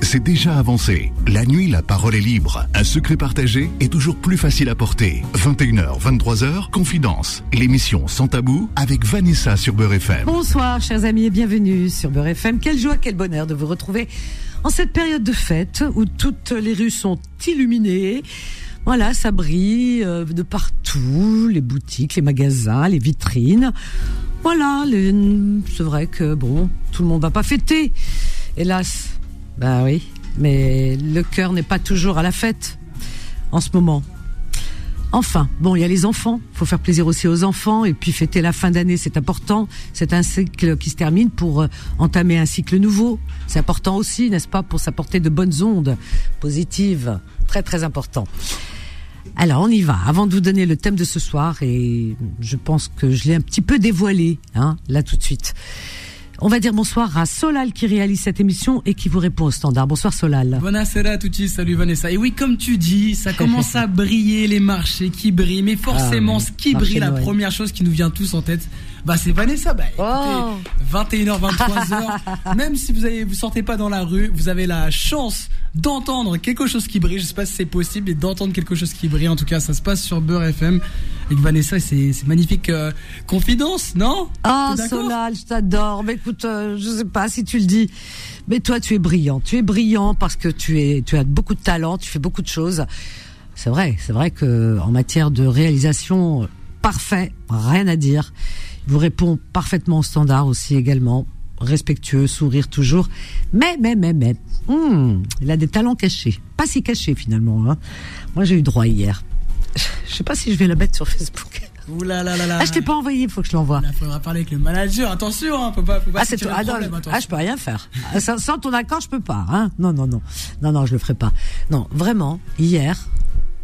c'est déjà avancé. La nuit, la parole est libre. Un secret partagé est toujours plus facile à porter. 21h, 23h, Confidence. L'émission Sans Tabou avec Vanessa sur Beurre FM. Bonsoir, chers amis, et bienvenue sur Beurre FM. Quelle joie, quel bonheur de vous retrouver en cette période de fête où toutes les rues sont illuminées. Voilà, ça brille euh, de partout, les boutiques, les magasins, les vitrines. Voilà, c'est vrai que bon, tout le monde va pas fêter, hélas. Ben oui, mais le cœur n'est pas toujours à la fête en ce moment. Enfin, bon, il y a les enfants. Il faut faire plaisir aussi aux enfants et puis fêter la fin d'année, c'est important. C'est un cycle qui se termine pour euh, entamer un cycle nouveau. C'est important aussi, n'est-ce pas, pour s'apporter de bonnes ondes positives. Très très important. Alors on y va. Avant de vous donner le thème de ce soir, et je pense que je l'ai un petit peu dévoilé, hein, là tout de suite. On va dire bonsoir à Solal qui réalise cette émission et qui vous répond au standard. Bonsoir Solal. Buonasera à tutti, salut Vanessa. Et oui, comme tu dis, ça commence à briller, les marchés qui brillent. Mais forcément, ah ce qui brille, la première chose qui nous vient tous en tête, bah c'est Vanessa. Bah, écoutez, 21h, 23h. même si vous avez, vous sortez pas dans la rue, vous avez la chance d'entendre quelque chose qui brille. Je sais pas si c'est possible, et d'entendre quelque chose qui brille. En tout cas, ça se passe sur Beurre FM avec Vanessa. C'est magnifique euh, confidence, non? Ah, Solal, je t'adore. Mais écoute, euh, je sais pas si tu le dis. Mais toi, tu es brillant. Tu es brillant parce que tu es, tu as beaucoup de talent, tu fais beaucoup de choses. C'est vrai, c'est vrai que en matière de réalisation, parfait, rien à dire vous répond parfaitement au standard aussi également, respectueux, sourire toujours. Mais, mais, mais, mais, hmm, il a des talents cachés. Pas si cachés finalement. Hein. Moi j'ai eu droit hier. Je sais pas si je vais la mettre sur Facebook. Ouh là là là là. Ah, je t'ai pas envoyé, il faut que je l'envoie. Il faudra parler avec le manager. Attention, hein, faut pas, faut pas ah, c'est ah, ah, je peux rien faire. Ah, sans, sans, ton accord, je peux pas. Hein. Non, non, non, non, non, je le ferai pas. Non, vraiment, hier,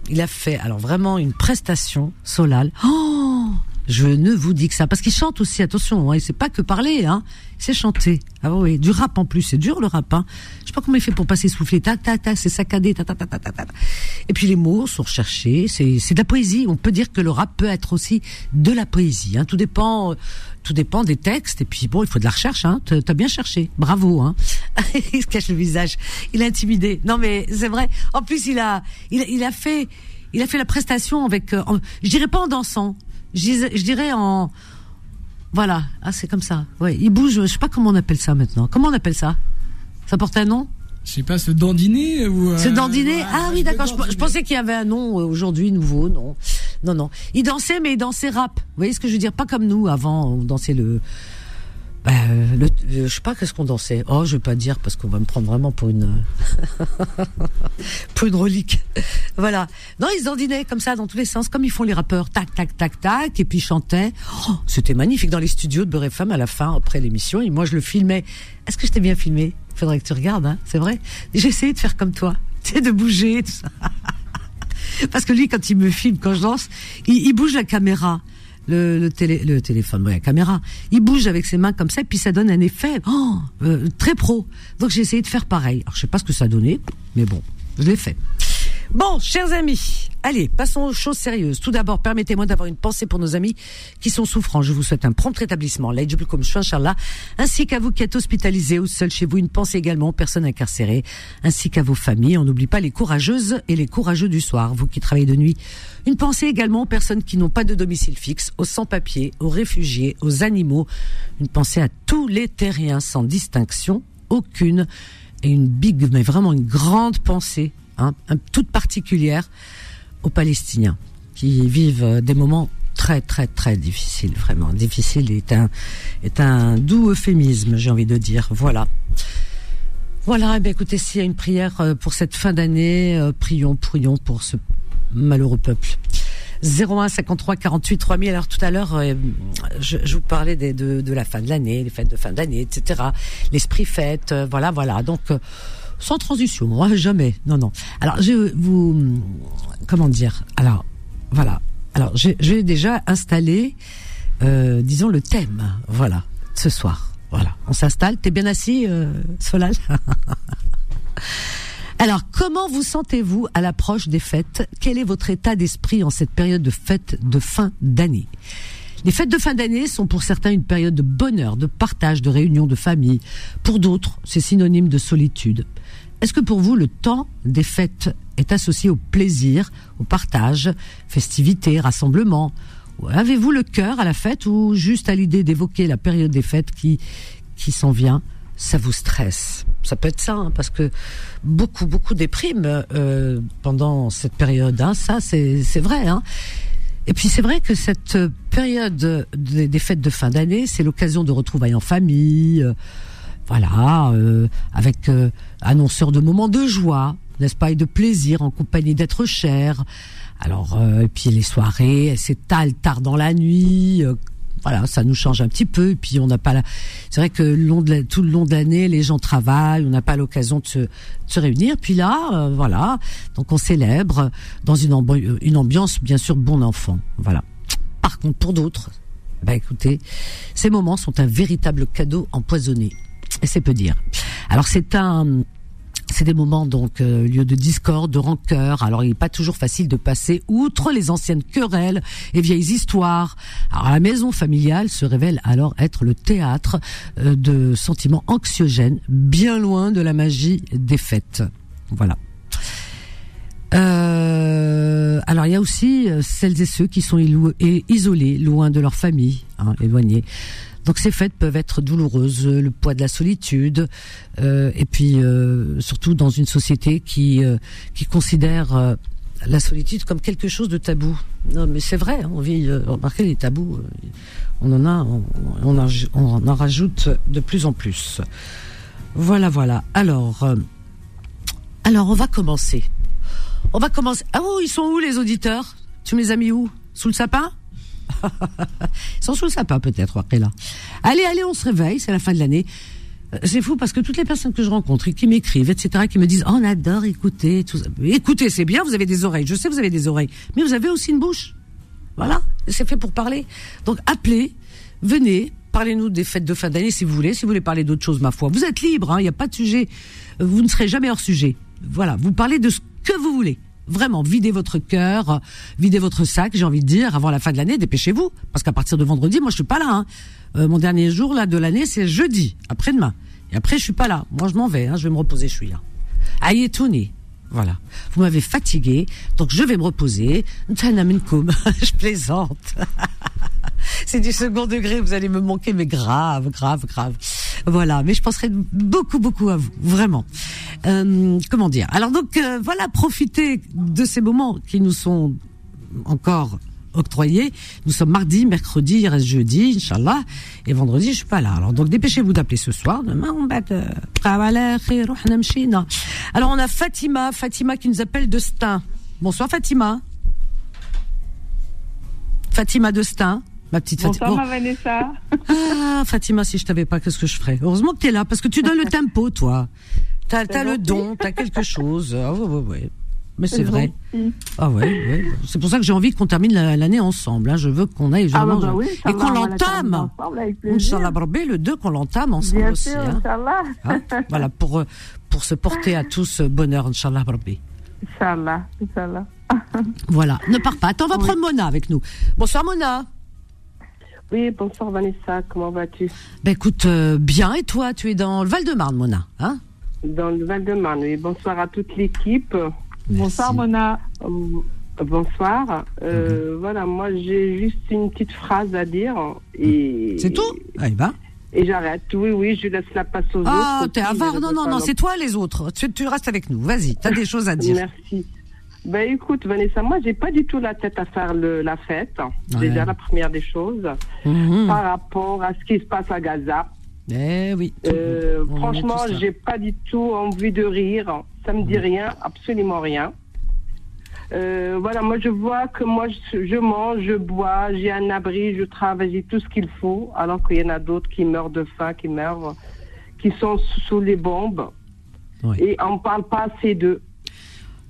il a fait alors vraiment une prestation solale. Oh je ne vous dis que ça. Parce qu'il chante aussi, attention, hein, sait pas que parler, hein. C'est chanter. Ah oui, du rap en plus, c'est dur le rap, hein. Je sais pas comment il fait pour passer souffler, tac, tac, tac, c'est saccadé, tac, tac, tac, tac, tac. Et puis les mots sont recherchés, c'est, c'est de la poésie. On peut dire que le rap peut être aussi de la poésie, hein. Tout dépend, tout dépend des textes. Et puis bon, il faut de la recherche, hein. T'as bien cherché. Bravo, hein. il se cache le visage. Il est intimidé. Non mais c'est vrai. En plus, il a, il, il a fait, il a fait la prestation avec, euh, je dirais pas en dansant je, dirais en voilà, ah c'est comme ça. Ouais, il bouge, je sais pas comment on appelle ça maintenant. Comment on appelle ça? Ça porte un nom? Je sais pas, se dandiner ou. Se dandiner Ah oui, d'accord. Je, pensais qu'il y avait un nom euh, aujourd'hui nouveau. Non, non, non. Il dansait, mais il dansait rap. Vous voyez ce que je veux dire? Pas comme nous avant, on dansait le bah, le, je sais pas qu'est-ce qu'on dansait? Oh, je vais pas dire parce qu'on va me prendre vraiment pour une pour une relique. Voilà. Non, ils dandinaient comme ça dans tous les sens, comme ils font les rappeurs. Tac, tac, tac, tac, et puis ils chantaient. Oh, c'était magnifique dans les studios de Beurre FM à la fin, après l'émission. Et moi, je le filmais. Est-ce que je t'ai bien filmé? Faudrait que tu regardes, hein. C'est vrai. J'ai essayé de faire comme toi, tu sais, de bouger, tout ça. Parce que lui, quand il me filme, quand je danse, il bouge la caméra le, le, télé, le téléphone, la caméra. Il bouge avec ses mains comme ça, puis ça donne un effet oh, euh, très pro. Donc j'ai essayé de faire pareil. Alors je sais pas ce que ça a donné, mais bon, je l'ai fait. Bon, chers amis, allez, passons aux choses sérieuses. Tout d'abord, permettez-moi d'avoir une pensée pour nos amis qui sont souffrants. Je vous souhaite un prompt rétablissement, comme Inchallah, ainsi qu'à vous qui êtes hospitalisés ou seuls chez vous. Une pensée également aux personnes incarcérées, ainsi qu'à vos familles. On n'oublie pas les courageuses et les courageux du soir, vous qui travaillez de nuit. Une pensée également aux personnes qui n'ont pas de domicile fixe, aux sans-papiers, aux réfugiés, aux animaux. Une pensée à tous les terriens sans distinction aucune. Et une big, mais vraiment une grande pensée Toute particulière aux Palestiniens qui vivent euh, des moments très très très difficiles, vraiment difficile est un un doux euphémisme, j'ai envie de dire. Voilà. Voilà, eh écoutez, s'il y a une prière euh, pour cette fin d'année, euh, prions, prions pour ce malheureux peuple. 01 53 48 3000. Alors tout à l'heure, je, vous parlais de, de, la fin de l'année, les fêtes de fin d'année, etc. L'esprit fête, voilà, voilà. Donc sans transition, hein, jamais. Non, non. Alors, je vous, comment dire? Alors, voilà. Alors, j'ai déjà installé, euh, disons, le thème. Voilà, ce soir. Voilà, on s'installe. T'es bien assis, euh, Solal? Alors, comment vous sentez-vous à l'approche des fêtes? Quel est votre état d'esprit en cette période de fête de fin d'année? Les fêtes de fin d'année sont pour certains une période de bonheur, de partage, de réunion de famille. Pour d'autres, c'est synonyme de solitude. Est-ce que pour vous, le temps des fêtes est associé au plaisir, au partage, festivités, rassemblements? Avez-vous le cœur à la fête ou juste à l'idée d'évoquer la période des fêtes qui, qui s'en vient? Ça vous stresse? Ça peut être ça, hein, parce que beaucoup, beaucoup dépriment euh, pendant cette période. Hein, ça, c'est vrai. Hein. Et puis c'est vrai que cette période des, fêtes de fin d'année, c'est l'occasion de retrouvailles en famille, euh, voilà, euh, avec euh, annonceur de moments de joie, n'est-ce pas, et de plaisir en compagnie d'êtres chers. Alors, et puis les soirées, elles s'étalent tard dans la nuit, voilà, ça nous change un petit peu. Et puis on n'a pas la... C'est vrai que tout le long de l'année, les gens travaillent, on n'a pas l'occasion de se, de se, réunir. Puis là, euh, voilà, donc on célèbre dans une, une ambiance bien sûr bon enfant. Voilà. Par contre, pour d'autres, bah écoutez, ces moments sont un véritable cadeau empoisonné. C'est peu dire. Alors c'est un c'est des moments donc euh, lieu de discorde, de rancœur. Alors il n'est pas toujours facile de passer outre les anciennes querelles et vieilles histoires. Alors la maison familiale se révèle alors être le théâtre euh, de sentiments anxiogènes, bien loin de la magie des fêtes. Voilà. Euh, alors il y a aussi euh, celles et ceux qui sont isolés, loin de leur famille, hein, éloignés. Donc ces fêtes peuvent être douloureuses, le poids de la solitude, euh, et puis euh, surtout dans une société qui euh, qui considère euh, la solitude comme quelque chose de tabou. Non, mais c'est vrai, on vit. remarquez les tabous, on en a, on, on, en, on en rajoute de plus en plus. Voilà, voilà. Alors, alors on va commencer. On va commencer. Ah oh, ils sont où les auditeurs? Tu me les as mis où? Sous le sapin? Ils sont sous le sapin peut-être après là. Allez, allez, on se réveille, c'est la fin de l'année. Euh, c'est fou parce que toutes les personnes que je rencontre et qui m'écrivent, etc., qui me disent oh, on adore écouter. Écoutez, c'est bien, vous avez des oreilles. Je sais, vous avez des oreilles, mais vous avez aussi une bouche. Voilà, c'est fait pour parler. Donc appelez, venez, parlez-nous des fêtes de fin d'année si vous voulez. Si vous voulez parler d'autre chose, ma foi, vous êtes libre. Hein, il n'y a pas de sujet. Vous ne serez jamais hors sujet. Voilà, vous parlez de ce que vous voulez. Vraiment, videz votre cœur, videz votre sac, j'ai envie de dire, avant la fin de l'année, dépêchez-vous. Parce qu'à partir de vendredi, moi je suis pas là. Hein. Euh, mon dernier jour là de l'année, c'est jeudi, après-demain. Et après, je suis pas là. Moi, je m'en vais, hein, je vais me reposer, je suis là. Ayetouni. Voilà. Vous m'avez fatigué, donc je vais me reposer. je plaisante. c'est du second degré, vous allez me manquer, mais grave, grave, grave. Voilà, mais je penserai beaucoup, beaucoup à vous, vraiment. Euh, comment dire? Alors donc, euh, voilà, profitez de ces moments qui nous sont encore octroyés. Nous sommes mardi, mercredi, il reste jeudi, Inch'Allah, et vendredi, je suis pas là. Alors donc, dépêchez-vous d'appeler ce soir. Demain, on va Alors, on a Fatima, Fatima qui nous appelle de Stein. Bonsoir, Fatima. Fatima de Stein. Ma petite Fatima. Bonsoir, Vanessa. Ah, Fatima, si je t'avais pas, qu'est-ce que je ferais? Heureusement que tu es là, parce que tu donnes le tempo, toi. T'as as le don, t'as quelque chose. Ah ouais, ouais, ouais. Mais c'est vrai. Ah ouais, ouais. C'est pour ça que j'ai envie qu'on termine l'année ensemble. Hein. Je veux qu'on aille ah bah, bah oui, et qu'on l'entame. Inch'Allah le 2 qu'on l'entame ensemble Bien aussi. Sûr, hein. hein. voilà pour euh, pour se porter à tous bonheur Inch'Allah Inch'Allah, Inch'Allah. voilà, ne pars pas. Attends, on va prendre Mona avec nous. Bonsoir Mona. Oui, bonsoir Vanessa, comment vas-tu? Ben écoute, euh, bien, et toi Tu es dans le Val-de-Marne, Mona, hein? Dans le Val-de-Marne, oui. Bonsoir à toute l'équipe. Bonsoir Mona. Bonsoir. Euh, mhm. Voilà, moi j'ai juste une petite phrase à dire. et C'est tout? Eh ben. Et j'arrête. Oui, oui, je laisse la place aux ah, autres. Ah, t'es avare. Non, non, non, c'est toi les autres. Tu, tu restes avec nous. Vas-y, t'as des choses à dire. Merci. Ben écoute, Vanessa, moi j'ai pas du tout la tête à faire le, la fête. Déjà la première des choses mhm. par rapport à ce qui se passe à Gaza. Eh oui. Euh, franchement, j'ai pas du tout envie de rire. Ça me dit rien, absolument rien. Euh, voilà, moi je vois que moi je, je mange, je bois, j'ai un abri, je travaille, j'ai tout ce qu'il faut, alors qu'il y en a d'autres qui meurent de faim, qui meurent, qui sont sous les bombes. Et on parle pas assez d'eux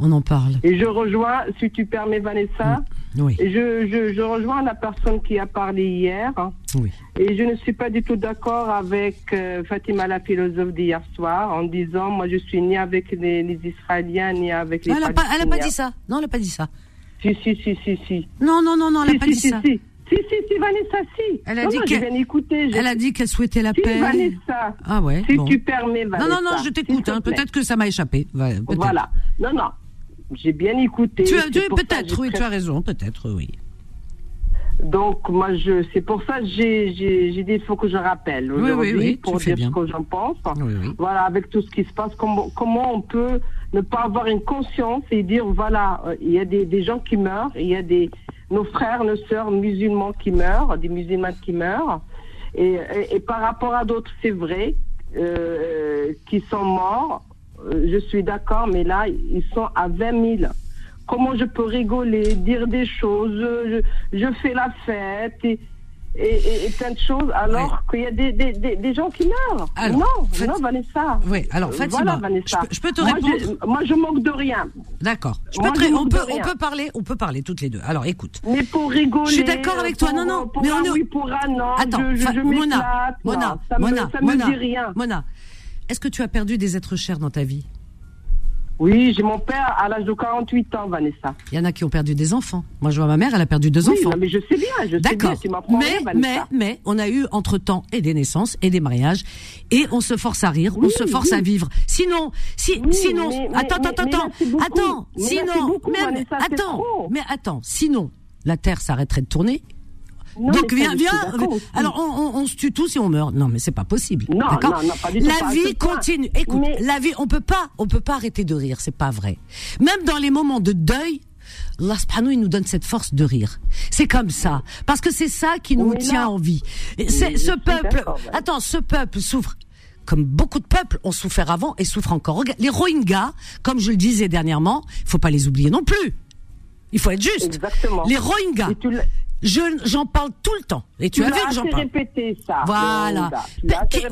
on en parle. Et je rejoins, si tu permets Vanessa, mm. Oui. je, je, je, rejoins la personne qui a parlé hier. Oui. Et je ne suis pas du tout d'accord avec euh, Fatima, la philosophe d'hier soir, en disant, moi je suis ni avec les, les Israéliens, ni avec les elle Palestiniens. elle n'a pas dit ça. Non, elle n'a pas dit ça. Si, si, si, si, si. Non, non, non, non, elle n'a pas si, dit si, ça. Si, Si, si, si, Vanessa, si. Elle a dit qu'elle Elle a dit qu'elle souhaitait la si, paix. Vanessa. Ah ouais. Si tu permets, Vanessa. Non, non, non, je t'écoute. Hein. Peut-être que ça m'a échappé. Voilà. Non, non. J'ai bien écouté. Tu as, peut-être, oui, tu as raison, peut-être, oui. Donc, moi, je, c'est pour ça que j'ai, dit, il faut que je rappelle aujourd'hui oui, oui, pour dire ce que j'en pense. Oui, voilà, avec tout ce qui se passe, comment, comment on peut ne pas avoir une conscience et dire, voilà, euh, il y a des, des gens qui meurent, il y a des, nos frères, nos sœurs musulmans qui meurent, des musulmans qui meurent. Et, et, par rapport à d'autres, c'est vrai, euh, qui sont morts, je suis d'accord, mais là, ils sont à 20 000 comment je peux rigoler, dire des choses, je, je fais la fête et, et, et, plein de choses, alors qu'il y a des, des, des, gens qui meurent. non, non, Vanessa. Oui, alors Fatima, Vanessa. Je, peux, te répondre. Moi, je, moi, je manque de rien. D'accord. on, peut, on peut parler, on peut parler toutes les deux. Alors, écoute. Mais pour rigoler. Je suis d'accord avec toi. non, non. Pour mais on est... oui, pour un non. Attends, je, je, Mona, Mona, ça Mona, me, ça Mona, me dit rien. Mona, est-ce que tu as perdu des êtres chers dans ta vie? Oui, j'ai mon père à l'âge de 48 ans, Vanessa. Il y en a qui ont perdu des enfants. Moi, je vois ma mère, elle a perdu deux oui, enfants. Non, mais je sais bien, je sais bien. Tu mais, mais, mais, on a eu entre-temps et des naissances et des mariages et on se force à rire, on se force à vivre. Sinon, si, sinon, attends, attends, attends, attends, sinon, mais, attends, mais attends, sinon, la Terre s'arrêterait de tourner donc viens, viens. Alors on, on, se tue tous et on meurt. Non, mais c'est pas possible. Non, non, non, pas du tout. La vie continue. Écoute, la vie, on peut pas, on peut pas arrêter de rire. C'est pas vrai. Même dans les moments de deuil, Allah il nous donne cette force de rire. C'est comme ça. Parce que c'est ça qui nous tient en vie. C'est, ce peuple, attends, ce peuple souffre. Comme beaucoup de peuples ont souffert avant et souffrent encore. Les Rohingyas, comme je le disais dernièrement, il faut pas les oublier non plus. Il faut être juste. Exactement. Les Rohingyas, je j'en parle tout le temps. Et tu, as vu que j'en parle. répété ça. Voilà.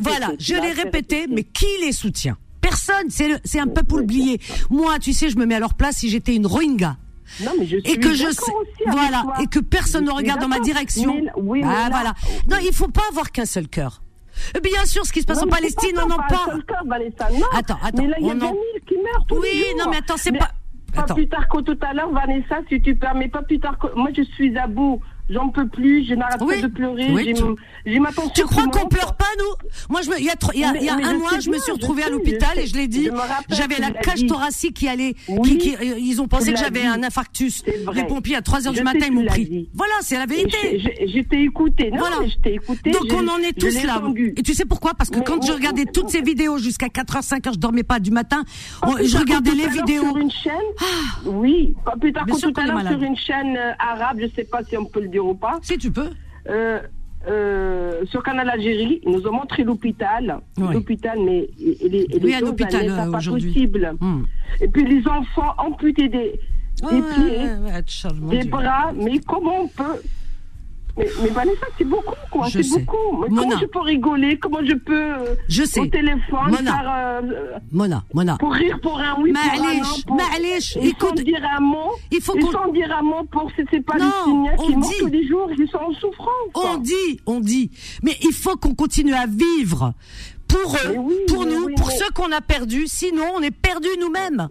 voilà, je l'ai répété, mais qui les soutient? Personne. C'est c'est un peuple oublié. Moi, tu sais, je me mets à leur place si j'étais une Rohingya. Non, mais je suis et que je sais, voilà, et que personne ne regarde dans ma direction. oui, ah, voilà. Non, il faut pas avoir qu'un seul cœur. Bien sûr, ce qui se passe en Palestine, on n'en parle. Attends, attends. Mais là, il y a en... qui meurent tous oui, les jours. non, mais attends, c'est pas. Pas plus tard que tout à l'heure, Vanessa, si tu permets, pas plus tard que. Moi, je suis à bout j'en peux plus, je n'arrête pas de pleurer. Oui, j'ai ma tension. Tu crois qu'on pleure pas nous? Moi, je me, il y a, il y a, il y a un mois, je me suis retrouvée à l'hôpital et je l'ai dit. J'avais la cage thoracique qui allait, qui, qui, euh, ils ont pensé que j'avais un infarctus. Les pompiers à 3 heures du matin ils m'ont pris. Voilà, c'est la vérité. Je t'ai écouté. voilà. je t'ai écouté. Donc on en est tous là. Et tu sais pourquoi? Parce que quand je regardais toutes ces vidéos jusqu'à 4h, 5h, je dormais pas du matin. Je regardais les vidéos. Sur une chaîne. Ah. Oui, pas plus tard que tout à l'heure sur une chaîne euh, arabe. Je sais pas si on peut le dire ou pas. Si tu peux. Euh, euh, sur Canal Algérie, ils nous ont montré l'hôpital. L'hôpital, mais il est, oui, à l'hôpital pas possible. Hmm. Et puis les enfants amputés des, des pieds, des bras. Mais comment on peut mais, mais Vanessa, c'est beaucoup, quoi. C'est beaucoup. Mais comment je peux rigoler? Comment je peux, euh, je sais. au téléphone, Mona. faire... Euh, Mona, Mona. Pour rire pour un oui, pour un non. Pour, écoute. Sans dire un mot. Il faut qu'on... Dire un mot pour ces, ces Palestiniens qui meurent tous les jours, ils sont en souffrance. On dit, on dit. Mais il faut qu'on continue à vivre pour eux, pour nous, pour ceux qu'on a perdus. Sinon, on est perdus nous-mêmes.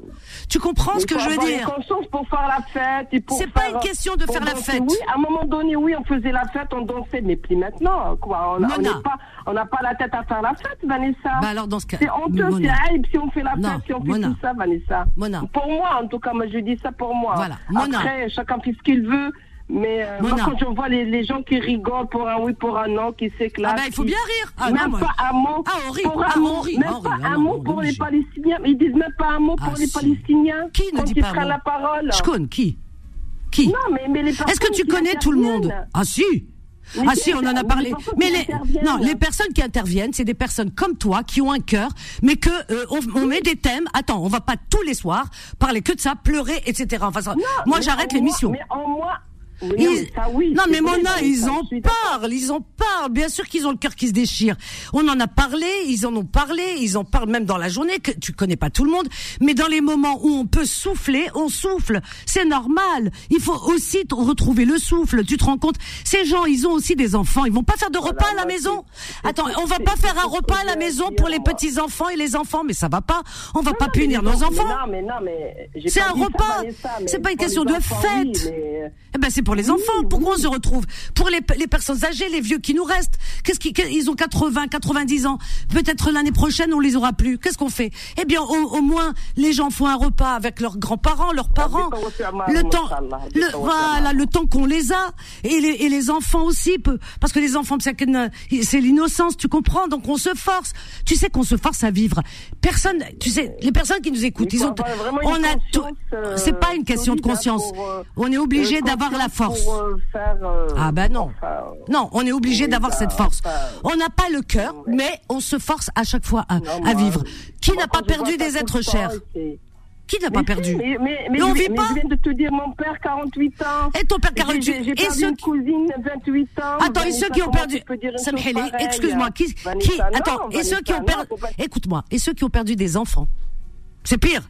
Tu comprends ce que je veux dire pour faire la fête. C'est pas une question de faire la fête. Oui, à un moment donné, oui, on faisait la fête, on dansait, mais plus maintenant, quoi. On n'a pas, on n'a pas la tête à faire la fête, Vanessa. Bah alors dans ce cas, c'est honteux, c'est aïe si on fait la fête, si on fait tout ça, Vanessa. Mona. Pour moi, en tout cas, moi je dis ça pour moi. Voilà. Après, chacun fait ce qu'il veut. Mais euh, moi, quand je vois les, les, gens qui rigolent pour un oui, pour un non, qui s'éclatent. Ah ben, il faut bien rire. Ah, même pas un mot. Ah, on rit. Pour ah, un mot, rit. Même pas un mot pour les Palestiniens. Ils disent même pas un mot pour ah, les Palestiniens. Qui ne dit pas la parole. Je connais qui Qui Non, mais, mais les Est-ce que tu connais tout le monde Ah si. ah si, on en a parlé. Mais les non, les personnes qui interviennent, c'est des personnes comme toi qui ont un cœur, mais que euh, on, on, met des thèmes. Attends, on va pas tous les soirs parler que de ça, pleurer, etc. Enfin, ça, moi j'arrête l'émission. Mais en moi, non, mais Mona, ils en parlent, ils en parlent. Bien sûr qu'ils ont le cœur qui se déchire. On en a parlé, ils en ont parlé, ils en parlent même dans la journée. Que tu connais pas tout le monde, mais dans les moments où on peut souffler, on souffle. C'est normal. Il faut aussi retrouver le souffle. Tu te rends compte? Ces gens, ils ont aussi des enfants. Ils vont pas faire de repas à la maison? Attends, on va pas faire un repas à la maison pour les petits enfants et les enfants, mais ça va pas. On va pas punir nos enfants. C'est un repas. C'est pas une question de fête. Eh ben c'est pour les enfants. Pourquoi on se retrouve Pour les, les personnes âgées, les vieux qui nous restent. Qu'est-ce qui, ils ont 80, 90 ans. Peut-être l'année prochaine on les aura plus. Qu'est-ce qu'on fait? Eh bien, au, moins les gens font un repas avec leurs grands-parents, leurs parents. Le temps, le, voilà, le temps qu'on les a et les, et les enfants aussi, parce que les enfants, c'est l'innocence, tu comprends? Donc on se force. Tu sais qu'on se force à vivre. Personne, tu sais, les personnes qui nous écoutent, ils ont, on a tout. Euh, c'est pas une question de conscience. Euh, on est obligé d'avoir la force. Euh, ah ben non, non, on est obligé d'avoir cette force. On n'a pas le cœur, mais on se force à chaque fois à, vivre. Qui n'a pas perdu des êtres chers qui n'a pas perdu mais, mais, mais, on vit pas. je viens de te dire, mon père, 48 ans. Et ton père, 48 ans. J'ai perdu une cousine, 28 ans. Attends, et ceux qui ont perdu. excuse-moi. Qui, qui, attends, et ceux qui ont perdu. Écoute-moi. Et ceux qui ont perdu des enfants. C'est pire.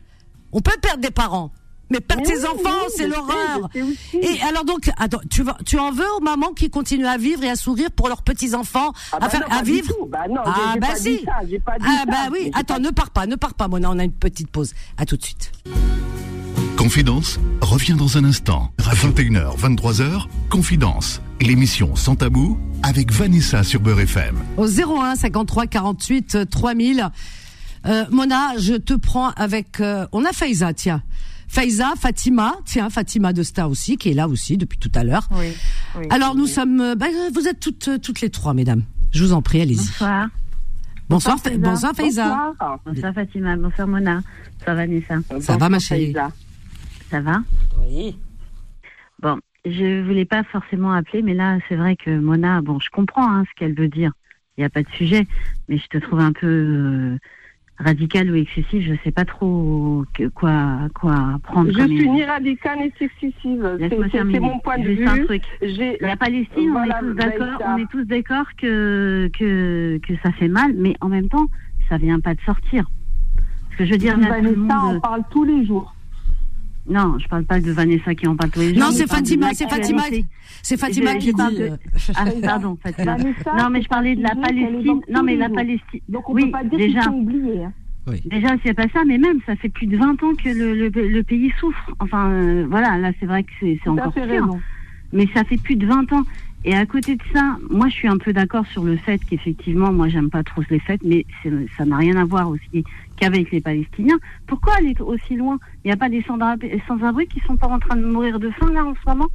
On peut perdre des parents. Mais perdre ses enfants, c'est l'horreur. Et alors donc, attends, tu, tu en veux aux mamans qui continuent à vivre et à sourire pour leurs petits enfants, ah à, bah faire, à vivre bah non, Ah bah si. ah bah oui. Attends, ne pars pas, ne pars pas, Mona. On a une petite pause. À tout de suite. Confidence revient dans un instant. À 21h, 23h, Confidence, l'émission sans tabou avec Vanessa sur Beurre FM. Au 01 53 48 3000. Euh, Mona, je te prends avec. Euh, on a Faiza, tiens. Faiza, Fatima, tiens, Fatima de Star aussi, qui est là aussi depuis tout à l'heure. Oui, Alors nous sommes, euh, ben, vous êtes toutes, toutes les trois, mesdames. Je vous en prie, allez-y. Bonsoir. Bonsoir, bonsoir, Faiza. Bonsoir. Fatima, bonsoir Mona, bonsoir Vanessa. Ça va ma chérie? Ça va? Oui. Bon, je voulais pas forcément appeler, mais là c'est vrai que Mona, bon, je comprends hein, ce qu'elle veut dire. Il n'y a pas de sujet, mais je te trouve un peu euh, radical ou excessif, je sais pas trop quoi quoi prendre. Je suis ni radicale ni excessive. C'est mon point de vue. La Palestine, on est tous d'accord, on est tous d'accord que, que que ça fait mal, mais en même temps, ça vient pas de sortir. Parce que je veux dire, Vanessa, on parle tous les jours. Non, je parle pas de Vanessa qui en parle tous les jours. Non, c'est Fatima, c'est Fatima, c'est Fatima qui dit. Euh, ah, pardon, Fatima. non, mais je parlais de la Palestine. Non, mais la Palestine. Donc on oui, peut pas dire déjà. Sont oubliés. Hein. Oui. Déjà, c'est pas ça, mais même, ça fait plus de 20 ans que le, le, pays souffre. Enfin, euh, voilà, là, c'est vrai que c'est encore pire. Mais ça fait plus de 20 ans. Et à côté de ça, moi, je suis un peu d'accord sur le fait qu'effectivement, moi, j'aime pas trop les fêtes, mais ça n'a rien à voir aussi qu'avec les Palestiniens. Pourquoi aller aussi loin? Il n'y a pas des sans-abri qui sont pas en train de mourir de faim, là, en ce moment?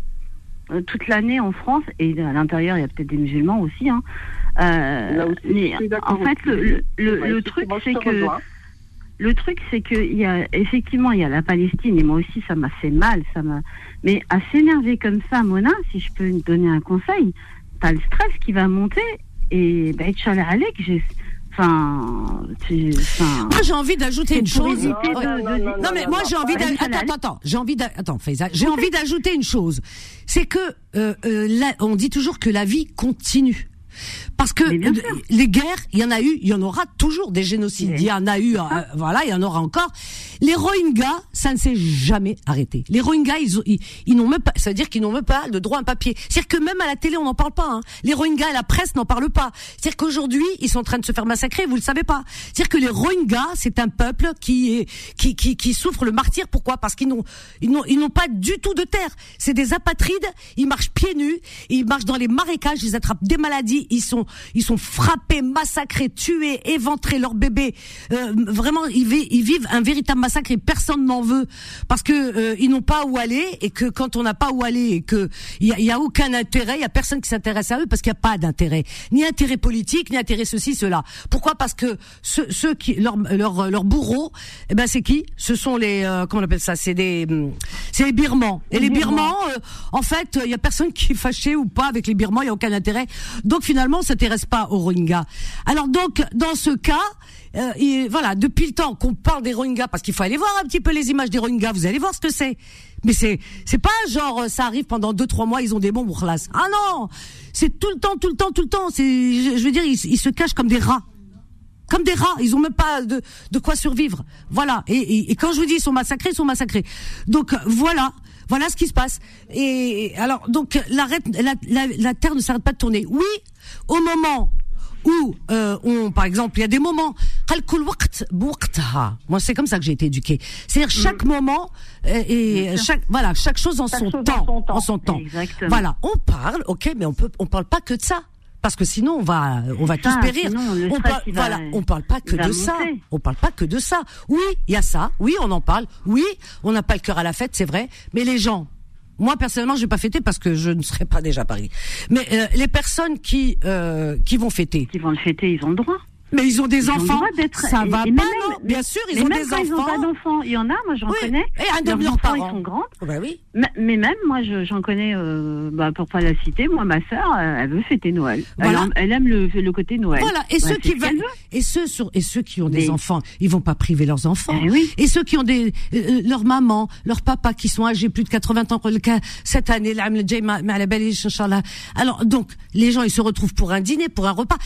Euh, toute l'année en France et à l'intérieur il y a peut-être des musulmans aussi. Hein. Euh, mais en fait le, le, le, truc c'est que le truc, c'est qu'il y a effectivement il y a la Palestine et moi aussi ça m'a fait mal, ça m'a. Mais à s'énerver comme ça, Mona, si je peux te donner un conseil, t'as le stress qui va monter et ben Alek, j'ai. Enfin, moi j'ai envie d'ajouter une chose. non, mais moi j'ai envie d'ajouter. Attends, attends, j'ai envie Attends, j'ai envie d'ajouter une chose. C'est que euh, euh, on dit toujours que la vie continue. Parce que les guerres, il y en a eu, il y en aura toujours des génocides. Il y en a eu, euh, voilà, il y en aura encore. Les Rohingyas, ça ne s'est jamais arrêté. Les Rohingyas, ils, ils, n'ont même pas, ça veut dire qu'ils n'ont même pas le droit à un papier. C'est-à-dire que même à la télé, on n'en parle pas. Hein. Les Rohingyas et la presse n'en parlent pas. C'est-à-dire qu'aujourd'hui, ils sont en train de se faire massacrer. Vous le savez pas. C'est-à-dire que les Rohingyas, c'est un peuple qui est, qui, qui, qui souffre le martyr. Pourquoi? Parce qu'ils n'ont, ils n'ont, ils n'ont pas du tout de terre. C'est des apatrides. Ils marchent pieds nus. Ils marchent dans les marécages. Ils attrapent des maladies. Ils sont ils sont frappés, massacrés, tués, éventrés, leurs bébés. Euh, vraiment, ils, vivent un véritable massacre et personne n'en veut parce que euh, ils n'ont pas où aller et que quand on n'a pas où aller et que il y a, aucun intérêt, il y a personne qui s'intéresse à eux parce qu'il n'y a pas d'intérêt, ni intérêt politique, ni intérêt ceci, cela. Pourquoi? Parce que ceux, ceux qui leur leur leur bourreaux, eh ben c'est qui? Ce sont les euh, comment on appelle ça? C'est des c'est les Birmans. Et les, Birmans, en fait, il y a personne qui est fâché ou pas avec les Birmans, il y a aucun intérêt. Donc finalement, s'intéresse pas aux Rohingyas. Alors donc, dans ce cas, euh, voilà, depuis le temps qu'on parle des Rohingyas, parce qu'il faut aller voir un petit peu les images des Rohingyas, vous allez voir ce que c'est. Mais c'est c'est pas genre euh, ça arrive pendant deux trois mois ils ont des bombes classe. Ah non, c'est tout le temps, tout le temps, tout le temps. C'est je, veux dire ils, se cachent comme des rats comme des rats, ils ont même pas de, de quoi survivre. Voilà. Et, et, quand je vous dis ils sont massacrés, ils sont massacrés. Donc voilà, voilà ce qui se passe. Et alors donc la, la, la terre ne s'arrête pas de tourner. Oui, au moment où euh, on, par exemple, il y a des moments. Moi, c'est comme ça que j'ai été éduquée. C'est-à-dire chaque mm. moment euh, et chaque voilà chaque chose en son temps, en son temps. Voilà, on parle, ok, mais on peut, on parle pas que de ça parce que sinon on va on va tous périr. on parle, voilà, on parle pas que de ça. On parle pas que de ça. Oui, il y a ça. Oui, on en parle. Oui, on n'a pas le cœur à la fête, c'est vrai. Mais les gens, moi personnellement, je vais pas fêter parce que je ne serai pas déjà à Paris. Mais euh, les personnes qui euh, qui vont fêter, qui vont le fêter, ils ont le droit. Mais ils ont des enfants. Ça va pas, non Bien sûr, ils ont des enfants. Ils ont pas d'enfants. Il y en a, moi j'en connais. Et un de leurs parents. Ils sont grands. Oh, bah oui. Mais, même, moi j'en connais, euh, bah, pour pas la citer, moi ma sœur, euh, elle veut fêter Noël. Voilà. Elle, aime le, le, côté Noël. Voilà. Et ceux qui veulent, et ceux sur, et ceux qui ont des enfants, ils vont pas priver leurs enfants. Eh oui. Et ceux qui ont des, euh, leur maman, leur papa qui sont âgés plus de 80 ans, cette année, alors donc les gens ils se retrouvent pour un dîner, pour un repas.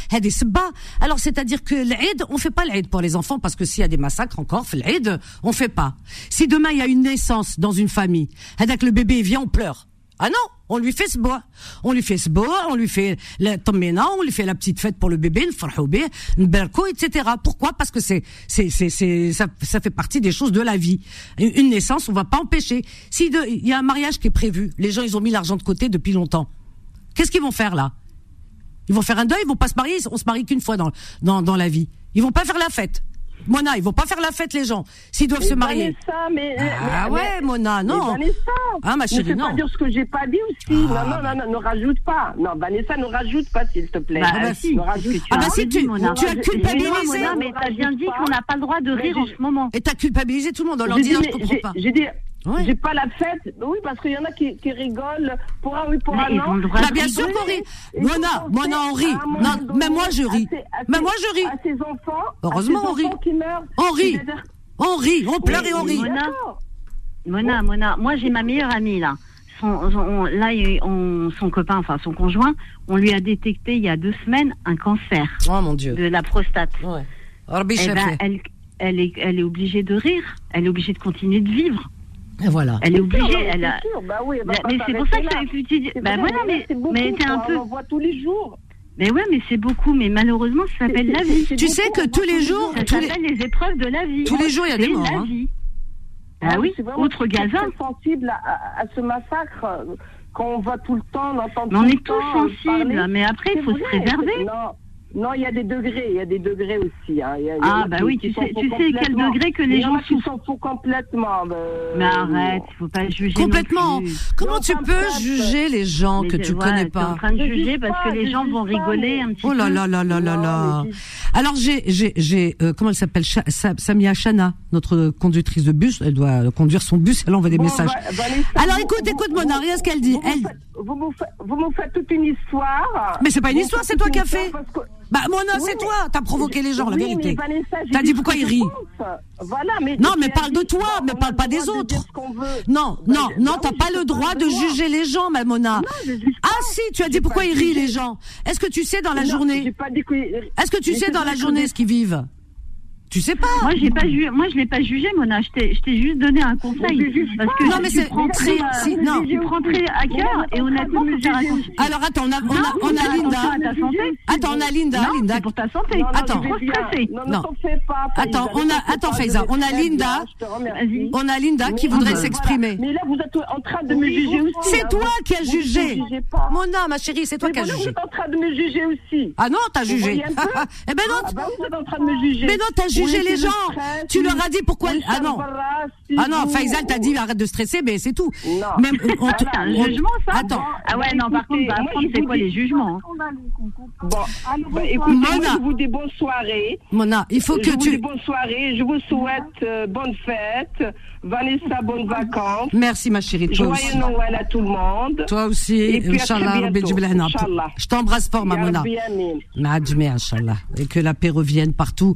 Alors c'est-à-dire que l'Aïd, on fait pas l'Aïd pour les enfants parce que s'il y a des massacres encore, l'Aïd, on fait pas. Si demain il y a une naissance dans une famille, avec le bébé vient, on pleure. Ah non, on lui fait ce bois. On lui fait ce bois, on lui fait le on lui fait la petite fête pour le bébé, le berko, etc. Pourquoi? Parce que c'est, c'est, c'est, c'est, ça, ça fait partie des choses de la vie. Une naissance, on va pas empêcher. Si il y a un mariage qui est prévu, les gens ils ont mis l'argent de côté depuis longtemps. Qu'est-ce qu'ils vont faire là? Ils vont faire un deuil, ils vont pas se marier. On se marie qu'une fois dans, dans, dans la vie. Ils vont pas faire la fête. Mona, ils vont pas faire la fête les gens s'ils doivent se marier. Vanessa, mais, ah ouais, Mona, non. Vanessa, ah ma chérie, ne non. pas dire ce que j'ai pas dit aussi. Ah, non, non, non, non, ne rajoute pas. Non, Vanessa, ne rajoute pas s'il te plaît. Bah, ah bah si. Ne rajoute ah bah si tu, tu as culpabilisé. Mona, mais t'as bien dit qu'on n'a pas le droit de rire en ce moment. Et t'as culpabilisé tout le monde en leur disant je comprends pas. J'ai dit j'ai pas la fête. Oui, parce qu'il y en a qui, qui rigolent pour un oui, pour un non. Bah, bien sûr qu'on rit. Mona, Mona, on rit. Non, mais moi, je ris. Mais moi, je ris. À ses enfants. Heureusement, on rit. On rit. On rit. On pleure et on rit. Mona, Mona, moi, j'ai ma meilleure amie, là. Son, là, on, son copain, enfin son conjoint, on lui a détecté il y a deux semaines un cancer. Oh mon Dieu. De la prostate. Ouais. Eh ben, elle, elle, est, elle est obligée de rire. Elle est obligée de continuer de vivre. Voilà. Elle est obligée. Elle a... Bah oui, mais c'est pour ça que tu dis. Bah voilà, mais, mais c'est un peu. On voit tous les jours. Mais ouais, mais c'est beaucoup. Mais malheureusement, ça s'appelle la vie. Tu sais que tous les jours. Ça s'appelle les... épreuves de la vie. Tous les jours, il y a des morts. La hein. vie. Ah, oui, outre Gaza. sensible à, à, ce massacre qu'on euh, voit tout le temps, on entend tout On est tous sensibles, mais après, il faut se préserver. Non. Non, il y a des degrés, il y a des degrés aussi. Hein. ah, bah oui, tu sais, tu sais quel degré que les gens souffrent. s'en foutent complètement. Euh, mais arrête, il faut pas juger. Complètement. Comment tu peux juger les gens que tu connais pas en train de juger parce que les gens vont rigoler un petit peu. Oh là là là là là là. Alors j'ai j'ai j'ai euh, comment elle s'appelle? Samia Chana, notre conductrice de bus. Elle doit conduire son bus. Elle envoie des messages. Alors écoute, écoute, mon regarde ce qu'elle dit? Elle. Vous me faites toute une histoire. Mais c'est pas une histoire, c'est toi qui as fait. Bah, Mona, c'est toi. T'as provoqué les gens, la vérité. T'as dit pourquoi ils rient. Voilà, mais non, mais parle de toi, mais parle pas des autres. Non, non, non, t'as pas le droit de juger les gens, ma Mona. Ah si, tu as dit pourquoi ils rient les gens. Est-ce que tu sais dans la journée Est-ce que tu sais dans la journée ce qu'ils vivent tu sais pas. Moi, j'ai pas jugé. Moi, je l'ai pas jugé, Mona. Je t'ai, je t'ai juste donné un conseil. Parce que non, mais c'est prends très, si, non. Tu prends très à cœur et honnêtement, faut faire attention. Alors attends, on a, on a, on a Linda. Attends, on a Linda. Non, Linda. C'est pour ta santé. Attends. Trop stressé. Non. Attends, on a, attends, Faiza. On a Linda. On a Linda qui voudrait s'exprimer. Mais là, vous êtes en train de me juger aussi. C'est hein. toi qui as jugé. Mona, ma chérie, c'est toi qui as jugé. Vous êtes en train de me juger aussi. Ah non, t'as jugé. Eh ben non. Ah bah, vous êtes en train de me juger. Mais non, t'as jugé les gens. Tu leur as dit pourquoi Ah non. Ah non, Faisal t'a dit arrête de stresser, mais c'est tout. Non. Même on te, un jugement ça. Attends. Ah ouais, non, par contre, bah, apprendre c'est quoi les jugements. Bon, bah, écoutez, Mona. je vous dis bonne soirée. Mona, il faut que je tu. Vous dis bonne soirée. Je vous souhaite euh, bonne fête. Vanessa, bonnes vacances. Merci ma chérie. Toi Joyeux aussi. Noël à tout le monde. Toi aussi. Inch'Allah. Je t'embrasse fort, ma Mona. Inch'Allah. Et que la paix revienne partout.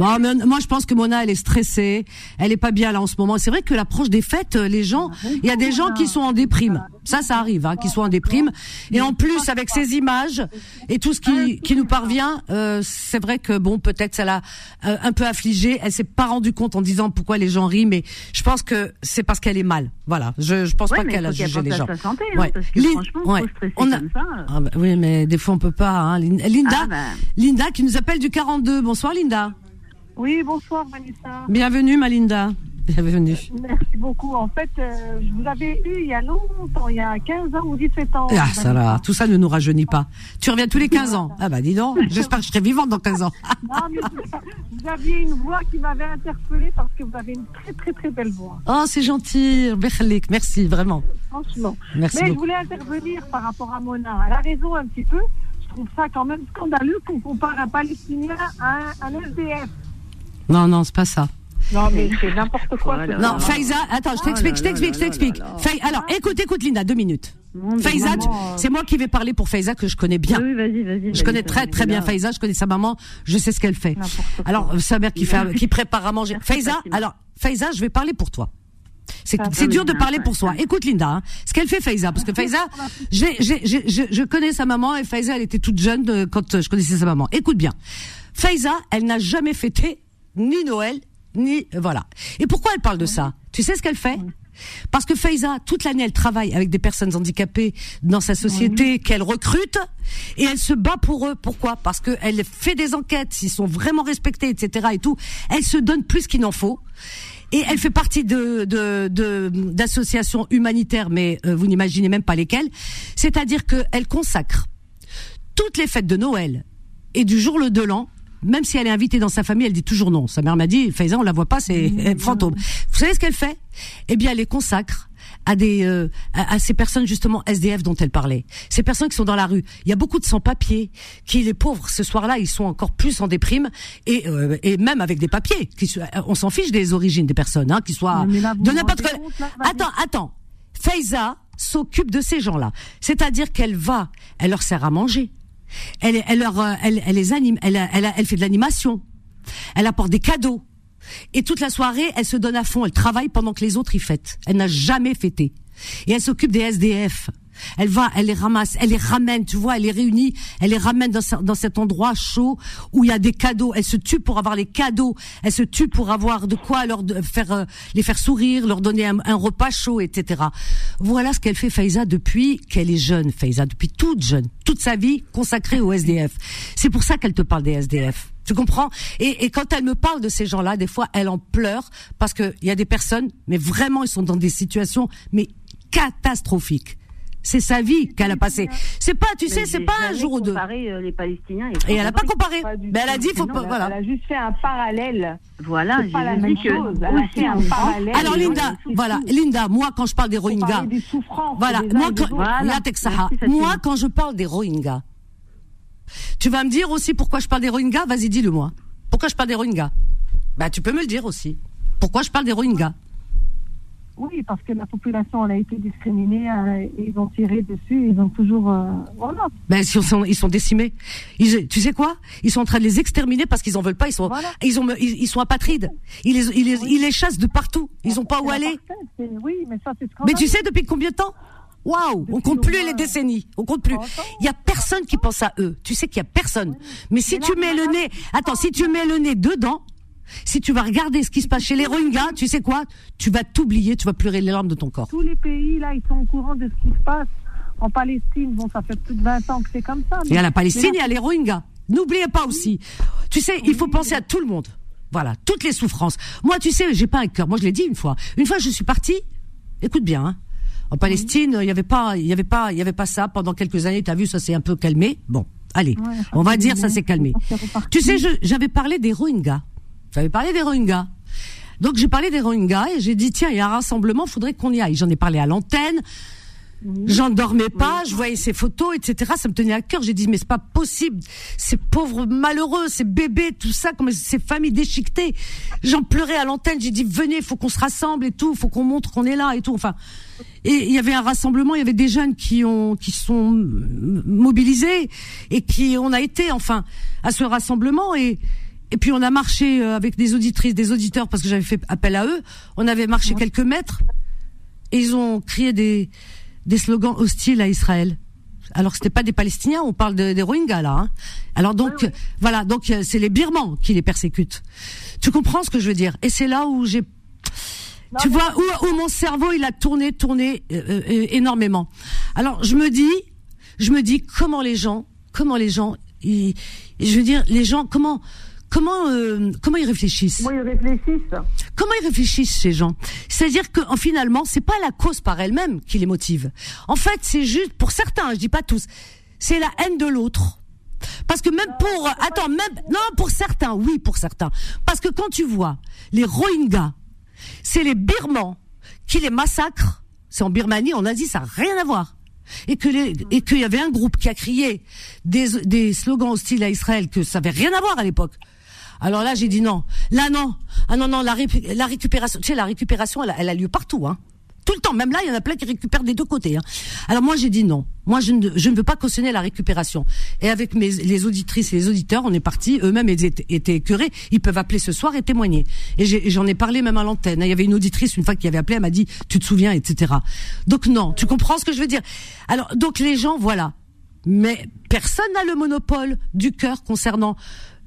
Ah, moi, je pense que Mona, elle est stressée. Elle est pas bien là en ce moment. C'est vrai que l'approche des fêtes, les gens, ah, il y a des gens qui sont en déprime. Ça, ça arrive, hein, qui sont en déprime. Et en plus, avec ces images et tout ce qui, qui nous parvient, euh, c'est vrai que bon, peut-être ça l'a euh, un peu affligée. Elle s'est pas rendue compte en disant pourquoi les gens rient, mais je pense que c'est parce qu'elle est mal. Voilà. Je, je pense pas qu'elle a jugé les gens. Santé, hein, ouais. parce que franchement, on a... comme ça. Ah, bah, oui, mais des fois on peut pas. Hein. Linda, ah, bah. Linda qui nous appelle du 42. Bonsoir, Linda. Oui, bonsoir, Vanessa. Bienvenue, Malinda. Bienvenue. Merci beaucoup. En fait, euh, je vous avais eu il y a longtemps, il y a 15 ans ou 17 ans. Ah, ça va. Tout ça ne nous rajeunit pas. Tu reviens tous les 15 ans. Ah, bah, dis donc. J'espère que je serai vivante dans 15 ans. non, mais vous aviez une voix qui m'avait interpellée parce que vous avez une très, très, très belle voix. Oh, c'est gentil. Merci, vraiment. Franchement. Merci mais je voulais intervenir par rapport à Mona. Elle a raison un petit peu. Je trouve ça quand même scandaleux qu'on compare un Palestinien à un, un SDF. Non, non, c'est pas ça. Non, mais c'est n'importe quoi. non, Faiza, attends, je t'explique, je t'explique, je t'explique. Alors, écoute, écoute, Linda, deux minutes. Faiza, c'est moi qui vais parler pour Faiza que je connais bien. Oui, vas-y, vas-y. Je connais très très bien Faiza, je connais sa maman, je sais ce qu'elle fait. Alors sa mère qui fait, qui prépare à manger. Faiza, alors Faiza, je vais parler pour toi. C'est dur de parler pour soi. Écoute Linda, hein, ce qu'elle fait Faiza, parce que Faiza, je, je connais sa maman et Faiza, elle était toute jeune euh, quand je connaissais sa maman. Écoute bien, Faiza, elle n'a jamais fêté ni Noël ni voilà. Et pourquoi elle parle de ça Tu sais ce qu'elle fait parce que Faiza, toute l'année, elle travaille avec des personnes handicapées dans sa société qu'elle recrute et elle se bat pour eux. Pourquoi? Parce qu'elle fait des enquêtes, s'ils sont vraiment respectés, etc. et tout. Elle se donne plus qu'il n'en faut. Et elle fait partie de d'associations humanitaires, mais euh, vous n'imaginez même pas lesquelles. C'est-à-dire qu'elle consacre toutes les fêtes de Noël et du jour le de l'an même si elle est invitée dans sa famille, elle dit toujours non. Sa mère m'a dit, Faiza, on la voit pas, c'est mmh. fantôme. Vous savez ce qu'elle fait? Eh bien, elle les consacre à des euh, à, ces personnes justement SDF dont elle parlait. Ces personnes qui sont dans la rue. Il y a beaucoup de sans-papiers qui les pauvres ce soir-là, ils sont encore plus en déprime et euh, et même avec des papiers. Qui, on s'en fiche des origines des personnes, hein, qui soient de n'importe quel. Attends, attends. Faiza s'occupe de ces gens-là. C'est-à-dire qu'elle va, elle leur sert à manger elle, elle, leur, euh, elle, elle les anime, elle, elle, elle fait de l'animation, elle apporte des cadeaux. Et toute la soirée, elle se donne à fond, elle travaille pendant que les autres y fêtent. Elle n'a jamais fêté. Et elle s'occupe des SDF. Elle va, elle les ramasse, elle les ramène, tu vois, elle les réunit, elle les ramène dans, cet endroit chaud où il y a des cadeaux. Elle se tue pour avoir les cadeaux, elle se tue pour avoir de quoi leur faire euh, les faire sourire, leur donner un, repas chaud, etc. Voilà ce qu'elle fait Faiza depuis qu'elle est jeune, Faiza, depuis toute jeune, toute sa vie consacrée au SDF. C'est pour ça qu'elle te parle des SDF. Tu comprends? Et, et, quand elle me parle de ces gens-là, des fois, elle en pleure parce qu'il y a des personnes, mais vraiment, ils sont dans des situations mais catastrophiques. C'est sa vie qu'elle a passée. C'est pas, tu sais, c'est pas un jour ou deux. Euh, les Palestiniens. Et, elle a pas comparé. Mais elle a dit, faut pas, voilà. Elle a juste fait un parallèle. Voilà, j'ai pas la même chose. Elle a fait un parallèle. Alors Linda, voilà, Linda, moi quand je parle des Rohingyas, voilà, moi quand, moi quand je parle des Rohingyas, tu vas me dire aussi pourquoi je parle des Rohingyas? Vas-y, dis-le-moi. Pourquoi je parle des Rohingyas? Bah, tu peux me le dire aussi. Pourquoi je parle des Rohingyas? Oui, parce que la population a été discriminée, euh, ils ont tiré dessus, ils ont toujours euh, voilà. Ben ils sont ils sont décimés. Ils, tu sais quoi? Ils sont en train de les exterminer parce qu'ils en veulent pas. Ils sont ils ont ils, sont apatrides. Ils les ils les, ils les chassent de partout. Ils ont pas où aller. Oui, mais ça c'est. Mais tu sais depuis combien de temps? Waouh, on compte plus les décennies, on compte plus. Il y a personne qui pense à eux. Tu sais qu'il y a personne. Mais si tu mets le nez, attends, si tu mets le nez dedans, si tu vas regarder ce qui se passe chez les Rohingyas, tu sais quoi? Tu vas t'oublier, tu vas pleurer les larmes de ton corps. Tous les pays, là, ils sont au courant de ce qui se passe. En Palestine, bon, ça fait plus de 20 ans que c'est comme ça. Il y a la Palestine, il y a les Rohingyas. N'oubliez pas aussi. Tu sais, il faut penser à tout le monde. Voilà, toutes les souffrances. Moi, tu sais, j'ai pas un cœur. Moi, je l'ai dit une fois. Une fois, je suis partie. Écoute bien. Hein. En Palestine, il y avait pas, il y avait pas, il y avait pas ça pendant quelques années. T'as vu, ça s'est un peu calmé. Bon, allez, on va dire ça s'est calmé. Tu sais, j'avais parlé des Rohingyas. J'avais parlé des Rohingyas. Donc j'ai parlé des Rohingyas et j'ai dit tiens il y a un rassemblement, faudrait qu'on y aille. J'en ai parlé à l'antenne. J'en dormais pas, je voyais ces photos, etc. Ça me tenait à cœur. J'ai dit mais c'est pas possible, ces pauvres malheureux, ces bébés, tout ça, comme ces familles déchiquetées. J'en pleurais à l'antenne. J'ai dit venez, faut qu'on se rassemble et tout, faut qu'on montre qu'on est là et tout. Enfin, et il y avait un rassemblement, il y avait des jeunes qui ont qui sont mobilisés et qui on a été enfin à ce rassemblement et Et puis on a marché euh, avec des auditrices, des auditeurs, parce que j'avais fait appel à eux. On avait marché quelques mètres et ils ont crié des des slogans hostiles à Israël. Alors c'était pas des Palestiniens, on parle des Rohingyas là. Hein. Alors donc voilà, donc euh, c'est les Birmans qui les persécutent. Tu comprends ce que je veux dire? Et c'est là où j'ai tu vois où, où, mon cerveau il a tourné, tourné euh, énormément. Alors je me dis, je me dis comment les gens, comment les gens, je veux dire les gens, comment comment euh, comment ils réfléchissent Comment ils réfléchissent Comment ils réfléchissent ces gens? C'est-à-dire que finalement, c'est pas la cause par elle-même qui les motive. En fait, c'est juste pour certains, je dis pas tous, c'est la haine de l'autre. Parce que même pour attends, même non pour certains, oui pour certains. Parce que quand tu vois les Rohingyas, c'est les Birmans qui les massacrent. C'est en Birmanie, en Asie, ça n'a rien à voir et que les, et qu'il y avait un groupe qui a crié des, des slogans hostiles à Israël que ça avait rien à voir à l'époque. Alors là, j'ai dit non. Là, non. Ah non, non, la, récupération, tu sais, la récupération, elle, elle a lieu partout, hein tout le temps. Même là, il y en a plein qui récupèrent des deux côtés. Hein. Alors moi, j'ai dit non. Moi, je ne, je ne veux pas cautionner la récupération. Et avec mes, les auditrices et les auditeurs, on est partis. Eux-mêmes étaient, étaient écœurés. Ils peuvent appeler ce soir et témoigner. Et j'en ai, parlé même à l'antenne. Il y avait une auditrice une fois qui avait appelé, elle m'a dit, tu te souviens, etc. Donc non, tu comprends ce que je veux dire? Alors donc les gens, voilà. Mais personne n'a le monopole du cœur concernant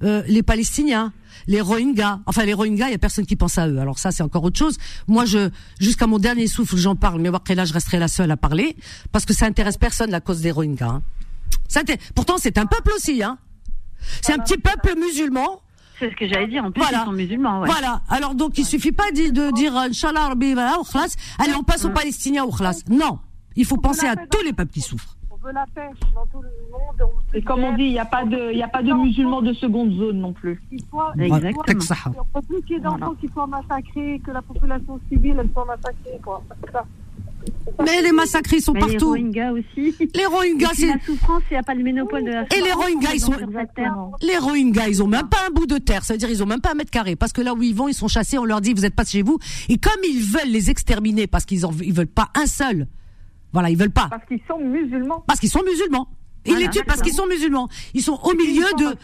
euh, les Palestiniens, les Rohingyas. Enfin, les Rohingyas, il y a personne qui pense à eux. Alors ça, c'est encore autre chose. Moi, je, jusqu'à mon dernier souffle, j'en parle, mais après là, je resterai la seule à parler? Parce que ça intéresse personne la cause des Rohingyas. Hein. Ça, pourtant, c'est un peuple aussi. Hein. C'est un petit peuple musulman. C'est ce que j'allais dire. En plus, ils sont musulmans. Ouais. Voilà. Alors donc, il suffit pas de, de dire Inch'Allah, allez, on passe aux Palestiniens ou Non. Il faut penser à tous les peuples qui souffrent veut la pêche dans tout le monde. Et comme on dit, il n'y a pas de, il a pas de musulmans de seconde zone non plus. Exactement. Il plus qu'il y ait d'enfants qui soient massacrés, que la population civile elle soit massacrée, quoi. Mais les massacrés sont partout. Les Rohingyas aussi. Les Rohingyas, c'est la souffrance, il n'y a pas le monopole de la Et les Rohingyas, ils sont les Rohingyas, ils ont même pas un bout de terre, ça veut dire ils ont même pas un mètre carré parce que là où ils vont, ils sont chassés, on leur dit vous êtes pas chez vous et comme ils veulent les exterminer parce qu'ils en ils veulent pas un seul voilà, ils veulent pas. Parce qu'ils sont musulmans. Parce qu'ils sont musulmans. Ils les tuent parce qu'ils sont musulmans. Ils sont au milieu de,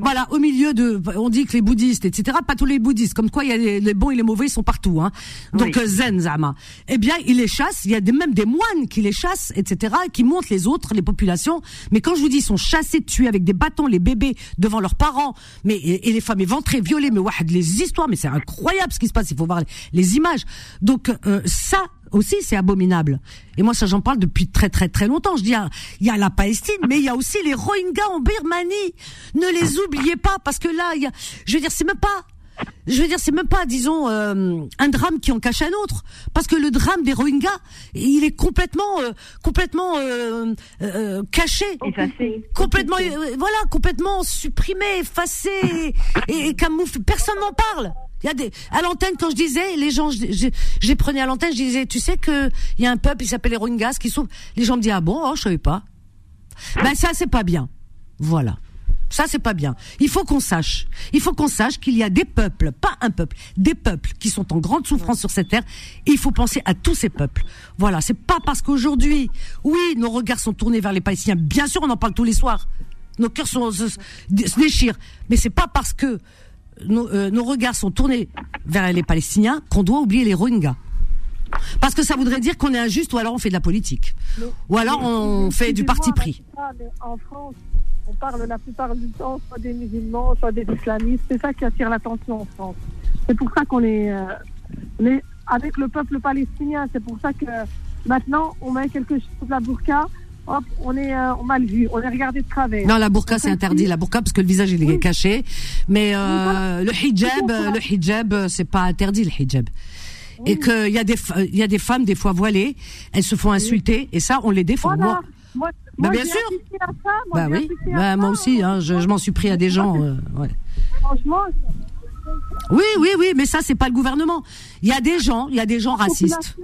voilà, au milieu de, on dit que les bouddhistes, etc. Pas tous les bouddhistes, comme quoi il y a les, bons et les mauvais, ils sont partout, hein. Donc euh, zen zama. Eh bien, ils les chassent. Il y a des, même des moines qui les chassent, etc. qui montent les autres, les populations. Mais quand je vous dis, ils sont chassés, tués avec des bâtons, les bébés devant leurs parents, mais et, les femmes éventrées, violées, mais wahad, les histoires, mais c'est incroyable ce qui se passe. Il faut voir les, images. Donc euh, ça, aussi c'est abominable. Et moi ça j'en parle depuis très très très longtemps. Je dis il y a la Palestine, mais il y a aussi les Rohingyas en Birmanie. Ne les oubliez pas parce que là il y a, je veux dire c'est même pas je veux dire, c'est même pas, disons, euh, un drame qui en cache un autre, parce que le drame des Rohingyas, il est complètement, euh, complètement euh, caché, effacé, complètement, voilà, complètement supprimé, effacé et, et camouflé. Personne n'en parle. Il y a des à l'antenne quand je disais les gens j'ai prenais à l'antenne je disais tu sais que il y a un peuple il s'appelle les Rohingyas qui sont les gens me disaient ah bon oh, je savais pas. Ben ça c'est pas bien. Voilà. Ça c'est pas bien. Il faut qu'on sache. Il faut qu'on sache qu'il y a des peuples pas un peuple des peuples qui sont en grande souffrance sur cette terre il faut penser à tous ces peuples. Voilà. C'est pas parce qu'aujourd'hui oui nos regards sont tournés vers les Palestiniens. Bien sûr on en parle tous les soirs. Nos cœurs sont, se déchirent. Mais c'est pas parce que euh, nos, regards sont tournés vers les Palestiniens qu'on doit oublier les Rohingyas. Parce que ça voudrait dire qu'on est injuste ou alors on fait de la politique. ou alors on fait du parti pris. En France, on parle la plupart du temps soit des musulmans, soit des islamistes. C'est ça qui attire l'attention en France. C'est pour ça qu'on est, euh, est, avec le peuple palestinien. C'est pour ça que maintenant on met quelque chose sous la burqa on est euh, mal vu, on est regardé de travers. Non, la burqa c'est interdit, la burqa parce que le visage il est caché, mais euh, le hijab, le hijab c'est pas interdit le hijab. Et qu'il y a des y a des femmes des fois voilées, elles se font insulter et ça on les défend. Moi, bah, bien sûr. moi, bah oui, bah, moi aussi, hein, je, m'en suis pris à des gens. Euh, ouais. Franchement, oui, oui, oui, mais ça c'est pas le gouvernement. Il y a des gens, il y a des gens racistes.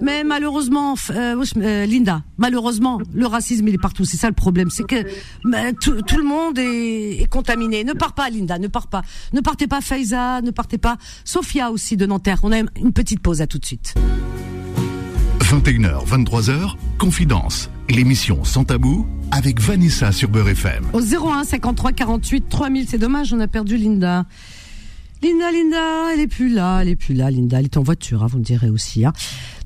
Mais malheureusement, euh, euh, Linda, malheureusement, le racisme il est partout. C'est ça le problème, c'est que tout, le monde est, contaminé. Ne pars pas, Linda, ne pars pas. Ne partez pas, Faiza, ne partez pas. Sophia aussi de Nanterre. On a une petite pause à tout de suite. 21h, 23h, Confidence, l'émission Sans Tabou avec Vanessa sur Beurre FM. Au 01 53 48 3000, c'est dommage, on a perdu Linda. Linda, Linda, elle est plus là, elle est plus là, Linda, elle est en voiture, hein, vous me direz aussi. Hein.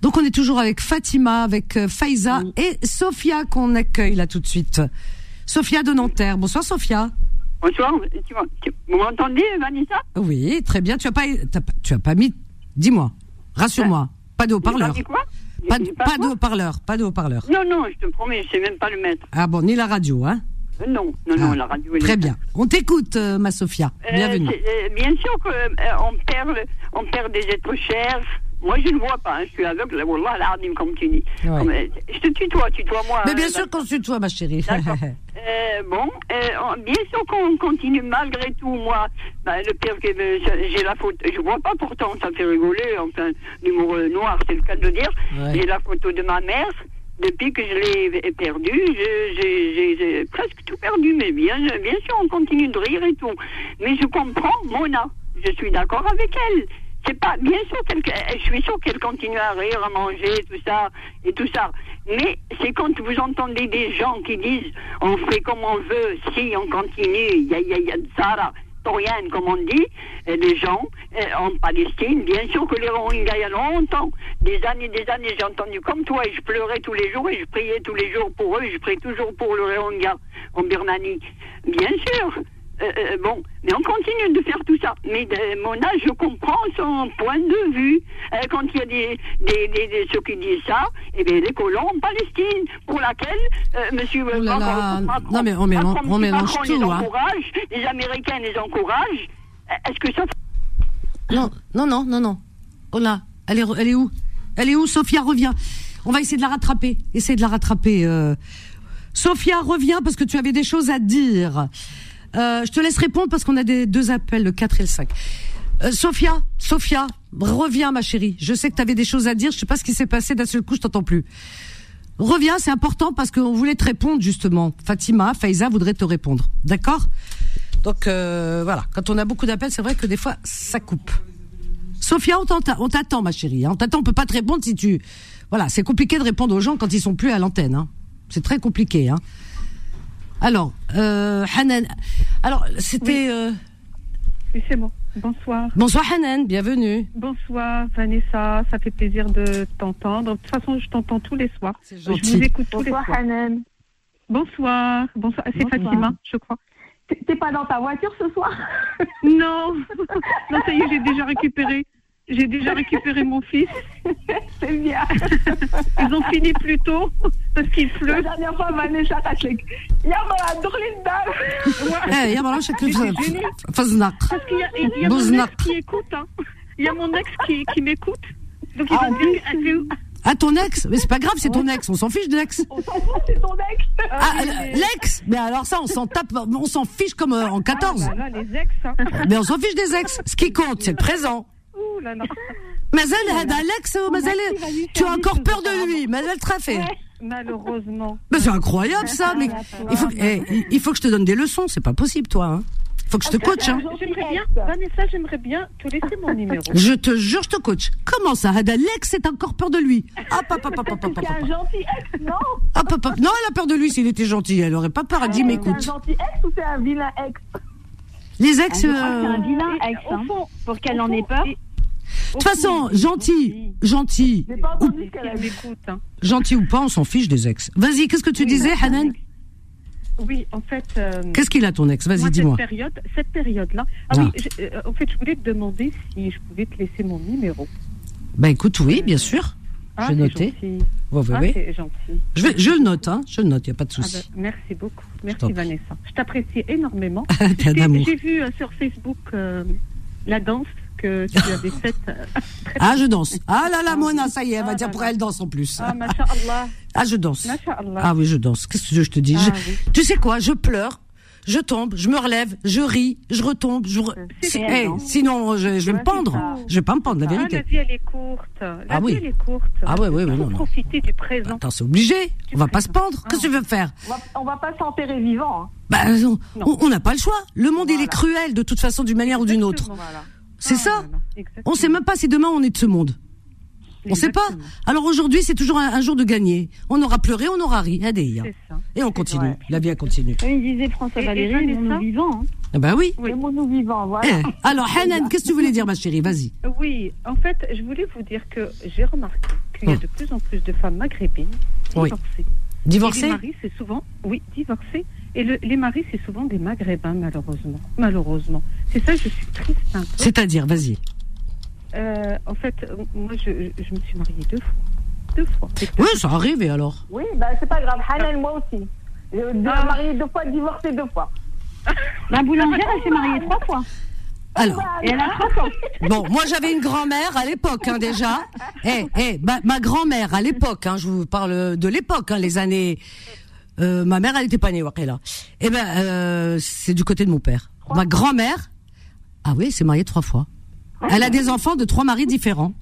Donc on est toujours avec Fatima, avec euh, Faiza et Sophia qu'on accueille là tout de suite. Sophia de Nanterre. Bonsoir Sophia. Bonsoir, vous m'entendez Vanessa? Oui, très bien. Tu as pas, tu as pas mis, dis-moi, rassure-moi, pas de haut-parleur. Pas, de, pas de haut-parleur, pas de haut-parleur. Non, non, je te promets, je sais même pas le mettre. Ah bon, ni la radio, hein euh, non, non, non, ah, la radio. Très bien. On t'écoute, euh, ma Sophia. Bienvenue. bien sûr qu'on perd, on perd des êtres chers, moi, je ne vois pas, hein. je suis aveugle. Wallah, l'ardim, comme tu dis. Ouais. Je te tutoie, tutoie-moi. Mais bien sûr qu'on se tutoie, ma chérie. euh, bon, euh, bien sûr qu'on continue, malgré tout, moi, bah, le pire que euh, j'ai la photo, je vois pas pourtant, ça fait rigoler, enfin, l'humour euh, noir, c'est le cas de dire. J'ai la photo de ma mère. Depuis que je l'ai perdue, j'ai presque tout perdu, mais bien, bien sûr, on continue de rire et tout. Mais je comprends Mona, je suis d'accord avec elle c'est pas, bien sûr qu'elle, je suis sûre qu'elle continue à rire, à manger, tout ça, et tout ça. Mais c'est quand vous entendez des gens qui disent, on fait comme on veut, si on continue, y a, y a, Zara, Comme on dit, les gens en Palestine, bien sûr que les Rohingyas, il y a longtemps, des années, des années, j'ai entendu comme toi, et je pleurais tous les jours, et je priais tous les jours pour eux, et je prie toujours pour le Rohingya en Birmanie. Bien sûr. Euh, euh, bon, mais on continue de faire tout ça. Mais de mon âge, je comprends son point de vue. Euh, quand il y a des, des, des, ceux qui disent ça, eh bien, les colons en Palestine, pour laquelle Monsieur oh non mais on mélange, on mélange tout. Les hein. les Américains les encouragent. Est-ce que ça Non, non, non, non, non. Oh là, elle est, elle est où? Elle est où? Sophia revient. On va essayer de la rattraper. Essayer de la rattraper. Sophia revient parce que tu avais des choses à dire. Euh, je te laisse répondre parce qu'on a des deux appels, le 4 et le 5. Euh, Sophia, Sophia, reviens ma chérie. Je sais que tu avais des choses à dire. Je sais pas ce qui s'est passé. D'un seul coup, je t'entends plus. Reviens, c'est important parce qu'on voulait te répondre justement. Fatima, Faiza voudrait te répondre. D'accord? Donc euh, voilà, quand on a beaucoup d'appels, c'est vrai que des fois, ça coupe. Sophia, on t'attend, ma chérie. Hein. On t'attend, on peut pas te répondre si tu... Voilà, c'est compliqué de répondre aux gens quand ils sont plus à l'antenne. Hein. C'est très compliqué. Hein. Alors, euh, Hanan. Alors, c'était. Euh, oui, c'est bon. Bonsoir. Bonsoir Hanan, bienvenue. Bonsoir Vanessa, ça fait plaisir de t'entendre. De toute façon, je t'entends tous les soirs. Je vous écoute tous Bonsoir, les soirs. Hanan. Bonsoir. Bonsoir. C'est Fatima, je crois. T'es pas dans ta voiture ce soir? Non. non, ça y est, j'ai déjà récupéré. J'ai déjà récupéré mon fils. C'est bien. Ils ont fini plus tôt parce qu'il pleut. La dernière fois, Vanessa a dit Yamala, Dorlinda. Eh, Yamala, chacun Faznak. Parce qu'il y a, il y a mon ex qui écoute. Hein. Il y a mon ex qui, qui m'écoute. Donc il ah, va dire. Ah, ton ex Mais c'est pas grave, c'est ton ex. On s'en fiche de l'ex. On s'en fout, c'est ton ex. Ah, l'ex Mais alors ça, on s'en tape, on s'en fiche comme euh, en 14. Ah, là, les ex. Hein. Mais on s'en fiche des ex. Ce qui compte, c'est le présent. Mais elle, Alex, tu as encore peur de lui, mais elle te fait. Malheureusement. Mais c'est incroyable ça, mais il faut, eh, il faut que je te donne des leçons, c'est pas possible toi. Hein. Il faut que je te coach. Hein. J'aimerais bien, Vanessa, j'aimerais bien te laisser mon numéro. Je te jure, je te coach. Comment ça, Alex, c'est encore peur de lui? Hop, hop, hop, hop, hop, hop. C'est un gentil ex, non? Hop, hop, hop. Non, elle a peur de lui s'il était gentil. Elle aurait pas peur. Elle dit, mais écoute. C'est un gentil ex ou c'est un vilain ex? Les ex. C'est un vilain ex, hein, pour qu'elle en ait peur. De toute façon, gentil, gentil. Ou, hein. Gentil ou pas, on s'en fiche des ex. Vas-y, qu'est-ce que tu disais, Hanan oui, en fait. Euh, Qu'est-ce qu'il a ton ex? Vas-y, dis-moi. Cette période, cette période-là. Ah, oui, ah. Euh, en fait, je voulais te demander si je pouvais te laisser mon numéro. Bah écoute, oui, bien sûr. Ah. Oui, oui, ah, c'est gentil. Je, vais, je note, hein. Je note, il n'y a pas de ah, souci. Ben, merci beaucoup. Merci Vanessa. Je t'apprécie énormément. J'ai vu euh, sur Facebook la danse que tu avais faite. Euh, ah, je danse. Ah là là, Mona, ça y est, elle va dire pour elle danse en plus. Ah, masha'Allah. Ah, je danse. Ah oui, je danse. Qu'est-ce que je te dis ah, Tu sais quoi Je pleure. Je tombe, je me relève, je ris, je retombe, je. Hey, sinon, je, je vais me pendre. Je vais pas me pendre, la vérité. Ah, la vie elle est courte. La ah, vie oui. elle est courte. Ah oui, oui, oui, non, non. profiter du présent. Attends, c'est obligé. on va pas se pendre. Qu'est-ce que tu veux faire on va, pas s'enterrer vivant. Hein. Bah, on n'a pas le choix. Le monde il est cruel de toute façon, d'une manière ou d'une autre. C'est ça. On ne sait même pas si demain on est de ce monde. On sait pas. Alors aujourd'hui, c'est toujours un, jour de gagner. On aura pleuré, on aura ri. Et on continue. La vie continue. Il disait François Valéry, nous vivant. Hein. Eh ben oui. oui. nous vivant, voilà. Eh, alors, Hanan, qu'est-ce que tu voulais dire, ma chérie? Vas-y. Oui, en fait, je voulais vous dire que j'ai remarqué qu'il y a oh. de plus en plus de femmes maghrébines divorcées. Divorcées Les maris, c'est souvent, oui, divorcées. Et les maris, c'est souvent des maghrébins, malheureusement. Malheureusement. C'est ça, je suis triste un peu. C'est-à-dire, vas-y. Euh, en fait, moi, je, je, me suis mariée deux fois. Deux fois. Oui, ça arrive, et alors Oui, bah, c'est pas grave. Hanan, moi aussi. Je suis ah. mariée deux fois, divorcée deux fois. La boulangère, elle s'est mariée trois fois. Alors, et elle a trois ans. Bon, moi j'avais une grand-mère à l'époque hein, déjà. Eh, eh, ma, grand-mère à l'époque, hein, je vous parle de l'époque, hein, les années. Euh, ma mère, elle n'était pas née, là. Eh ben, euh, c'est du côté de mon père. Ma grand-mère, ah oui, s'est mariée trois fois. Elle a des enfants de trois maris différents.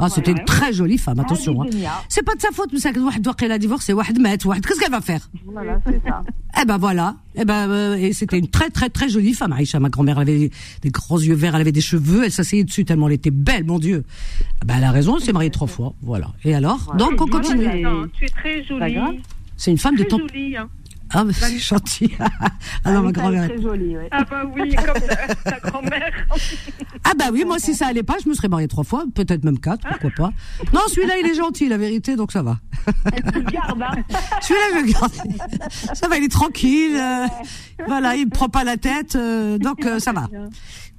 Ah, c'était une très jolie femme, attention. Hein. C'est pas de sa faute, mais c'est qu'elle a divorcé, qu'est-ce qu'elle va faire? Voilà, c'est ça. Eh ben voilà, eh ben euh, et c'était une très très très jolie femme. Aïcha, ma grand-mère, elle avait des grands yeux verts, elle avait des cheveux, elle s'asseyait dessus tellement elle était belle, mon Dieu. Eh ben elle a raison, elle s'est mariée trois fois, voilà. Et alors? Donc on continue. tu es très jolie. C'est une femme de temps. Ah, bah, c'est gentil. ah non, ma grand-mère. très jolie, oui. Ah, bah oui, comme ta, grand-mère. ah, bah oui, moi, si ça allait pas, je me serais mariée trois fois, peut-être même quatre, pourquoi pas. Non, celui-là, il est gentil, la vérité, donc ça va. tu le gardes, hein. Celui-là, je le garde. Ça va, il est tranquille. Euh, voilà, il me prend pas la tête, euh, donc euh, ça va.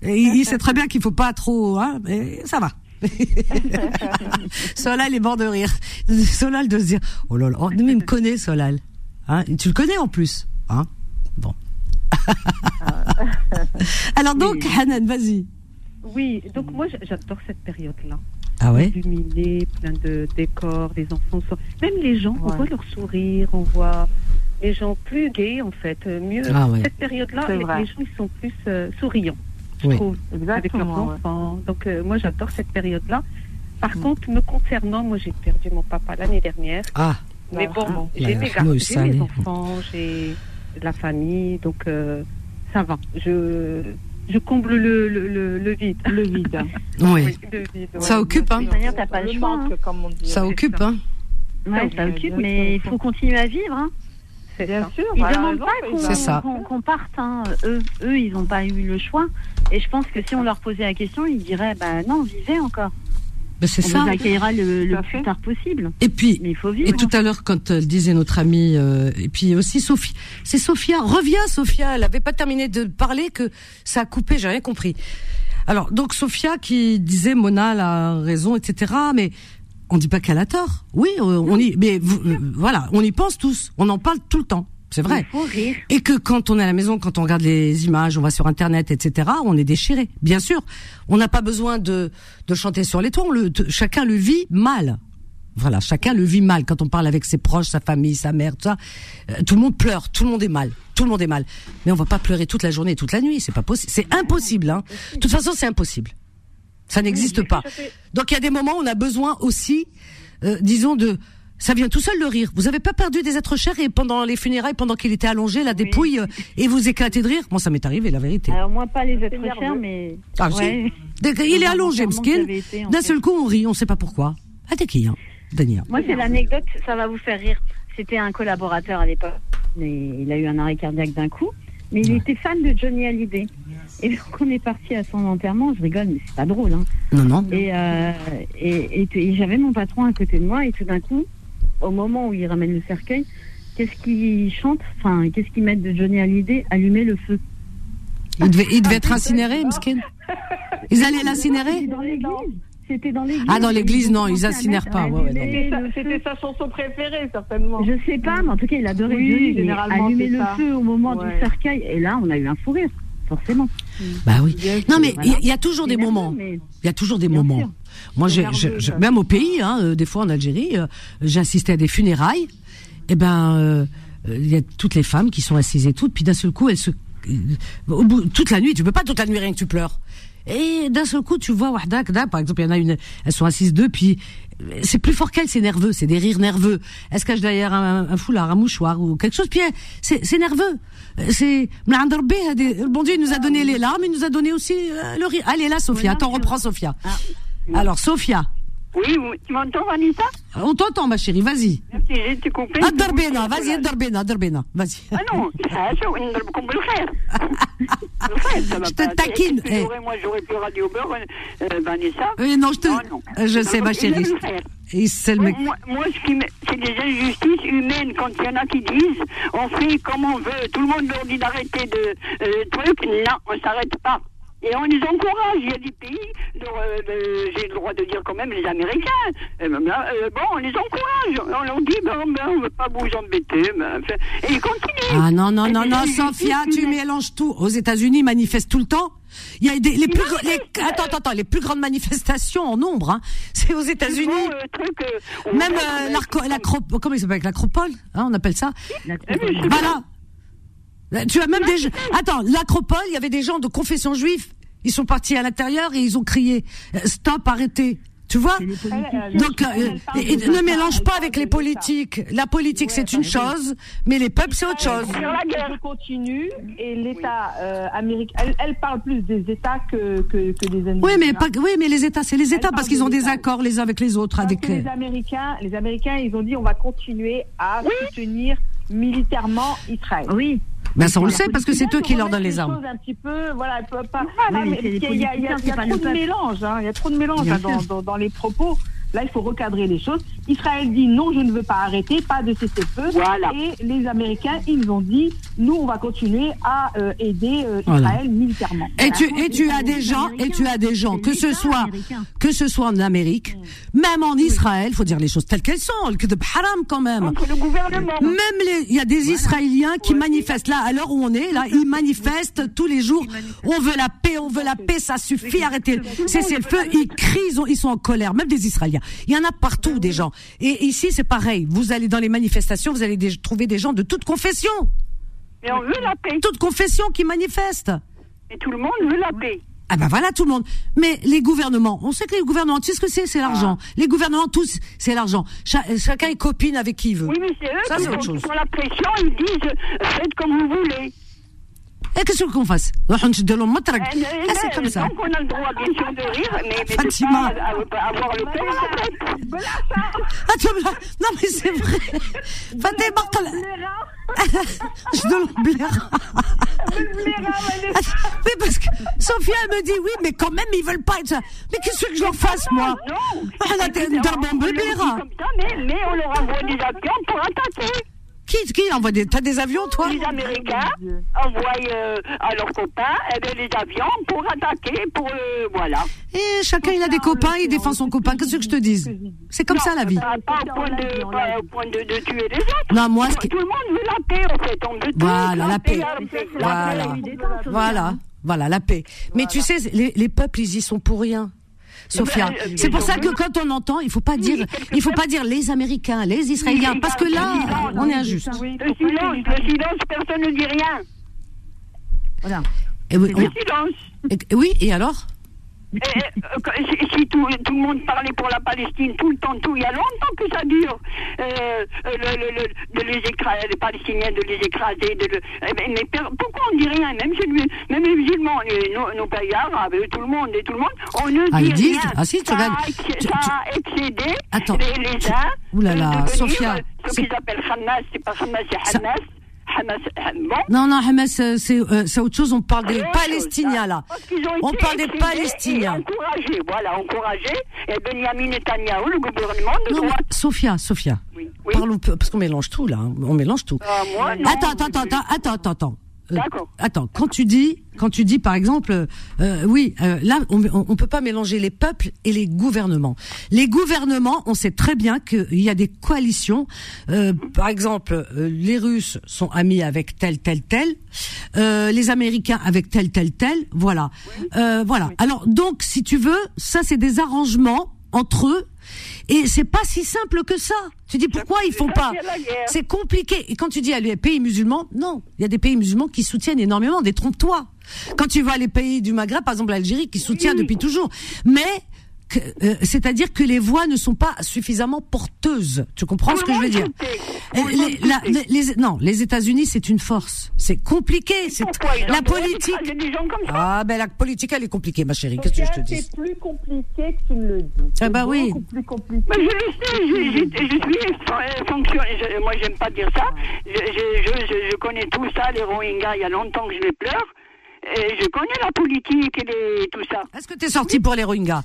il, sait très bien qu'il faut pas trop, hein, mais ça va. Solal est mort de rire. Solal de se dire, oh là là, oh, mais il me connaît, Solal. Hein, tu le connais en plus. Hein bon. Alors donc, Hanan, vas-y. Oui, donc moi j'adore cette période-là. Ah ouais? Illuminé, plein de décors, les enfants sont... Même les gens, on voit leur sourire, on voit les gens plus gays en fait, mieux. Ah cette période-là, les, gens ils sont plus euh, souriants, je trouve, avec leurs enfants. Donc euh, moi j'adore cette période-là. Par mm. contre, me concernant, moi j'ai perdu mon papa l'année dernière. Ah. Mais bon, j'ai mes, mes enfants, j'ai la famille, donc euh, ça va. Je, je comble le, le, le, vide. Le vide. oui. Ça occupe, hein. T'as pas le choix. Hein. Comme on dit. Ça occupe, hein. Ouais, ça occupe, mais il faut continuer à vivre, hein. Bien sûr. Ils ne demandent pas qu'on parte. Hein. Eux, eux, ils n'ont pas eu le choix. Et je pense que si on leur posait la question, ils diraient bah non, vivez encore. Ben c'est ça. On accueillera le, le plus tard possible. Et puis, il faut vivre. Et tout à l'heure, quand elle disait notre amie, euh, et puis aussi Sophie, c'est Sophia. Reviens, Sophia. Elle avait pas terminé de parler que ça a coupé. J'ai rien compris. Alors, donc Sophia qui disait Mona a raison, etc. Mais on dit pas qu'elle a tort. Oui, on y, mais euh, voilà, on y pense tous. On en parle tout le temps. C'est vrai. Et que quand on est à la maison, quand on regarde les images, on va sur Internet, etc., on est déchiré. Bien sûr, on n'a pas besoin de, de chanter sur les toits. Le, chacun le vit mal. Voilà, chacun le vit mal. Quand on parle avec ses proches, sa famille, sa mère, tout ça, euh, tout le monde pleure, tout le monde est mal, tout le monde est mal. Mais on va pas pleurer toute la journée, toute la nuit. C'est pas possible. C'est impossible. Hein. De toute façon, c'est impossible. Ça n'existe pas. Donc il y a des moments où on a besoin aussi, euh, disons, de ça vient tout seul le rire. Vous avez pas perdu des êtres chers et pendant les funérailles, pendant qu'il était allongé, la dépouille, et vous éclatez de rire? Moi, ça m'est arrivé, la vérité. Alors moi, pas les êtres chers, mais. Ah, ouais. Il est allongé, Mskin. D'un seul coup, on rit, on sait pas pourquoi. Ah, t'es qui, hein, Dania Moi, c'est l'anecdote, ça va vous faire rire. C'était un collaborateur à l'époque, mais il a eu un arrêt cardiaque d'un coup. Mais il était fan de Johnny Hallyday. Et donc on est parti à son enterrement, je rigole, mais c'est pas drôle. Hein. Non, non. Et, euh, et, et j'avais mon patron à côté de moi, et tout d'un coup, au moment où ils ramènent le cercueil, qu'est-ce qu'ils chantent Enfin, qu'est-ce qu'ils mettent de Johnny Hallyday Allumer le feu. Il devait, il devait être incinéré, Mskin Ils allaient l'incinérer C'était dans l'église. Ah, dans l'église, non, ils incinèrent pas. C'était sa chanson préférée, certainement. Je sais pas, mais en tout cas, il adorait oui, Johnny. Allumer le feu au moment du cercueil. Et là, on a eu un fou rire, forcément. Bah oui. Non, mais il y, a toujours des moments. Il y a toujours des moments. Moi, j'ai, même au pays, hein, euh, des fois en Algérie, euh, j'ai assisté à des funérailles. Et eh ben, euh, il y a toutes les femmes qui sont assises et toutes, puis d'un seul coup, elles se, au bout, toute la nuit, tu peux pas toute la nuit rien que tu pleures. Et d'un seul coup, tu vois Wahda, par exemple, il y en a une, elles sont assises deux, puis c'est plus fort qu'elles, c'est nerveux, c'est des rires nerveux. Elles se cachent derrière un, foulard, un mouchoir ou quelque chose, puis c'est, nerveux. C'est, le bon Dieu nous a donné les larmes, il nous a donné aussi le rire. Allez là, Sophia, attends, reprends Sophia. Ah. Alors, Sophia. Oui, tu m'entends, Vanessa? On t'entend, ma chérie, vas-y. Merci, j'ai été coupée. Adarbena, vas-y, Adarbena, Adarbena, vas-y. Ah non, je te taquine. Eh. Moi, j'aurais pu Radio Beurre, euh, Vanessa. Oui, non, je te. Je sais, ma chérie. Et le... Moi, moi c'est des injustices humaines quand il y en a qui disent on fait comme on veut. Tout le monde leur dit d'arrêter de euh, trucs. Non, on s'arrête pas. Et on les encourage. Il y a des pays, euh, j'ai le droit de dire quand même les Américains. Euh, euh, bon, on les encourage. On leur dit, ben, ben on ne veut pas vous embêter. Ben, et ils continuent. Ah non, non, non, non, Sophia, tu mélanges tout. Aux États-Unis, ils manifestent tout le temps. Il y a des, les plus, les, attends, attends, attends, les plus grandes manifestations en nombre, hein, c'est aux États-Unis. Même l'acropole, comment il s'appelle, l'acropole, hein, on appelle ça? Voilà. Euh, tu as même des gens... Attends, l'acropole, il y avait des gens de confession juive. Ils sont partis à l'intérieur et ils ont crié euh, stop, arrêtez. Tu vois Donc euh, ne mélange pas avec les politiques. La politique c'est une chose, mais les peuples c'est autre chose. La guerre continue et l'État américain, elle, parle plus des États que, que, que des Oui, mais pas, oui, mais les États, c'est les États parce qu'ils ont des accords les uns avec les autres. avec les Américains, les Américains, ils ont dit on va continuer à soutenir militairement Israël. Oui. Ben ça on le sait parce que c'est eux qui leur donnent les armes. Un petit peu, voilà, pas, il y a, trop de mélange, hein, il y a trop de mélange dans, dans, les propos. Là, il faut recadrer les choses. Israël dit non, je ne veux pas arrêter, pas de cessez-le-feu. Voilà. Et les Américains, ils ont dit nous, on va continuer à euh, aider euh, Israël militairement. Et tu et tu as des gens et tu as des gens que ce soit que ce soit en Amérique, même en Israël, faut dire les choses telles qu'elles sont. Le haram quand même. le gouvernement. Même les, il y a des Israéliens qui manifestent là à l'heure où on est là, ils manifestent tous les jours. On veut la paix, on veut la paix, ça suffit, arrêtez. C'est le feu. Ils crient, ils, ils sont en colère, même des Israéliens. Il y en a partout des gens. Et ici, c'est pareil. Vous allez dans les manifestations, vous allez trouver des gens de toute confession. Mais on veut la paix. Toute confession qui manifeste. Et tout le monde veut la paix. Ah ben voilà tout le monde. Mais les gouvernements, on sait que les gouvernements, tu sais ce que c'est, c'est l'argent. Ah. Les gouvernements tous, c'est l'argent. chacun est copine avec qui il veut. Oui mais c'est eux Ça, qui, font, la pression, ils disent faites comme vous voulez. Et qu'est-ce qu'on fasse نروحوا نشدوا لهم مطرق c'est comme ça. Donc on a le droit bien sûr de rire, mais, mais Fatima. de pas avoir le cœur Attends, non mais c'est vrai. Fatima je dois l'oubliera. Oui, parce que Sophia elle me dit oui, mais quand même ils veulent pas être. Mais qu'est-ce que je leur fasse moi Non. On a des Mais on leur envoie des avions pour attaquer. Qui, qui envoie des, t'as des avions, toi Les Américains envoient euh, à leurs copains eh bien, les avions pour attaquer, pour euh, voilà. Et chacun il a des copains, il défend son copain. Qu'est-ce que je te dise? C'est comme ça la vie. Pas, au point, de, pas au point de, de, tuer les autres. Non, moi, tout, le monde veut la paix en fait. On veut voilà, la, paix. Voilà, voilà, voilà, la paix. Mais tu sais, les, les peuples ils y sont pour rien. Sophia. Euh, c'est pour ça que quand on entend, il faut pas dire, il faut pas dire les Américains, les Israéliens, parce que là, on est injuste. Le silence, le silence, personne ne dit rien. Voilà. Et oui, le silence. oui, et alors? Eh, eh, si, tout, tout, le monde parlait pour la Palestine tout le temps, tout, il y a longtemps que ça dure, euh, le, de les écraser, les Palestiniens, de les écraser, de le, eh ben, mais pourquoi on dit rien? Même même les musulmans, les, nos, nos pays arabes, tout le monde et tout le monde, on ne ah, dit disent, rien. Ah si, tu ça, a, tu, ça a excédé Attends, les, les uns. Ouh là là, Sophia. Ce qu'ils appellent Hamas, c'est pas Hamas, c'est Hamas. Hamas, bon. Non, non, Hamas, euh, c'est euh, autre chose. On parle des Palestiniens, là. On parle des Palestiniens. Encouragés, voilà, encouragés. Et Benjamin Netanyahu, le gouvernement de non, droite. Sophia, Sophia. Oui, oui. Parlons, parce qu'on mélange tout, là. On mélange tout. Euh, moi, non, attends, attends, attends, attends, attends, attends. Euh, attends, quand tu dis, quand tu dis par exemple, euh, oui, euh, là, on, on, peut pas mélanger les peuples et les gouvernements. Les gouvernements, on sait très bien qu'il y a des coalitions. par exemple, les Russes sont amis avec tel, tel, tel. les Américains avec tel, tel, tel. Voilà, voilà. Alors donc, si tu veux, ça c'est des arrangements entre eux et c'est pas si simple que ça. Tu dis pourquoi ils font pas C'est compliqué. Et quand tu dis à les pays musulmans, non, il y a des pays musulmans qui soutiennent énormément. Détrompe-toi. Quand tu vois les pays du Maghreb, par exemple l'Algérie, qui soutient depuis toujours, mais euh, c'est-à-dire que les voix ne sont pas suffisamment porteuses. Tu comprends ce que je veux dire? Les, Non, les États-Unis, c'est une force. C'est compliqué. C'est la politique. Ah ben la politique, elle est compliquée, ma chérie. Qu'est-ce que je te dis? C'est plus compliqué que tu ne le dis. Ah bah oui. Plus compliqué. Mais je le sais. Je, je, je suis fonctionnaire. Moi, j'aime pas dire ça. Je, je, je, connais tout ça, les Rohingyas. Il y a longtemps que je les pleure. Et je connais la politique et tout ça. Est-ce que tu es sorti pour les Rohingyas?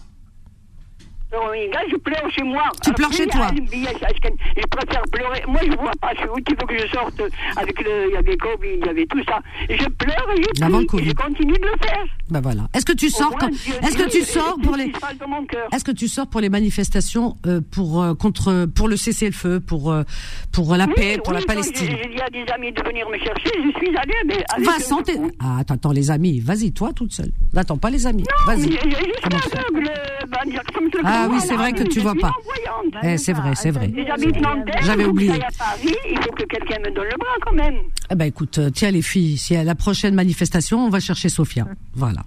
Je pleure chez moi. Tu pleures chez toi Je préfère pleurer. Moi, je vois pas. Il faut que je sorte avec le. Il y avait Covid, il y avait tout ça. Je pleure et je, prie, je continue de le faire. Ben voilà. Est-ce que tu sors Est-ce que tu sors pour les Est-ce que tu sors pour les manifestations euh, pour euh, contre pour le cessez-le-feu, pour euh, pour la paix, pour la Palestine? Il y a des amis de venir me chercher. Je suis allée. Mais Vincent, ah, attends, attends, les amis. Vas-y, toi, toute seule. N'attends pas les amis. Vas-y. Ah oui, c'est vrai que tu vois pas. Eh, c'est vrai, c'est vrai. J'avais oublié. Il faut que quelqu'un me donne le bras quand même. Eh ben écoute, euh, tiens les filles, si à la prochaine manifestation, on va chercher Sophia. Voilà.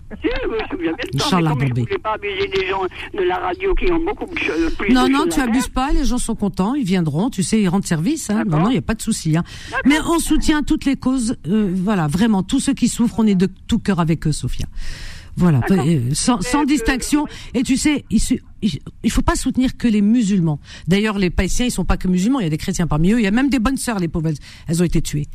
Inch'Allah, bébé. Je ne pas abuser des gens de la radio qui ont beaucoup plus Non, non, tu abuses pas, les gens sont contents, ils viendront, tu sais, ils rendent service. Hein. Non, non, il n'y a pas de souci. Hein. Mais on soutient toutes les causes, euh, voilà, vraiment, tous ceux qui souffrent, on est de tout cœur avec eux, Sophia. Voilà, euh, sans, sans distinction. Et tu sais, il, il faut pas soutenir que les musulmans. D'ailleurs, les Palestiniens, ils sont pas que musulmans. Il y a des chrétiens parmi eux. Il y a même des bonnes sœurs, les pauvres. Elles ont été tuées.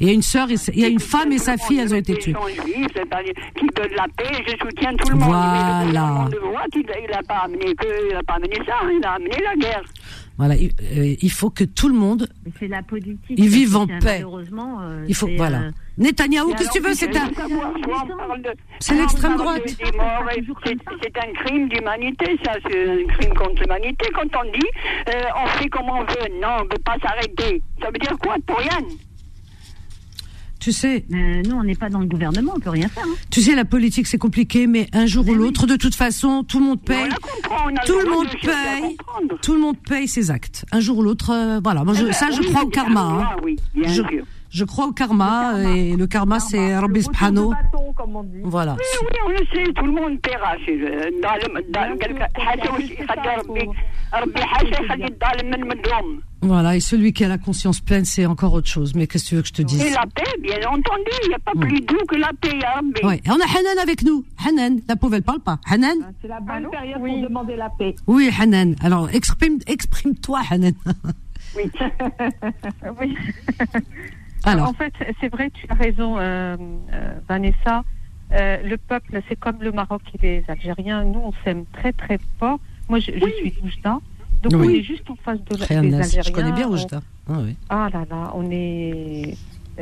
il y a une sœur, il y a une femme et sa fille, elles ont été tuées. Qui donne la paix, je soutiens tout le monde. Voilà. Il n'a pas amené que, il a pas amené ça, il a amené la guerre. Voilà, il, faut que tout le monde. C'est la politique. Ils vivent en paix. Euh, il faut, voilà. Euh, Netanyahou, qu'est-ce que tu veux C'est un. C'est l'extrême droite. C'est un crime d'humanité, ça. C'est un crime contre l'humanité. Quand on dit on fait comme on veut, non, on ne peut pas s'arrêter. Ça veut dire quoi Pour rien tu sais. nous, on n'est pas dans le gouvernement, on peut rien faire. Hein. Tu sais, la politique, c'est compliqué, mais un jour ou l'autre, de toute façon, tout le monde paye. tout le monde paye. Tout le monde paye ses actes. Un jour ou l'autre, euh, voilà. Moi, je, ça, je crois au karma. Hein. Oui, bien je, sûr. Je crois au karma, et le karma, c'est Rabbi Subhanahu. Voilà. Oui, oui, on le sait, tout le monde paiera. Voilà, et celui qui a la conscience pleine, c'est encore autre chose. Mais qu'est-ce que tu veux que je te dise? Et la paix, bien entendu, il n'y a pas plus doux que la paix. Hein, Oui, on a Hanan avec nous. Hanan, la pauvre, elle parle pas. Hanan? Ah, C'est la bonne période pour demander la paix. Oui, Hanan. Alors, exprime, exprime-toi, Hanan. oui. oui. Alors. En fait, c'est vrai, tu as raison, euh, euh, Vanessa. Euh, le peuple, c'est comme le Maroc et les Algériens. Nous, on s'aime très, très fort. Moi, je, suis Oujda. Donc, on est juste en face de des Algériens. Je connais bien Oujda. Ah, oui. ah là là, on est.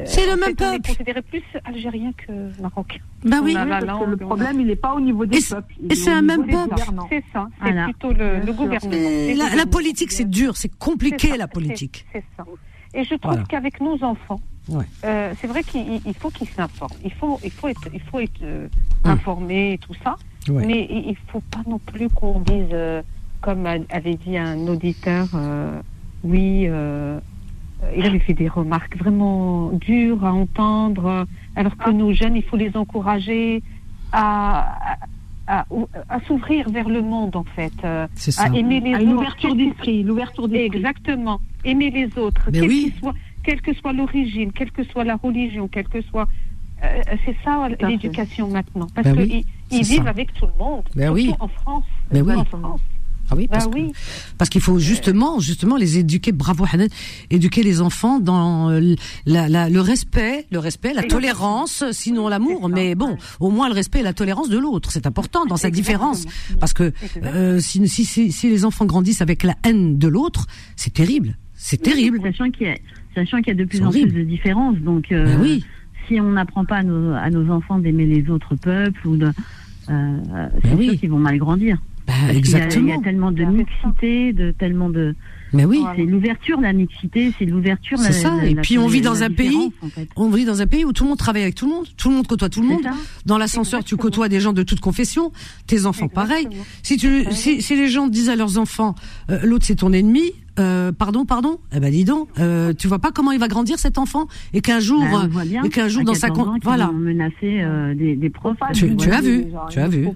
c'est le même peuple. On est considéré plus algérien que Maroc. Ben oui. le problème, il n'est pas au niveau des peuples. Et c'est un même peuple. C'est ça. C'est plutôt le, gouvernement. La, politique, c'est dur, c'est compliqué, la politique. C'est ça. Et je trouve qu'avec nos enfants, euh, c'est vrai qu'il faut qu'ils s'informent. Il faut, il faut être, il faut être euh, hum. informé et tout ça. Mais il ne faut pas non plus qu'on dise, euh, comme avait dit un auditeur, oui, il avait fait des remarques vraiment dures à entendre, alors que ah. nos jeunes, il faut les encourager à, à, s'ouvrir vers le monde en fait, à aimer les autres. L'ouverture d'esprit, l'ouverture d'esprit. Exactement, aimer les autres, quelle que soit l'origine, quelle que soit la religion, quelle que soit euh, c'est ça l'éducation maintenant, parce ben qu'ils vivent avec tout le monde, ben oui. en France. Ben oui. Ah oui, parce, ben qu'il faut justement, justement les éduquer. Bravo Hanan, éduquer les enfants dans euh, la, le respect, le respect, la tolérance, sinon l'amour. Mais bon, au moins le respect et la tolérance de l'autre, c'est important dans sa différence. Parce que euh, si, si, si, les enfants grandissent avec la haine de l'autre, c'est terrible. C'est terrible. Sachant qu'il y a, sachant qu'il y a de plus en plus de différences, donc. Euh, ben oui. Si on n'apprend pas à nos, à nos enfants d'aimer les autres peuples ou de, euh, ben c'est oui. sûr qu'ils vont mal grandir. Bah, exactement. Il y, a, tellement de mixité, de tellement de. Mais oui. C'est l'ouverture, la mixité, c'est l'ouverture. C'est ça. et puis on vit dans un pays, on vit dans un pays où tout le monde travaille avec tout le monde, tout le monde côtoie tout le monde. Dans l'ascenseur, tu côtoies des gens de toute confession, tes enfants pareil. Si tu, si, si, les gens disent à leurs enfants, euh, l'autre c'est ton ennemi, euh, pardon, pardon. Eh ben dis donc, euh, tu vois pas comment il va grandir cet enfant? Et qu'un jour, ben, et qu'un jour dans sa con... voilà, menacer euh, des, des profs. Tu, tu as vu, tu as vu. Ouais,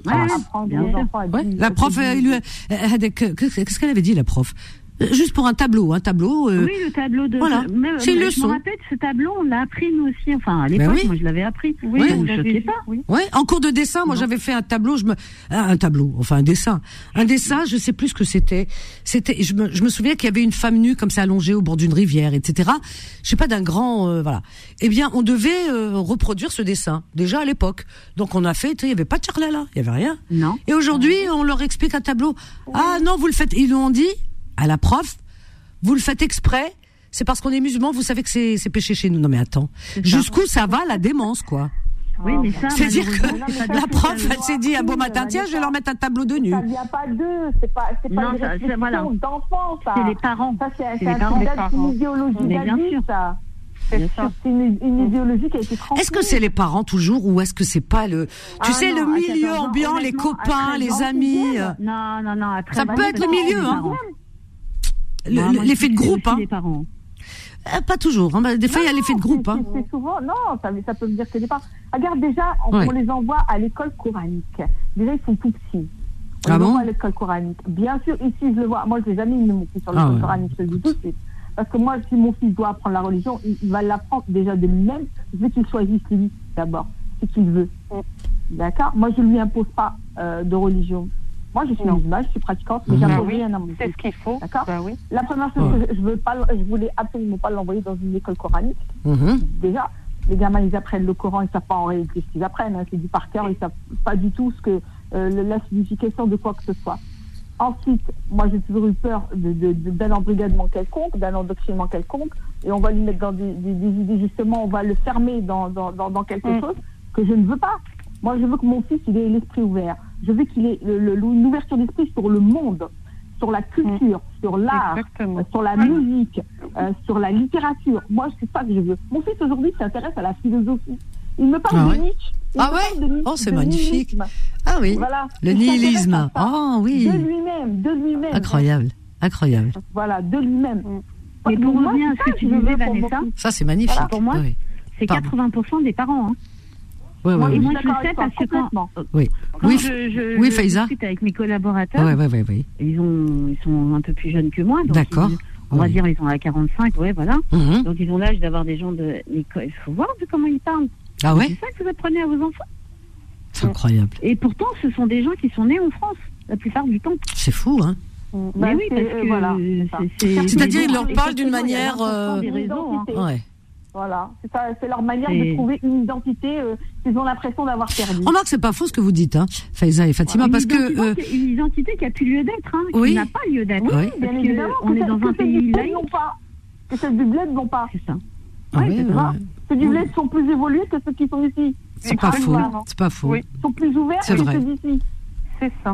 la prof, qu'est-ce qu'elle avait dit la prof? Juste pour un tableau, un tableau. Euh, oui, le tableau de. Voilà. C'est une leçon. Je me rappelle ce tableau, on l'a appris nous aussi. Enfin, à ben l'époque, moi je l'avais appris. Oui, vous ne pas. Oui. Ouais, en cours de dessin, moi j'avais fait un tableau, je me, ah, un tableau, enfin un dessin, un dessin, je sais plus ce que c'était. C'était, je me, je me souviens qu'il y avait une femme nue comme ça allongée au bord d'une rivière, etc. Je sais pas d'un grand, euh, voilà. Eh bien, on devait euh, reproduire ce dessin déjà à l'époque. Donc on a fait, il y avait pas de là, il y avait rien. Non. Et aujourd'hui, on leur explique un tableau. Ah non, vous le faites. Ils nous ont dit à la prof, vous le faites exprès, c'est parce qu'on est musulman, vous savez que c'est péché chez nous. Non mais attends, jusqu'où ça va la démence quoi oui, mais ça. C'est dire que la prof, elle s'est dit un bon matin, tiens, je vais leur mettre un tableau de nu. Ça vient pas d'eux, c'est pas, c'est pas une réflexion d'enfants, ça. C'est les parents. Ça, c'est une idéologie d'adulte, ça. C'est une, une, idéologie qui a été Est-ce que c'est les parents toujours ou est-ce que c'est pas le, tu ah sais, le milieu ambiant, les copains, les amis. Non, non, non. Ça peut être le milieu, hein l'effet de groupe. Hein. parents. Euh, pas toujours. Hein. Des fois, il y a l'effet de groupe. Hein. Souvent. Non, ça, ça, peut me dire que les parents. Regarde, déjà, on, les envoie à l'école coranique. Déjà, ils sont tout petits. On ah les envoie à l'école coranique. Bien sûr, ici, je le vois. Moi, je n'ai jamais mis mon fils sur l'école ah coranique, je le dis tout de suite. Parce que moi, si mon fils doit apprendre la religion, il, va l'apprendre déjà de lui-même. Je veux qu'il choisisse lui d'abord, ce qu'il veut. D'accord? Moi, je ne lui impose pas euh, de religion. Moi, je suis musulmane, je suis pratiquante, mais j'impose rien à mon C'est ce qu'il faut. D'accord bah oui. La première chose, que je, veux pas, je voulais absolument pas l'envoyer dans une école coranique. Mhm. Déjà, les gamins, ils apprennent le Coran, ils savent pas en réalité ce qu'ils apprennent. Hein, c'est du par cœur, ils savent pas du tout ce que euh, la signification de quoi que ce soit. Ensuite, moi, j'ai toujours eu peur d'un de, de, embrigadement quelconque, d'un endoctrinement quelconque, et on va lui mettre dans des, idées, justement, on va le fermer dans, dans, dans, quelque mm. chose que je ne veux pas. Moi, je veux que mon fils, il ait l'esprit ouvert je veux qu'il ait une ouverture d'esprit sur le monde, sur la culture, mm. sur l'art, euh, sur la musique, euh, sur la littérature. Moi, c'est ça que je veux. Mon fils aujourd'hui s'intéresse à la philosophie. Il me parle ah de Nietzsche. ah ouais Oh, c'est magnifique. Ah oui. Voilà. Le nihilisme. Ah oui. De lui-même, de lui-même. Incroyable, incroyable. Voilà, de lui-même. Mais pour revenir à ce que tu disais, Vanessa. Ça, c'est magnifique. pour moi, c'est 80% des parents. Hein. Ouais, moi, moi je le sais parce que quand, oui. quand oui, je, je, oui, je discute avec mes collaborateurs, ouais, ouais, ouais, ils, ont, ils sont un peu plus jeunes que moi. D'accord. On va dire ils sont à 45, ouais, voilà. Mhm. Donc ils ont l'âge d'avoir des gens de. Il faut voir de comment ils parlent. Ah ouais C'est ça que vous apprenez à vos enfants. C'est incroyable. Et pourtant, ce sont des gens qui sont nés en France, la plupart du temps. C'est fou, hein mais bah, oui, parce que voilà, c'est-à-dire ils leur parlent d'une manière. Euh... Des réseaux, hein. ouais. Voilà, c'est leur manière de trouver une identité euh, qu'ils ont l'impression d'avoir perdue. Remarque, c'est pas faux ce que vous dites, hein, Faiza et Fatima, parce que euh... une identité qui a plus lieu d'être, hein, oui. qui n'a pas lieu d'être. Oui, bien évidemment. On est dans un pays laïque. Pas, que celles du bled n'ont pas. C'est ça. Ah oui, c'est ça. Ceux du bled sont plus évolués que ceux qui sont ici. C'est pas faux. C'est pas faux. Ils sont plus ouverts que ceux d'ici.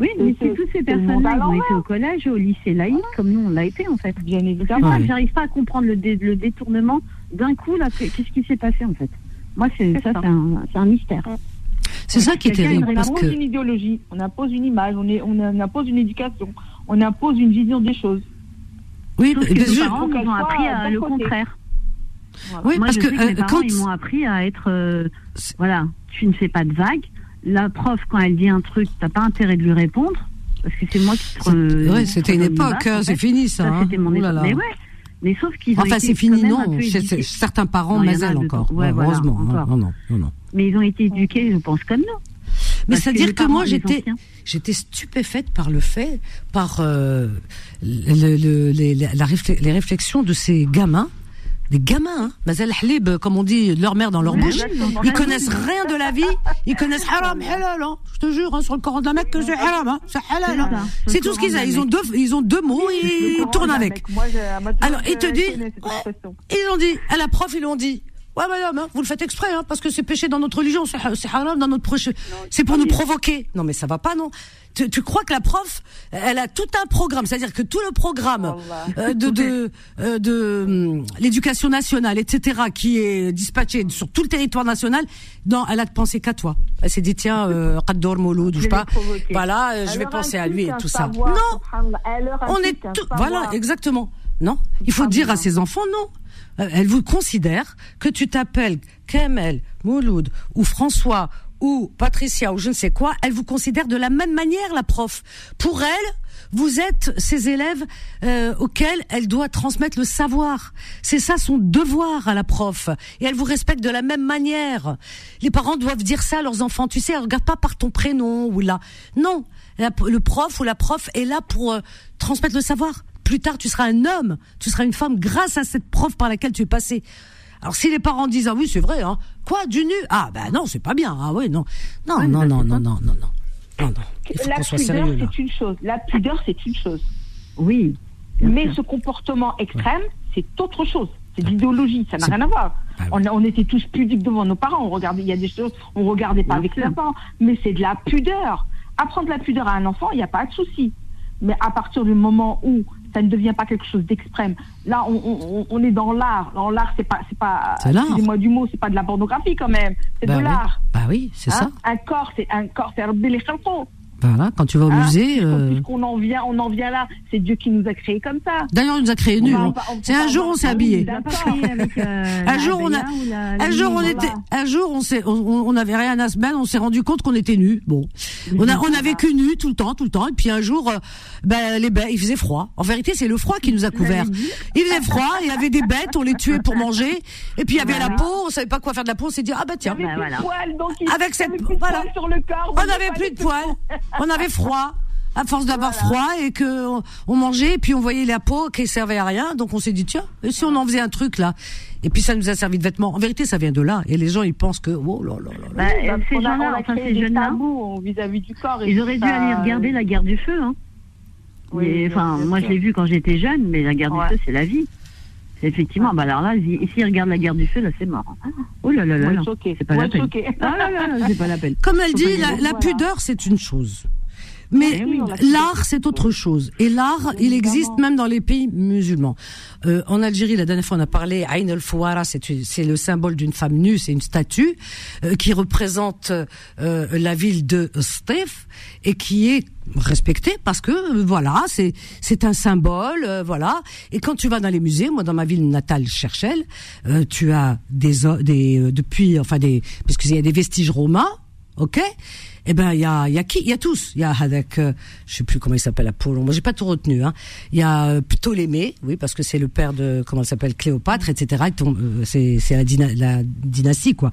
Oui, mais c'est toutes ces personnes-là qui ont été au collège au lycée laïque, comme nous on l'a été en fait. Bien évidemment. J'arrive pas à comprendre le, le détournement d'un coup là. Qu'est-ce qui s'est passé en fait? Moi, c'est ça, c'est un, mystère. C'est ça qui est terrible. On impose une idéologie, on impose une image, on, est, on, impose une éducation, on impose une vision des choses. Oui, les parents nous ont appris à le contraire. Oui, parce que, les euh, parents, ils m'ont appris à être, euh, voilà, tu ne fais pas de vagues, la prof, quand elle dit un truc, t'as pas intérêt de lui répondre, parce que c'est moi qui te. Ouais, c'était une époque, hein, c'est fini ça. ça hein. C'était mon époque. Mais ouais. Mais sauf qu'ils Enfin, c'est fini, non. Certains parents, mais encore. Ouais, heureusement. Hein. non, non, non, non, Mais ils ont été éduqués, je pense, comme nous. Mais c'est-à-dire que, moi, j'étais, j'étais stupéfaite par le fait, par euh, le, le, les, la, les réflexions de ces gamins des gamins, hein. Mazel Halib, comme on dit, leur mère dans leur bouche. Ils connaissent rien de la vie. Ils connaissent haram, halal, hein. Je te jure, hein, sur le Coran de la Mecque, que c'est haram, hein. C'est halal, hein. C'est tout ce qu'ils ont. Ils ont deux, ils ont deux mots et ils tournent avec. Alors, ils te disent, ils ont dit, à la prof, ils l'ont dit. Ouais, madame, hein, vous le faites exprès, hein, parce que c'est péché dans notre religion, c'est haram dans notre proche. C'est pour nous provoquer. Non, mais ça va pas, non tu, tu, crois que la prof, elle a tout un programme, c'est-à-dire que tout le programme euh, de de, euh, de hum, l'éducation nationale, etc., qui est dispatché sur tout le territoire national, non, elle a pensé qu'à toi. Elle s'est dit tiens, euh, Mouloud, je sais pas, voilà, euh, je vais penser à lui et tout ça. Non, on est tout, voilà, exactement. Non. Il faut dire à ses enfants non. Elle vous considère que tu t'appelles Kamel, Mouloud ou François ou Patricia ou je ne sais quoi, elle vous considère de la même manière, la prof. Pour elle, vous êtes ces élèves euh, auxquels elle doit transmettre le savoir. C'est ça son devoir à la prof. Et elle vous respecte de la même manière. Les parents doivent dire ça à leurs enfants. Tu sais, regarde pas par ton prénom ou là. Non, le prof ou la prof est là pour euh, transmettre le savoir. Plus tard, tu seras un homme, tu seras une femme grâce à cette prof par laquelle tu es passé. Alors si les parents disent ah oui c'est vrai hein quoi du nu? Ah ben non c'est pas bien ah oui non non non, non, non, non non non non, la pudeur, c'est une chose. La pudeur, c'est une chose. Oui. Mais ce comportement extrême, c'est autre chose. C'est de l'idéologie, ça n'a rien à voir. Ah on, était tous pudiques devant nos parents. On regardait, il y a des choses, on regardait pas avec les parents. Mais c'est de la pudeur. Apprendre la pudeur à un enfant, il n'y a pas de souci. Mais à partir du moment où ça ne devient pas quelque chose d'extrême. Là, on, est dans l'art. Dans l'art, c'est pas, c'est pas, excusez-moi du mot, c'est pas de la pornographie quand même. C'est bah de l'art. Bah oui, c'est ça. Hein? Un corps, c'est un corps, c'est. Voilà, quand tu vas au hein musée. Euh... Puisqu'on en vient, on en vient là. C'est Dieu qui nous a créés comme ça. D'ailleurs, il nous a créés nus. C'est un jour on s'est habillé. un jour on a, un jour on était, un jour on s'est, on n'avait rien à se mettre, on s'est rendu compte qu'on était nus. Bon, on a, on a vécu nus tout le temps, tout le temps. Et puis un jour, euh, ben les bêtes, il faisait froid. En vérité, c'est le froid qui nous a couverts. Il faisait froid, il y avait des bêtes, on les tuait pour manger. Et puis il y avait la peau, on savait pas quoi faire de la peau. On s'est dit ah bah tiens, avec cette, voilà, on n'avait plus de poils, on avait froid. À force d'avoir froid et que on, mangeait et puis on voyait la peau qui servait à rien donc on s'est dit tiens et si on en faisait un truc là? Et puis ça nous a servi de vêtements. En vérité ça vient de là. Et les gens ils pensent que oh là là là, bah, ces gens-là enfin ces jeunes-là. vis-à-vis du corps ils auraient dû aller regarder la guerre du feu hein. Enfin moi je l'ai vu quand j'étais jeune mais la guerre du feu c'est la vie Effectivement, bah alors là, s'ils regardent la guerre du feu, là, c'est mort. Oh là là là, c'est pas, la peine. Ah là là, c'est pas la peine. Comme elle dit, la pudeur, c'est une chose. Mais l'art, c'est autre chose. Et l'art, il existe même dans les pays musulmans. Euh, en Algérie, la dernière fois, on a parlé, Ain al-Fouara, c'est le symbole d'une femme nue, c'est une statue euh, qui représente euh, la ville de Stif et qui est respectée parce que voilà, c'est c'est un symbole, voilà. Et quand tu vas dans les musées, moi dans ma ville natale, Cherchel, tu as des des depuis enfin des parce qu'il y a des vestiges romains, ok? Eh ben il y a il y a qui? Il y a tous. Il y a avec euh, je sais plus comment il s'appelle Apollon moi j'ai pas tout retenu hein. Il y a euh, Ptolémée oui parce que c'est le père de comment il s'appelle Cléopâtre etc euh, c'est c'est la, la, dynastie quoi.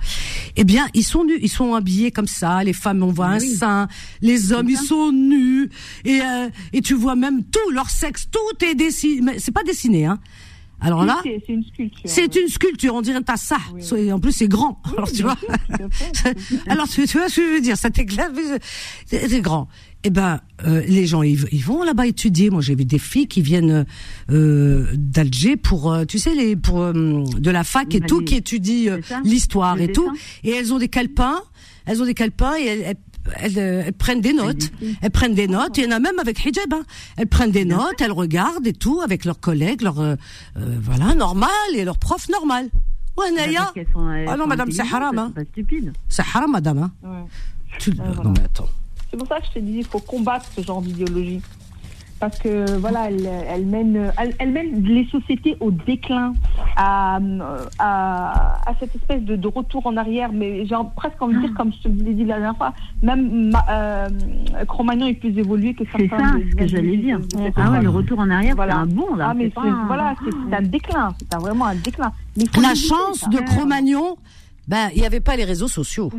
Eh bien ils sont nus. Ils sont habillés comme ça. Les femmes on voit un sein. Les hommes ils sont nus. Et euh, et tu vois même tout leur sexe. Tout est dessiné. Mais c'est pas dessiné hein alors là, c'est une sculpture. C'est une sculpture, on dirait un ça. En plus, c'est grand. Alors tu vois. Alors tu, vois ce que je veux dire Ça t'éclate, c'est grand. Eh ben, euh, les gens ils, vont là-bas étudier. Moi, j'ai vu des filles qui viennent euh, d'Alger pour, euh, tu sais, les pour de la fac et tout, qui étudient l'histoire et tout. Et elles ont des calepins. Elles ont des calepins et elles, elles, prennent des notes. Elles prennent des notes. Il y en a même avec hijab. Hein. Elles prennent des notes, elles regardent et tout avec leurs collègues, leur euh, euh, voilà normal et leurs profs normal. Ouais, Naya. Ah non, madame, c'est haram. Hein. C'est haram, madame. Hein. Ouais. Non, mais attends. C'est pour ça que je te dis, il faut combattre ce genre d'idéologie parce que voilà, elle, elle mène, elle, mène les sociétés au déclin, à, à, à cette espèce de, de, retour en arrière. Mais j'ai presque envie de dire, comme je te l'ai dit la dernière fois, même euh, Cro-Magnon est plus évolué que certains. C'est ça, ce que j'allais dire. Ah ouais, le retour en arrière, voilà. c'est un bon là. Ah, mais voilà, c'est un déclin, c'est vraiment un déclin. la chance de Cro-Magnon ben, il n'y avait pas les réseaux sociaux.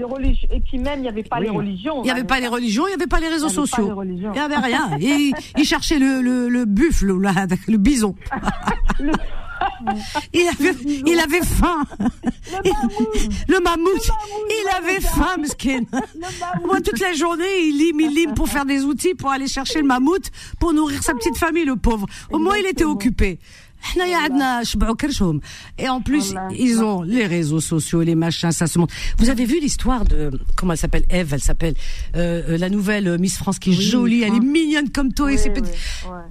Et puis même, il n'y avait pas les religions. Il n'y avait pas les religions, il n'y avait pas les réseaux sociaux. Il n'y avait rien. Et il cherchait le, le, le buffle, le bison. il, avait, il avait faim. Le mammouth. Il avait faim, skin. Moi, toute la journée, il lime, il lime pour faire des outils, pour aller chercher le mammouth, pour nourrir sa petite famille, le pauvre. Au moins, il était occupé. Et en plus, ils ont les réseaux sociaux, les machins, ça se montre. Vous avez vu l'histoire de comment elle s'appelle Eve, elle s'appelle euh, euh, la nouvelle Miss France qui est jolie, elle est mignonne comme toi et c'est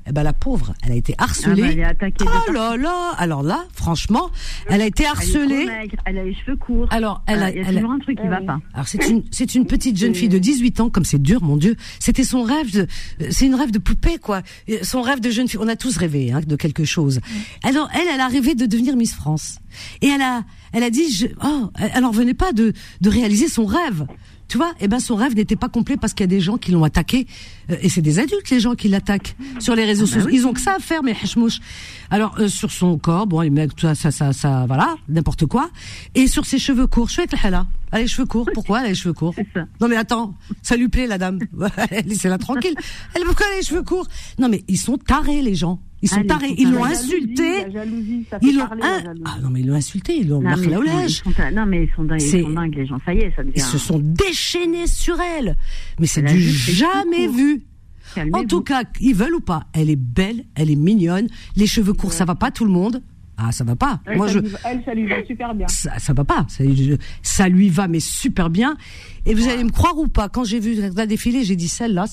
Eh ben la pauvre, elle a été harcelée. Ah bah, oh là là Alors là, franchement, elle a été harcelée. Elle, a les cheveux courts. Alors, elle a, il y a toujours un truc qui va pas. Alors c'est une, c'est une petite jeune fille de 18 ans, comme c'est dur, mon Dieu. C'était son rêve. De, c'est une rêve de poupée, quoi. Son rêve de jeune fille. On a tous rêvé hein, de quelque chose. Alors elle, elle a rêvé de devenir Miss France. Et elle a, elle a dit, je, oh, elle en revenait pas de, de réaliser son rêve. Tu vois, eh ben son rêve n'était pas complet parce qu'il y a des gens qui l'ont attaqué et c'est des adultes les gens qui l'attaquent sur les réseaux ah bah sociaux. Ils ont que ça à faire, mais hachmouche. Alors euh, sur son corps, bon, il met ça, ça, ça, ça voilà, n'importe quoi. Et sur ses cheveux courts, je suis avec la. Elle a les cheveux courts. Pourquoi elle a les cheveux courts Non mais attends, ça lui plaît la dame. Laissez-la tranquille. Elle pourquoi elle a les cheveux courts? Non mais ils sont tarés les gens. Ils sont tarés. Ils l'ont insulté. Ils l'ont ah non mais ils l'ont insulté. Ils l'ont marqué la Non mais ils sont dingues. Ils sont dingues les gens. Ça y est, ça devient. Ils se sont déchaînés sur elle. Mais c'est du jamais vu. En tout cas, ils veulent ou pas. Elle est belle, elle est mignonne. Les cheveux courts, ça va pas tout le monde? Ah, ça va pas. Elle, Moi, je... elle, ça lui va super bien. Ça, ça va pas. Ça, ça, lui va, mais super bien. Et vous allez me croire ou pas, quand j'ai vu la défiler, j'ai dit celle-là,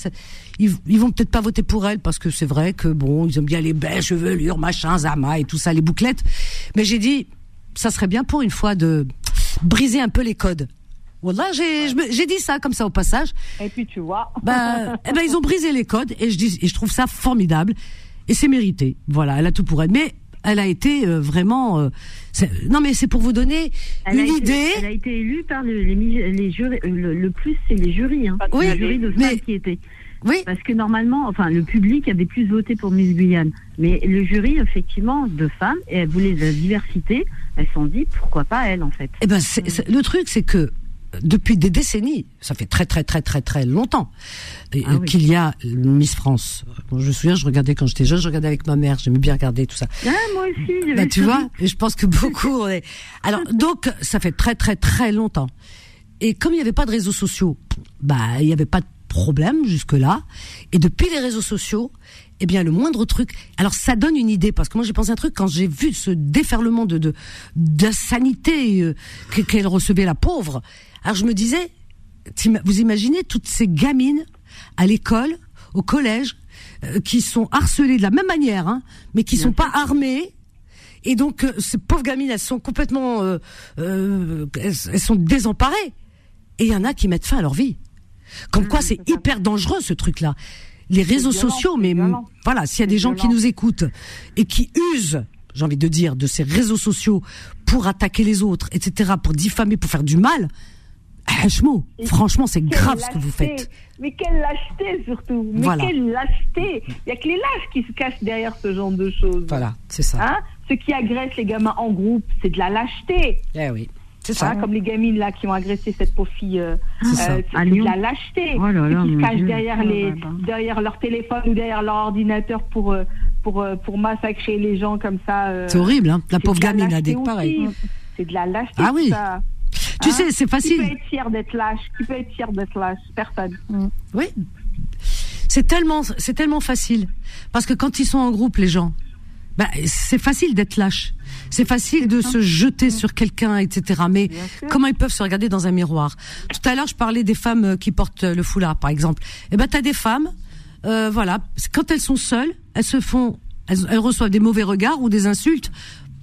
ils, ils vont peut-être pas voter pour elle parce que c'est vrai que bon, ils aiment bien les belles chevelures, machin, zama et tout ça, les bouclettes. Mais j'ai dit, ça serait bien pour une fois de briser un peu les codes. Voilà, j'ai dit ça comme ça au passage. Et puis tu vois. Bah, eh ben ils ont brisé les codes et je dis et je trouve ça formidable et c'est mérité. Voilà, elle a tout pour elle. Mais elle a été euh, vraiment. Euh, non, mais c'est pour vous donner une idée. Elle a été élue par les, les jurys. Euh, le, plus, c'est les jurys. Hein, oui, les jurys de mais, qui étaient. Oui. Parce que normalement, enfin, le public avait plus voté pour Miss Guyane. Mais le jury, effectivement, de femmes, et elles voulaient la diversité, elles se sont dit, pourquoi pas elle, en fait. Eh ben, le truc, c'est que depuis des décennies, ça fait très très très très très longtemps ah qu'il y a Miss France. je me souviens, je regardais quand j'étais jeune, je regardais avec ma mère, j'aimais bien regarder tout ça. Ah, moi aussi. Bah, tu vois, je pense que beaucoup. Alors donc, ça fait très très très longtemps. Et comme il n'y avait pas de réseaux sociaux, bah il n'y avait pas de problème jusque là. Et depuis les réseaux sociaux, eh bien, le moindre truc. Alors, ça donne une idée parce que moi, j'ai pensé un truc quand j'ai vu ce déferlement de de d'insanité euh, qu'elle recevait la pauvre. Alors, je me disais, vous imaginez toutes ces gamines à l'école, au collège, euh, qui sont harcelées de la même manière, hein, mais qui sont pas armées. Et donc, euh, ces pauvres gamines, elles sont complètement, elles, sont désemparées. Et il y en a qui mettent fin à leur vie. Comme quoi, c'est hyper dangereux ce truc-là les réseaux sociaux, mais voilà, s'il y a des gens qui nous écoutent et qui usent, j'ai envie de dire, de ces réseaux sociaux pour attaquer les autres, etc., pour diffamer, pour faire du mal, franchement, franchement, c'est grave ce que vous faites. Mais quelle lâcheté surtout. Mais quelle lâcheté. Il n'y a que les lâches qui se cachent derrière ce genre de choses. Voilà, c'est ça. Hein Ceux qui agressent les gamins en groupe, c'est de la lâcheté. Eh oui. C'est ça. Hein, comme les gamines là qui ont agressé cette pauvre fille. Euh, c'est euh, de la lâcheté. Oh qui se cachent derrière, oh les, derrière leur téléphone ou derrière leur ordinateur pour, euh, pour, pour massacrer les gens comme ça. c'est horrible, hein. La pauvre gamine a des pareil. C'est de la lâcheté. Ah oui. Tu hein sais, c'est facile. Qui peut être fier d'être lâche? Qui peut être fier d'être lâche? Personne. Mm. Oui. C'est tellement, c'est tellement facile. Parce que quand ils sont en groupe, les gens, bah, c'est facile d'être lâche. C'est facile de se jeter sur quelqu'un, etc. Mais comment ils peuvent se regarder dans un miroir? Tout à l'heure, je parlais des femmes euh, qui portent le foulard, par exemple. Eh ben, t'as des femmes, euh, voilà, quand elles sont seules, elles se font, elles reçoivent des mauvais regards ou des insultes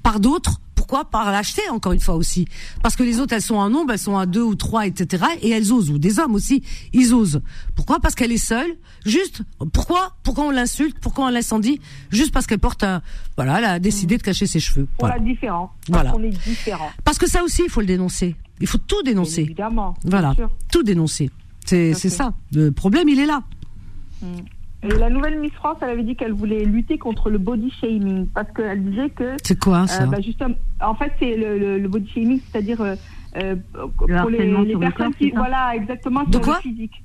par d'autres pourquoi Par l'acheter, encore une fois aussi. Parce que les autres, elles sont en nombre, elles sont à deux ou trois, etc. Et elles osent, ou des hommes aussi, ils osent. Pourquoi Parce qu'elle est seule. Juste, pourquoi Pourquoi on l'insulte Pourquoi on l'incendie Juste parce qu'elle porte un... Voilà, elle a décidé de cacher ses cheveux. Pour la différence. Voilà. On est différent. Parce que ça aussi, il faut le dénoncer. Il faut tout dénoncer. évidemment. Voilà, tout dénoncer. C'est ça. Le problème, il est là. Mm. Et la nouvelle Miss France, elle avait dit qu'elle voulait lutter contre le body shaming parce qu'elle disait que. C'est quoi ça euh, bah justement, En fait, c'est le, le, body shaming, c'est-à-dire euh, euh pour les, les personnes qui, voilà, exactement, de quoi le physique.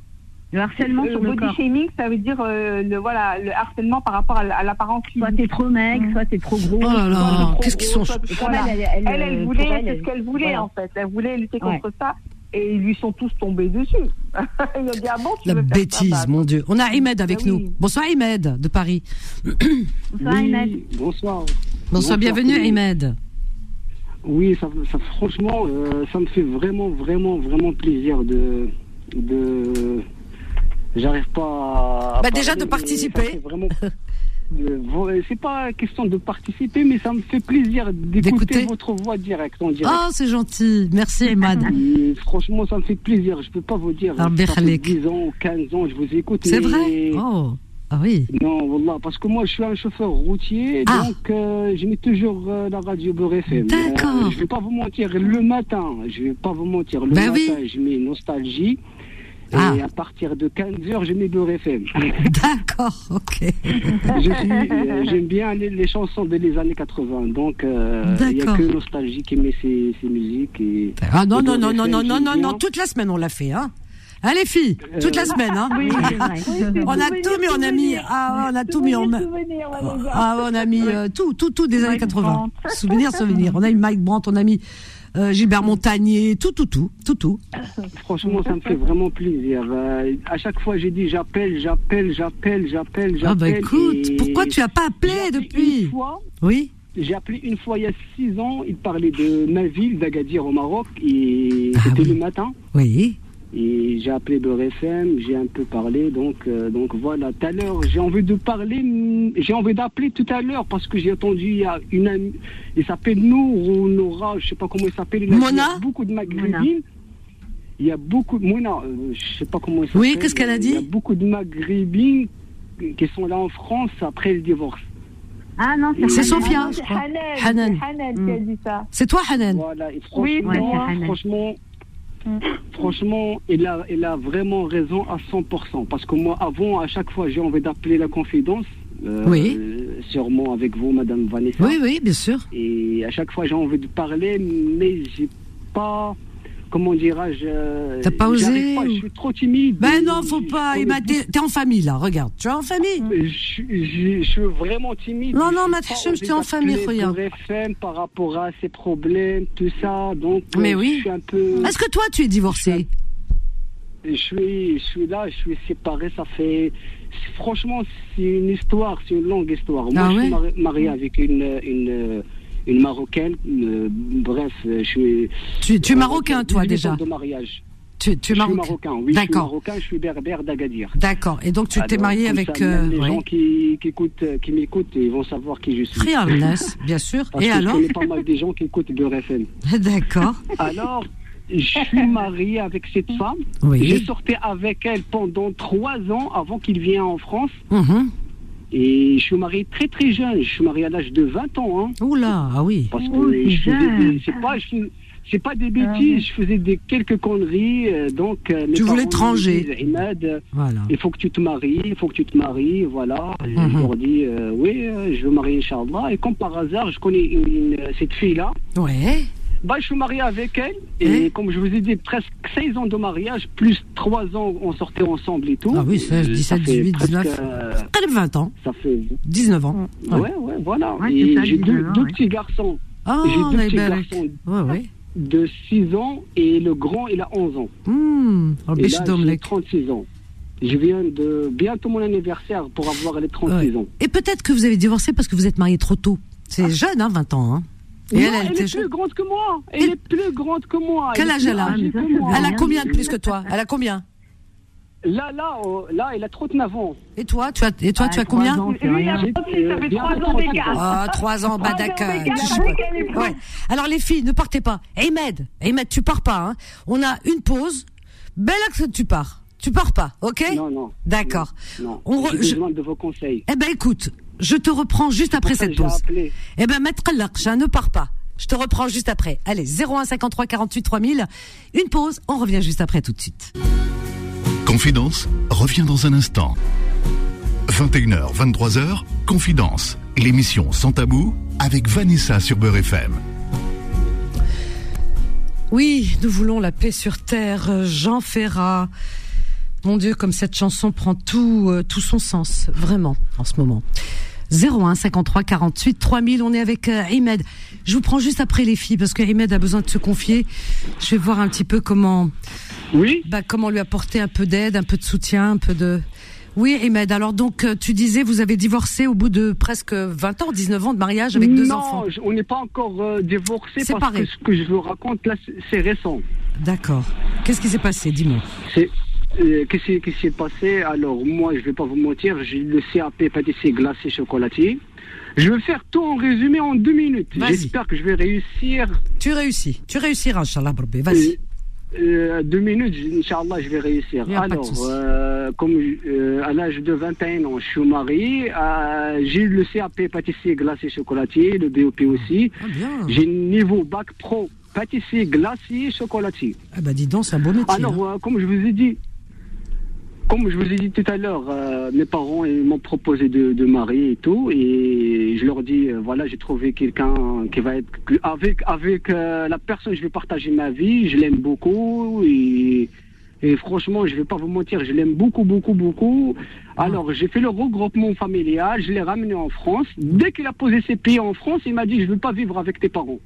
Le harcèlement le, sur le, body shaming, ça veut dire euh, le voilà le harcèlement par rapport à l'apparence physique. Soit t'es trop maigre, soit t'es trop gros. Oh là là, qu'est-ce qu'ils sont. Voilà. Elle, elle, elle, voulait, c'est ce qu'elle voulait en fait. Elle voulait lutter contre ça et ils lui sont tous tombés dessus. il a dit, ah bon, tu La bêtise, mon Dieu. On a Ahmed avec ah nous. Bonsoir Ahmed de Paris. Bonsoir Ahmed. Bonsoir. Bonsoir, bienvenue Ahmed. Oui, ça, ça franchement, euh, ça me fait vraiment, vraiment, vraiment plaisir de, de, J'arrive pas à. Bah, déjà de participer. Vraiment. c'est pas question de participer, mais ça me fait plaisir d'écouter votre voix directe en direct. Oh, c'est gentil. Merci, Emad. franchement, ça me fait plaisir. Je peux pas vous dire. Ça fait 10 ans, 15 ans, je vous écoute. C'est vrai? Oh. Ah oui. Non, voilà, parce que moi je suis un chauffeur routier, ah. donc euh, je mets toujours euh, la radio Beurre FM. D'accord. Euh, je vais pas vous mentir, le matin, je vais pas vous mentir, le ben matin je mets Nostalgie. Ah. Et à partir de 15h, je mets de FM. D'accord, ok. Euh, j'aime bien les, chansons des années 80, donc euh, il euh, n'y a que Nostalgie qui met ses, musiques. Et, ah non, non, non, non, non, non, non, non, toute la semaine on l'a fait, hein Hein filles, toute la euh, semaine, hein On a tout mis, on a mis, ah, on a tout mis, on, ah, on a mis tout, tout, tout des années 80. Souvenir, souvenir. On a eu Mike Brandt, on a mis euh, Gilbert Montagnier, tout, tout, tout, tout, tout. Franchement, ça me fait vraiment plaisir. Euh, à chaque fois, j'ai dit j'appelle, j'appelle, j'appelle, j'appelle, j'appelle. Ah bah écoute, pourquoi tu as pas appelé depuis Oui. J'ai appelé une fois il y a six ans. Il parlait de ma ville, d'Agadir au Maroc, et ah c'était le matin. Oui. Et j'ai appelé Beurre FM, j'ai un peu parlé, donc, euh, donc voilà. Tout à l'heure, j'ai envie de parler, j'ai envie d'appeler tout à l'heure parce que j'ai entendu il y a une amie, il s'appelle Nour ou Nora, je sais pas comment il s'appelle. Mona Il y a beaucoup de maghrébines. Il y a beaucoup de. Mona, euh, je sais pas comment il s'appelle. Oui, qu'est-ce qu'elle a dit Il y a beaucoup de maghrébines qui sont là en France après le divorce. Ah non, c'est Sophia, je crois. Hanan. Hanan qui a dit ça. C'est toi, Hanan Voilà, et franchement, franchement Franchement, il a, il a vraiment raison à 100%. Parce que moi, avant, à chaque fois, j'ai envie d'appeler la confidence. Euh, oui. Sûrement avec vous, Madame Vanessa. Oui, oui, bien sûr. Et à chaque fois, j'ai envie de parler, mais j'ai pas comment dirais-je euh, T'as pas osé Je suis trop timide. Ben non, faut pas. T'es en famille là, regarde. Tu es en famille je, suis vraiment timide. Non, non, je suis en famille, regarde. FM par rapport à ses problèmes, tout ça. Donc, Mais euh, oui. peu. Est-ce que toi, tu es divorcé? Je suis, je suis là, je suis séparé, ça fait. Franchement, c'est une histoire, c'est une longue histoire. Moi, ah je suis marié avec une, une une Marocaine. Euh, bref, je suis. Tu, tu es Marocain, toi, déjà de mariage. Tu, tu es Marocain. marocain oui, je suis Marocain, je suis berbère d'Agadir. D'accord. Et donc tu t'es marié avec. Euh, les gens qui, qui, écoutent, qui m'écoutent, ils vont savoir qui je suis. Très bien sûr. Parce Et que alors Je connais pas mal des gens qui écoutent de RFM. D'accord. Alors, je suis marié avec cette femme. Oui. J'ai sorti avec elle pendant trois ans avant qu'il vienne en France. Mhm. Et je suis marié très très jeune. Je suis marié à l'âge de 20 ans. Hein. Oula, ah oui. Parce que je faisais c'est pas, c'est pas des bêtises, ah je faisais des quelques conneries. Euh, donc, euh, tu voulais étranger. Voilà. Il faut que tu te maries, il faut que tu te maries, voilà. Je mhm. leur dis, euh, oui, je veux marier Inch'Allah. Et comme par hasard, je connais cette fille-là. Ouais. Bah, je suis marié avec elle. Et comme je vous ai dit, presque 16 ans de mariage, plus 3 ans, on sortait ensemble et tout. Ah oui, 16, 17, 18, 19. Près de 20 ans. Ça fait 19 ans. Ouais, ouais, voilà. et j'ai deux, petits garçons. Ah, j'ai deux petits garçons. Ouais, ouais. De 6 ans et le grand, il a 11 ans. Mmh. et là, j'ai 36 ans. Je viens de bientôt mon anniversaire pour avoir les 36 ans. Et peut-être que vous avez divorcé parce que vous êtes marié trop tôt. C'est ah. jeune, hein, 20 ans. Hein. Et elle, elle, est plus grande que moi. Elle, est plus grande que moi. Quel âge elle a Elle a combien de plus que toi? Elle a combien? Là, là, oh, là, elle a 39 ans. Et toi, tu as, et toi, tu as combien? ans, ça fait 3 ans d'écart. Ah, 3 ans, bah d'accord. Ouais. Alors les filles, ne partez pas. Ahmed, Ahmed, tu pars pas. Hein. On a une pause. Belle que tu pars. Tu pars pas, ok? Non, non. D'accord. Non. On J'ai besoin de vos conseils. Eh ben écoute, je te reprends juste après cette pause. Eh ben, Maître ne pars pas. Je te reprends juste après. Allez, 01 53 48 3000. Une pause, on revient juste après tout de suite. Confidence revient dans un instant. 21h, 23h, Confidence, l'émission sans tabou avec Vanessa sur Beurre FM. Oui, nous voulons la paix sur terre. Jean Ferrat. Mon Dieu, comme cette chanson prend tout, euh, tout son sens, vraiment, en ce moment. 01 53 48 3000. On est avec euh, Je vous prends juste après les filles parce que Ahmed a besoin de se confier. Je vais voir un petit peu comment. Oui. Bah, comment lui apporter un peu d'aide, un peu de soutien, un peu de. Oui, Ahmed. Alors donc, euh, tu disais, vous avez divorcé au bout de presque 20 ans, 19 ans de mariage avec deux enfants. Non, on n'est pas encore euh, divorcé parce que ce que je vous raconte là, c'est récent. D'accord. Qu'est-ce qui s'est passé? Dis-moi. C'est qu'est-ce qui s'est passé? Alors, moi, je ne vais pas vous mentir, j'ai le CAP pâtissier glacé chocolatier. Je vais faire tout en résumé en deux minutes. J'espère que je vais réussir. Tu réussis. Tu réussiras, Inch'Allah, Vas-y. Euh, deux minutes, Inch'Allah, je vais réussir. Alors, euh, comme euh, à l'âge de 21 ans, je suis marié. j'ai eu le CAP pâtissier glacé chocolatier, le BOP aussi. Ah, j'ai le niveau bac pro pâtissier glacier chocolatier. Ah bah dis donc, c'est un beau métier. Alors, hein. comme je vous ai dit, comme je vous ai dit tout à l'heure, euh, mes parents m'ont proposé de, de, marier et tout, et je leur dis euh, voilà, j'ai trouvé quelqu'un qui va être avec avec euh, la personne, je vais partager ma vie, je l'aime beaucoup et, et franchement, je vais pas vous mentir, je l'aime beaucoup, beaucoup, beaucoup. Alors, j'ai fait le regroupement familial, je l'ai ramené en France. Dès qu'il a posé ses pieds en France, il m'a dit je veux pas vivre avec tes parents.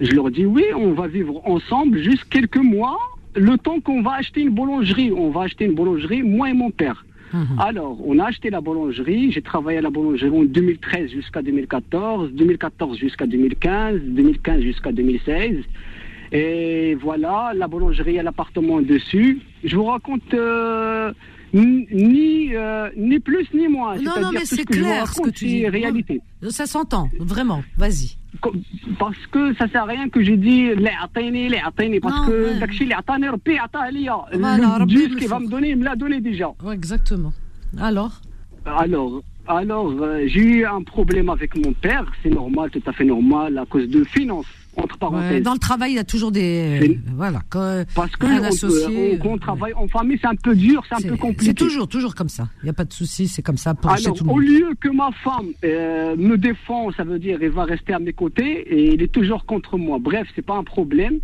Je leur dis oui, on va vivre ensemble juste quelques mois le temps qu'on va acheter une boulangerie, on va acheter une boulangerie, moi et mon père. Mhm. Alors, on a acheté la boulangerie, j'ai travaillé à la boulangerie en 2013 jusqu'à 2014, 2014 jusqu'à 2015, 2015 jusqu'à 2016. Et voilà, la boulangerie a l'appartement dessus. Je vous raconte euh, ni, euh, ni plus ni moins. Non, non, mais c'est clair ce que tu dis. réalité. Ça s'entend, vraiment. Vas-y. Parce que ça sert à rien que j'ai dit les atteini, les atteini, parce que Dakshi les atteini, Rabbi ataliya. Le Dieu qui va me donner, il me l'a donné déjà. Ouais, exactement. Alors? Alors, alors euh, j'ai eu un problème avec mon père, c'est normal, tout à fait normal, à cause de finances entre parenthèses. dans le travail, il y a toujours des voilà. Quand, Parce que associé, on, travaille en famille, c'est un peu dur, c'est un peu compliqué. C'est toujours, toujours comme ça. Il n'y a pas de souci, c'est comme ça pour Alors, tout le au lieu que ma femme euh, me défend, ça veut dire elle va rester à mes côtés et il est toujours contre moi. Bref, c'est pas un problème.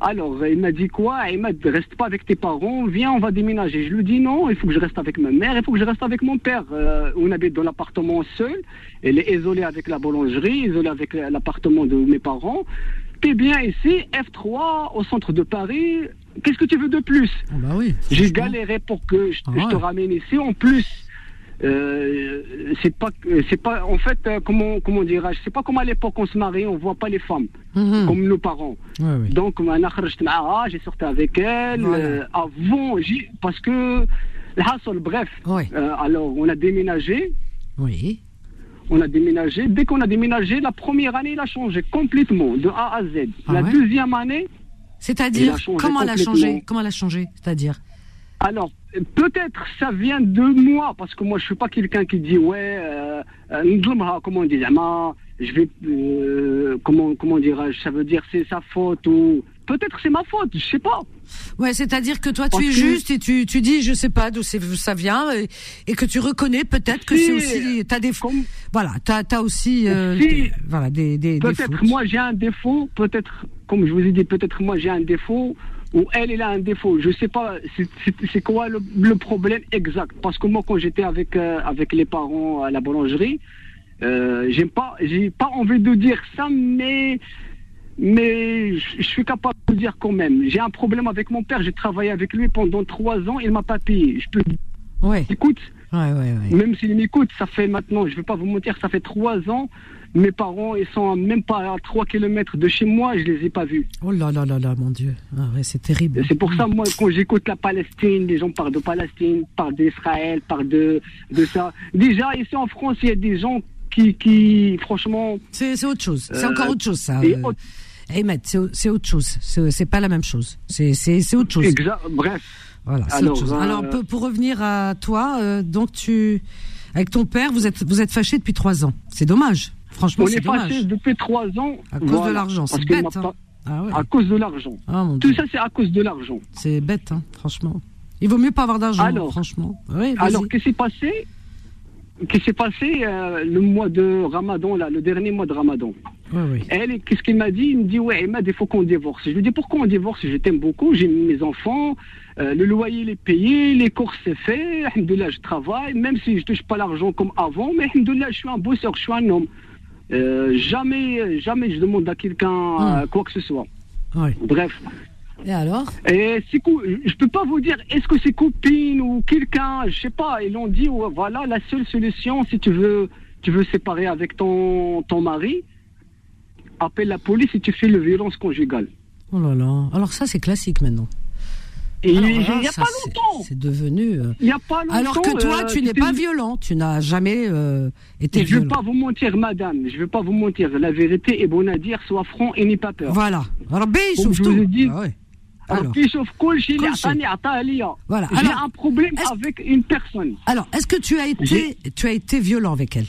Alors, il m'a dit quoi? Il m'a dit, reste pas avec tes parents, viens, on va déménager. Je lui dis non, il faut que je reste avec ma mère, il faut que je reste avec mon père. Euh, on habite dans l'appartement seul, elle est isolée avec la boulangerie, isolée avec l'appartement de mes parents. T'es bien ici, F3, au centre de Paris, qu'est-ce que tu veux de plus? Ah bah oui, J'ai galéré pour que je, ah te ramène ici. En plus, euh, c'est pas c'est pas en fait euh, comment comment dirais-je c'est pas comme à l'époque on se marie on voit pas les femmes mhm. comme nos parents. Donc j'ai sorti avec elle euh, avant parce que bref alors on a déménagé. Oui. On a déménagé. Dès qu'on a déménagé la première année il a changé complètement de A à Z. Ah la deuxième année c'est-à-dire comment elle a changé? comment elle a changé c'est-à-dire? Alors, peut-être ça vient de moi, parce que moi je suis pas quelqu'un qui dit ouais, euh, euh comment on dit, je vais, euh, comment comment dirais-je, ça veut dire c'est sa faute ou peut-être c'est ma faute, je sais pas. Ouais, c'est-à-dire que toi tu es juste et tu, tu dis je sais pas d'où ça vient et, que tu reconnais peut-être que c'est aussi t'as des comme, voilà t'as as aussi euh, voilà des, des peut-être moi j'ai un défaut peut-être comme je vous ai dit peut-être moi j'ai un défaut ou elle, elle a un défaut. Je sais pas, c'est quoi le, problème exact? Parce que moi, quand j'étais avec, euh, avec les parents à la boulangerie, euh, pas, j'ai pas envie de dire ça, mais, mais je suis capable de dire quand même. J'ai un problème avec mon père. J'ai travaillé avec lui pendant trois ans. Il m'a pas payé. Je peux. Ouais. Écoute. Ouais, ouais, Même s'il m'écoute, ça fait maintenant, je vais pas vous mentir, ça fait trois ans mes parents, ils sont même pas à 3 km de chez moi, je les ai pas vus. Oh là là là là, mon Dieu. Ah c'est terrible. C'est pour ça, moi, quand j'écoute la Palestine, les gens parlent de Palestine, parlent d'Israël, parlent de, de ça. Déjà, ici en France, il y a des gens qui, qui franchement. C'est autre chose. C'est encore autre chose, ça. Euh, Ahmed, c'est autre chose. C'est pas la même chose. C'est autre chose. Exact. Bref. Voilà, Alors, autre chose. Alors, euh, pour revenir à toi, euh, donc tu, avec ton père, vous êtes, vous êtes fâché depuis trois ans. C'est dommage. Franchement. On est passé depuis trois ans. À cause de l'argent, c'est bête. Hein. Ah À cause de l'argent. Ah, Tout ça, c'est à cause de l'argent. C'est bête, hein, franchement. Il vaut mieux pas avoir d'argent, franchement. alors, qu'est-ce qui s'est passé? Qu'est-ce qui s'est passé euh, le mois de Ramadan, là, le dernier mois de Ramadan? Elle, qu'est-ce qu'il m'a dit? Il me dit, ouais, il m'a dit, faut qu'on divorce. Je lui dis, pourquoi on divorce? Je t'aime beaucoup, j'ai mes enfants, euh, le loyer il est payé, les courses c'est fait, là je travaille, même si je touche pas l'argent comme avant, mais là je suis un bosseur, je suis un homme. Euh, jamais, jamais je demande à quelqu'un euh, hmm. quoi que ce soit. Bref. Et alors? Et je peux pas vous dire est-ce que c'est copine ou quelqu'un, je sais pas. Ils ont dit voilà la seule solution si tu veux, tu veux séparer avec ton ton mari, appelle la police et tu fais le violence conjugale. Oh là là. Alors ça c'est classique maintenant. Et il n'y a pas longtemps. C'est devenu. Euh, il a pas longtemps. Alors que toi, tu n'es pas violent. Tu n'as jamais été violent. Je ne vais pas vous mentir, madame. Je ne vais pas vous mentir. La vérité est bonne à dire. Sois franc et n'aie pas peur. Voilà. Alors. Ah ouais. Alors, voilà. J'ai un problème avec une personne. Alors, est-ce que tu as été, tu as été violent avec elle?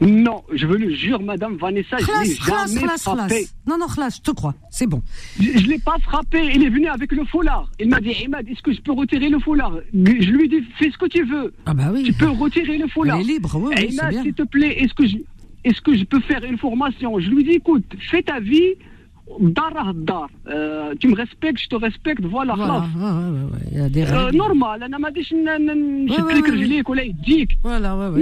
Non, je veux le jure, Madame Vanessa, je l'ai jamais frappé. Non, non, je te crois, c'est bon. Je, ne l'ai pas frappé, il est venu avec le foulard. Il m'a dit, Imad, est-ce que je peux retirer le foulard? Je lui ai dit, fais ce que tu veux. Ah bah oui. Tu peux retirer le foulard. Il est libre, oui, oui Imad, s'il te plaît, est-ce que je, est-ce que je peux faire une formation? Je lui ai dit, écoute, fais ta vie, Dar, ah, dar. Euh, tu me respectes, je te respecte, voilà. Euh, normal,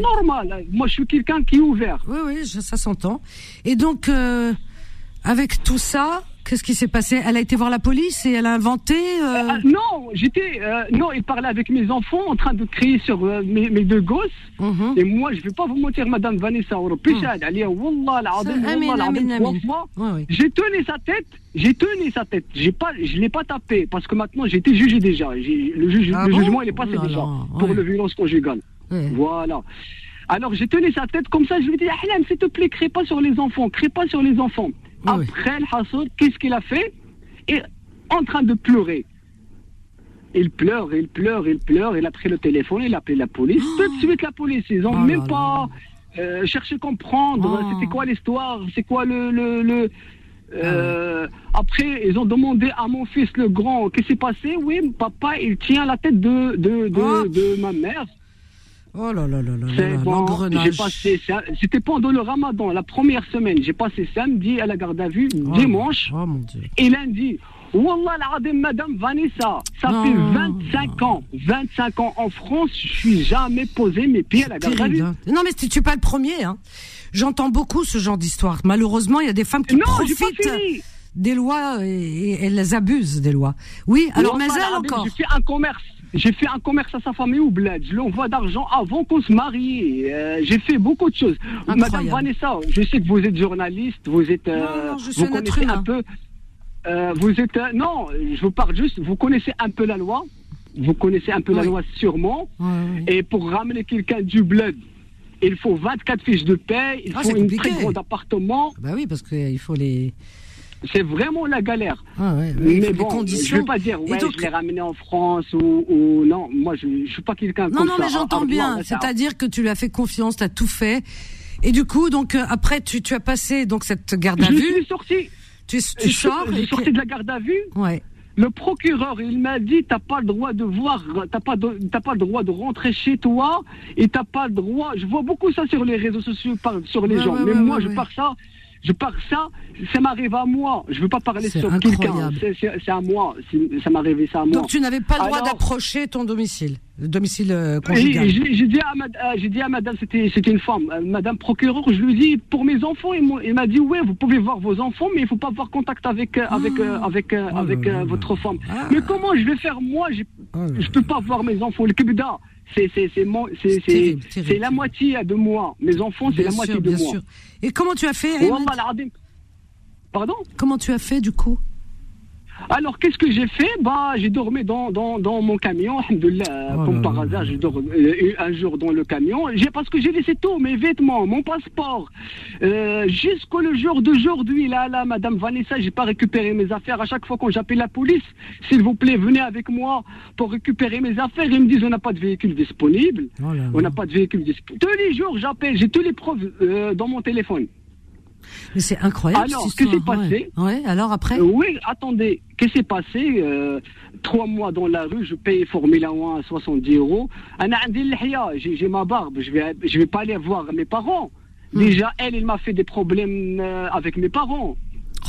normal, moi je suis quelqu'un qui est ouvert. Oui, oui, ça s'entend. Et donc, euh, avec tout ça, Qu'est-ce qui s'est passé? Elle a été voir la police et elle a inventé. Euh... Euh, non, j'étais. Euh, non, il parlait avec mes enfants en train de crier sur euh, mes, mes, deux gosses. Mm-hmm. Et moi, je ne vais pas vous mentir, Madame Vanessa J'ai tenu sa tête. J'ai tenu sa tête. J'ai pas, je l'ai pas tapé parce que maintenant j'ai été jugé déjà. Le, juge, ah le jugement il est passé oh déjà pour le violence conjugale. Voilà. Alors j'ai tenu sa tête comme ça. Je lui dis, Ahlam, s'il te plaît, crée pas sur les enfants, crée pas sur les enfants. Après, le Hassoud, qu'est-ce qu'il a fait? Il est en train de pleurer. Il pleure, il pleure, il pleure. Il a pris le téléphone, il a appelé la police. Tout de suite, la police, ils n'ont oh même pas euh, cherché à comprendre. Oh. C'était quoi l'histoire? C'est quoi le. le, euh, ah après, ils ont demandé à mon fils le grand, qu'est-ce qui s'est passé? Oui, papa, il tient la tête de, de, de, de ma mère. Oh là là là là bon, C'était pendant le ramadan, la première semaine. J'ai passé samedi à la garde à vue, oh dimanche oh mon Dieu. et lundi. Wallah la madame Vanessa, ça fait 25 ans, 25 ans en France, je suis jamais posé mes pieds à la garde à vue. Hein. Non mais tu n'es pas le premier. Hein. J'entends beaucoup ce genre d'histoire. Malheureusement, il y a des femmes qui profitent des lois et, elles abusent des lois. Oui, alors mais elle encore. J'ai fait un commerce j'ai fait un commerce à sa famille ou bled. Je lui envoie d'argent avant qu'on se marie. Euh, j'ai fait beaucoup de choses. Madame Vanessa, je sais que vous êtes journaliste, vous êtes, euh, vous connaissez un peu. Euh, vous êtes, non, je vous parle juste. Vous connaissez un peu la loi. Vous connaissez un peu la loi sûrement. Et pour ramener quelqu'un du bled, il faut 24 fiches de paie, il ah, faut une très grande appartement. Bah oui, parce qu'il faut les c'est vraiment la galère. Ah mais bon, je ne pas dire, ouais, je l'ai ramené en France ou, non. Moi, je ne suis pas quelqu'un comme ça. Non, non, mais j'entends bien. C'est-à-dire que tu lui as fait confiance, tu as tout fait. Et du coup, donc euh, après, tu, tu as passé donc cette garde à vue. Je suis sorti. Tu, tu je, sors. Je suis sorti de la garde à vue. Ouais. Le procureur, il m'a dit, t'as pas le droit de voir, t'as pas, t'as pas le droit de rentrer chez toi, et t'as pas le droit. Je vois beaucoup ça sur les réseaux sociaux, sur les gens. mais moi, je pars ça je parle ça, ça m'arrive à moi. Je veux pas parler sur quelqu'un. C'est à moi. Ça m'arrive ça à moi. Donc tu n'avais pas le droit d'approcher ton domicile, le domicile euh, conjugal. J'ai dit à, euh, j'ai dit à madame, c'était une femme, euh, madame procureur, je lui ai dit pour mes enfants, il m'a dit ouais, vous pouvez voir vos enfants, mais il faut pas avoir contact avec avec ah. avec oh avec votre femme. Ah. Mais comment je vais faire moi? Je oh je peux pas voir mes enfants. Le kibda, c'est la moitié de moi. Mes enfants, c'est la moitié de moi. Et comment tu as fait Pardon? Comment tu as fait du coup? Alors, qu'est-ce que j'ai fait Bah, j'ai dormi dans, dans, dans, mon camion, oh comme par hasard, j'ai dormi euh, un jour dans le camion, parce que j'ai laissé tout, mes vêtements, mon passeport, euh, jusqu'au jour d'aujourd'hui, là, là, Madame Vanessa, j'ai pas récupéré mes affaires. À chaque fois quand j'appelle la police, s'il vous plaît, venez avec moi pour récupérer mes affaires. Ils me disent, on n'a pas de véhicule disponible. Oh on n'a pas de véhicule disponible. Tous les jours, j'appelle, j'ai tous les preuves euh, dans mon téléphone. Mais c'est incroyable. Alors, qu'est-ce qui s'est passé ouais. alors après euh, Oui, attendez. Qu'est-ce qui s'est passé euh, Trois mois dans la rue, je paye Formule 1 à 70 euros. J'ai ma barbe, je vais, je vais pas aller voir mes parents. Hmm. Déjà, elle, il m'a fait des problèmes euh, avec mes parents. Oh,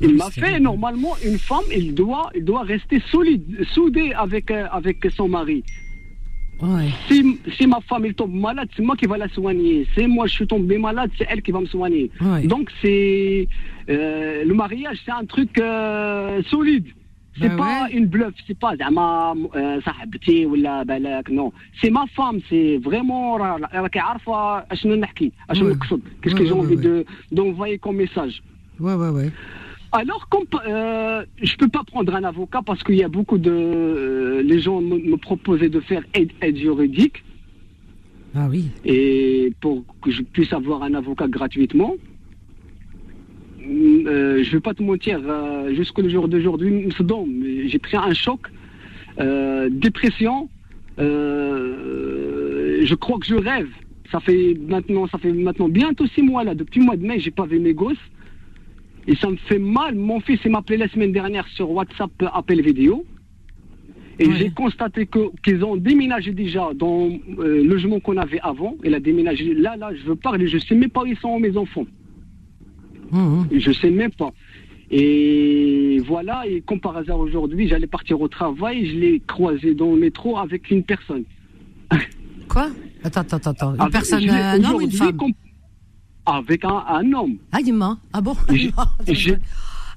il m'a fait, normalement, une femme, il doit, il doit rester solide, soudée avec, avec son mari. Si, ma femme tombe malade, c'est moi qui va la soigner. Si moi je suis tombé malade, c'est elle qui va me soigner. Donc c'est euh, le mariage, c'est un truc euh, solide. C'est ben pas une bluff, c'est pas زعما صاحبتي ولا بالك non. C'est ma femme, c'est vraiment راكي عارفه اشنو نحكي اشنو نقصد. Qu'est-ce que j'ai envie de d'envoyer comme message. Ouais ouais ouais. Alors, euh, je ne peux pas prendre un avocat parce qu'il y a beaucoup de. Euh, les gens me, proposaient de faire aide, juridique. Ah oui. Et pour que je puisse avoir un avocat gratuitement. Euh, je ne vais pas te mentir, jusqu'au jour d'aujourd'hui, j'ai pris un choc, dépression. je crois que je rêve. Ça fait maintenant, ça fait maintenant bientôt six mois là. Depuis le mois de mai, j'ai pas vu mes gosses. Et ça me fait mal. Mon fils m'a appelé la semaine dernière sur WhatsApp appel vidéo. Et j'ai constaté qu'ils ont déménagé déjà dans euh, le logement qu'on avait avant. Il a déménagé. Là, là, je veux parler. Je sais même pas où ils sont mes enfants. Je mmh. ne Je sais même pas. Et voilà. Et comme par hasard aujourd'hui, j'allais partir au travail. Je l'ai croisé dans le métro avec une personne. Quoi? Attends, attends, attends. Une personne, un homme ou une femme? Avec un, un homme. Ah, dis-moi. Ah bon?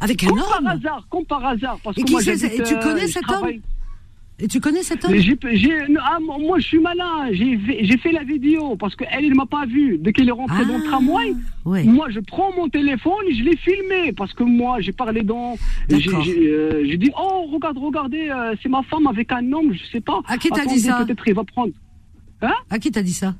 Avec un comme homme? Comme par hasard, comme par hasard. Parce et, que moi, et tu connais cet homme? et tu connais cet homme? Ah, Moi, je suis malin. J'ai fait la vidéo parce qu'elle, il ne m'a pas vu. Dès qu'il est rentré dans le ah, tramway, moi, je prends mon téléphone et je l'ai filmé parce que moi, j'ai parlé dans. J'ai euh, dit Oh, regarde, regardez, euh, c'est ma femme avec un homme, je sais pas. À qui t'as dit ça? Peut-être il va prendre. Hein? À qui t'as dit ça?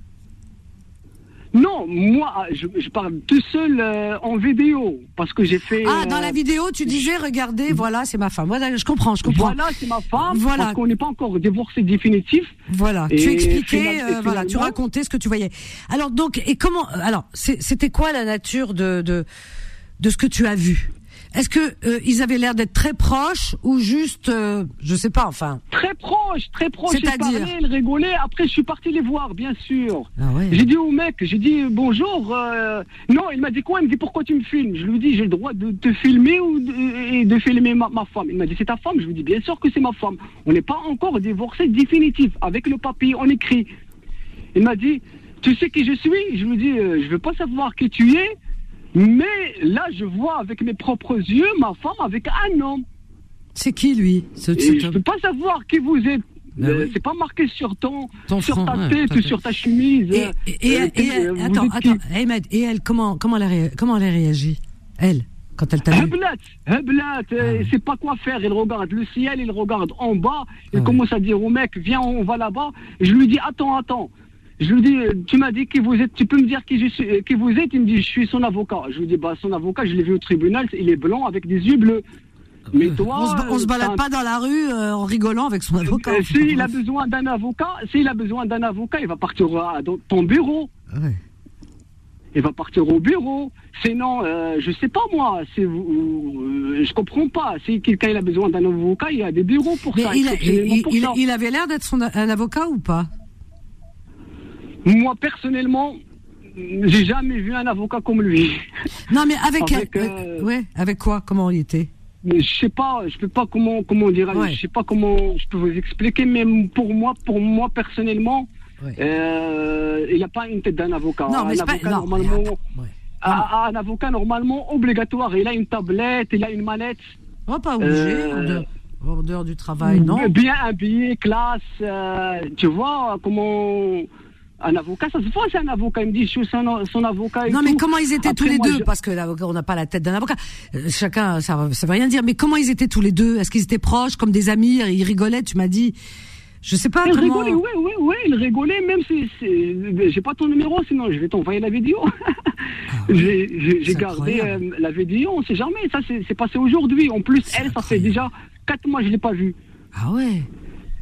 Non, moi, je, parle tout seul euh, en vidéo, parce que j'ai fait... Ah, dans la euh, vidéo, tu disais, regardez, voilà, c'est ma femme. Voilà, je comprends, je comprends. Voilà, c'est ma femme, voilà. parce qu'on n'est pas encore divorcé définitif. Voilà, tu expliquais, euh, voilà, tu racontais ce que tu voyais. Alors, donc, et comment... Alors, c'était quoi la nature de, de, de ce que tu as vu? Est-ce que euh, ils avaient l'air d'être très proches ou juste, euh, je sais pas, enfin. Très proches, très proches. C'est-à-dire. Ils rigolaient. Après, je suis parti les voir, bien sûr. Ah ouais. J'ai dit au mec, j'ai dit bonjour. Euh... Non, il m'a dit quoi? Il me dit pourquoi tu me filmes? Je lui dis j'ai le droit de te filmer ou de, et de filmer ma, ma femme. Il m'a dit c'est ta femme? Je lui dis bien sûr que c'est ma femme. On n'est pas encore divorcé définitif. Avec le papier, on écrit. Il m'a dit tu sais qui je suis? Je lui dis euh, je veux pas savoir qui tu es. Mais là, je vois avec mes propres yeux ma femme avec un homme. C'est qui lui? Je ne peux pas savoir qui vous êtes. Ben euh, c'est pas marqué sur ton, sur ta tête ou sur ta chemise. Et, euh, elle, attends, attends, Ahmed, et elle, comment, comment elle a, comment elle a réagi? Elle, quand elle t'a vu? Heblat, euh, ah c'est pas quoi faire. Il regarde le ciel, il regarde en bas, il ah commence à dire au mec, viens, on va là-bas. Et je lui dis, attends, attends. Je lui dis, tu m'as dit qui vous êtes, tu peux me dire qui, je suis, qui vous êtes Il me dit, je suis son avocat. Je lui dis, bah, son avocat, je l'ai vu au tribunal, il est blanc avec des yeux bleus. Mais toi, on se, se balade pas dans la rue euh, en rigolant avec son avocat. Euh, s'il a besoin d'un avocat, s'il a besoin d'un avocat, il va partir dans ton bureau. Ouais. Il va partir au bureau. Sinon, euh, je sais pas moi. C'est euh, je comprends pas. Si quelqu'un a besoin d'un avocat, il y a des bureaux pour ça. Il, il, il, avait l'air d'être un avocat ou pas? Moi, personnellement, j'ai jamais vu un avocat comme lui. Non, mais avec, avec, euh, ouais, avec quoi? Comment il était? Mais je sais pas, je peux pas comment comment dire, je sais pas comment je peux vous expliquer, mais pour moi, pour moi personnellement, euh, il n'y a pas une tête d'un avocat. Non, mais un avocat normalement, un, avocat normalement obligatoire. Il a une tablette, il a une manette. On va pas obligé. Euh, en dehors du travail, non? Bien habillé, classe, tu vois comment un avocat, ça se voit, c'est un avocat. Il me dit, je suis son, avocat. non, mais comment ils étaient tous les deux Parce que l'avocat, on n'a pas la tête d'un avocat. Euh, chacun, ça, ça veut rien dire. Mais comment ils étaient tous les deux Est-ce qu'ils étaient proches, comme des amis Ils rigolaient, tu m'as dit. Je sais pas. Ils rigolaient, oui, oui, oui. Ils rigolaient, même si. J'ai pas ton numéro, sinon je vais t'envoyer la vidéo. Ah j'ai gardé euh, la vidéo, on sait jamais. Ça, c'est passé aujourd'hui. En plus, elle, ça fait déjà 4 mois, je l'ai pas vue. Ah ouais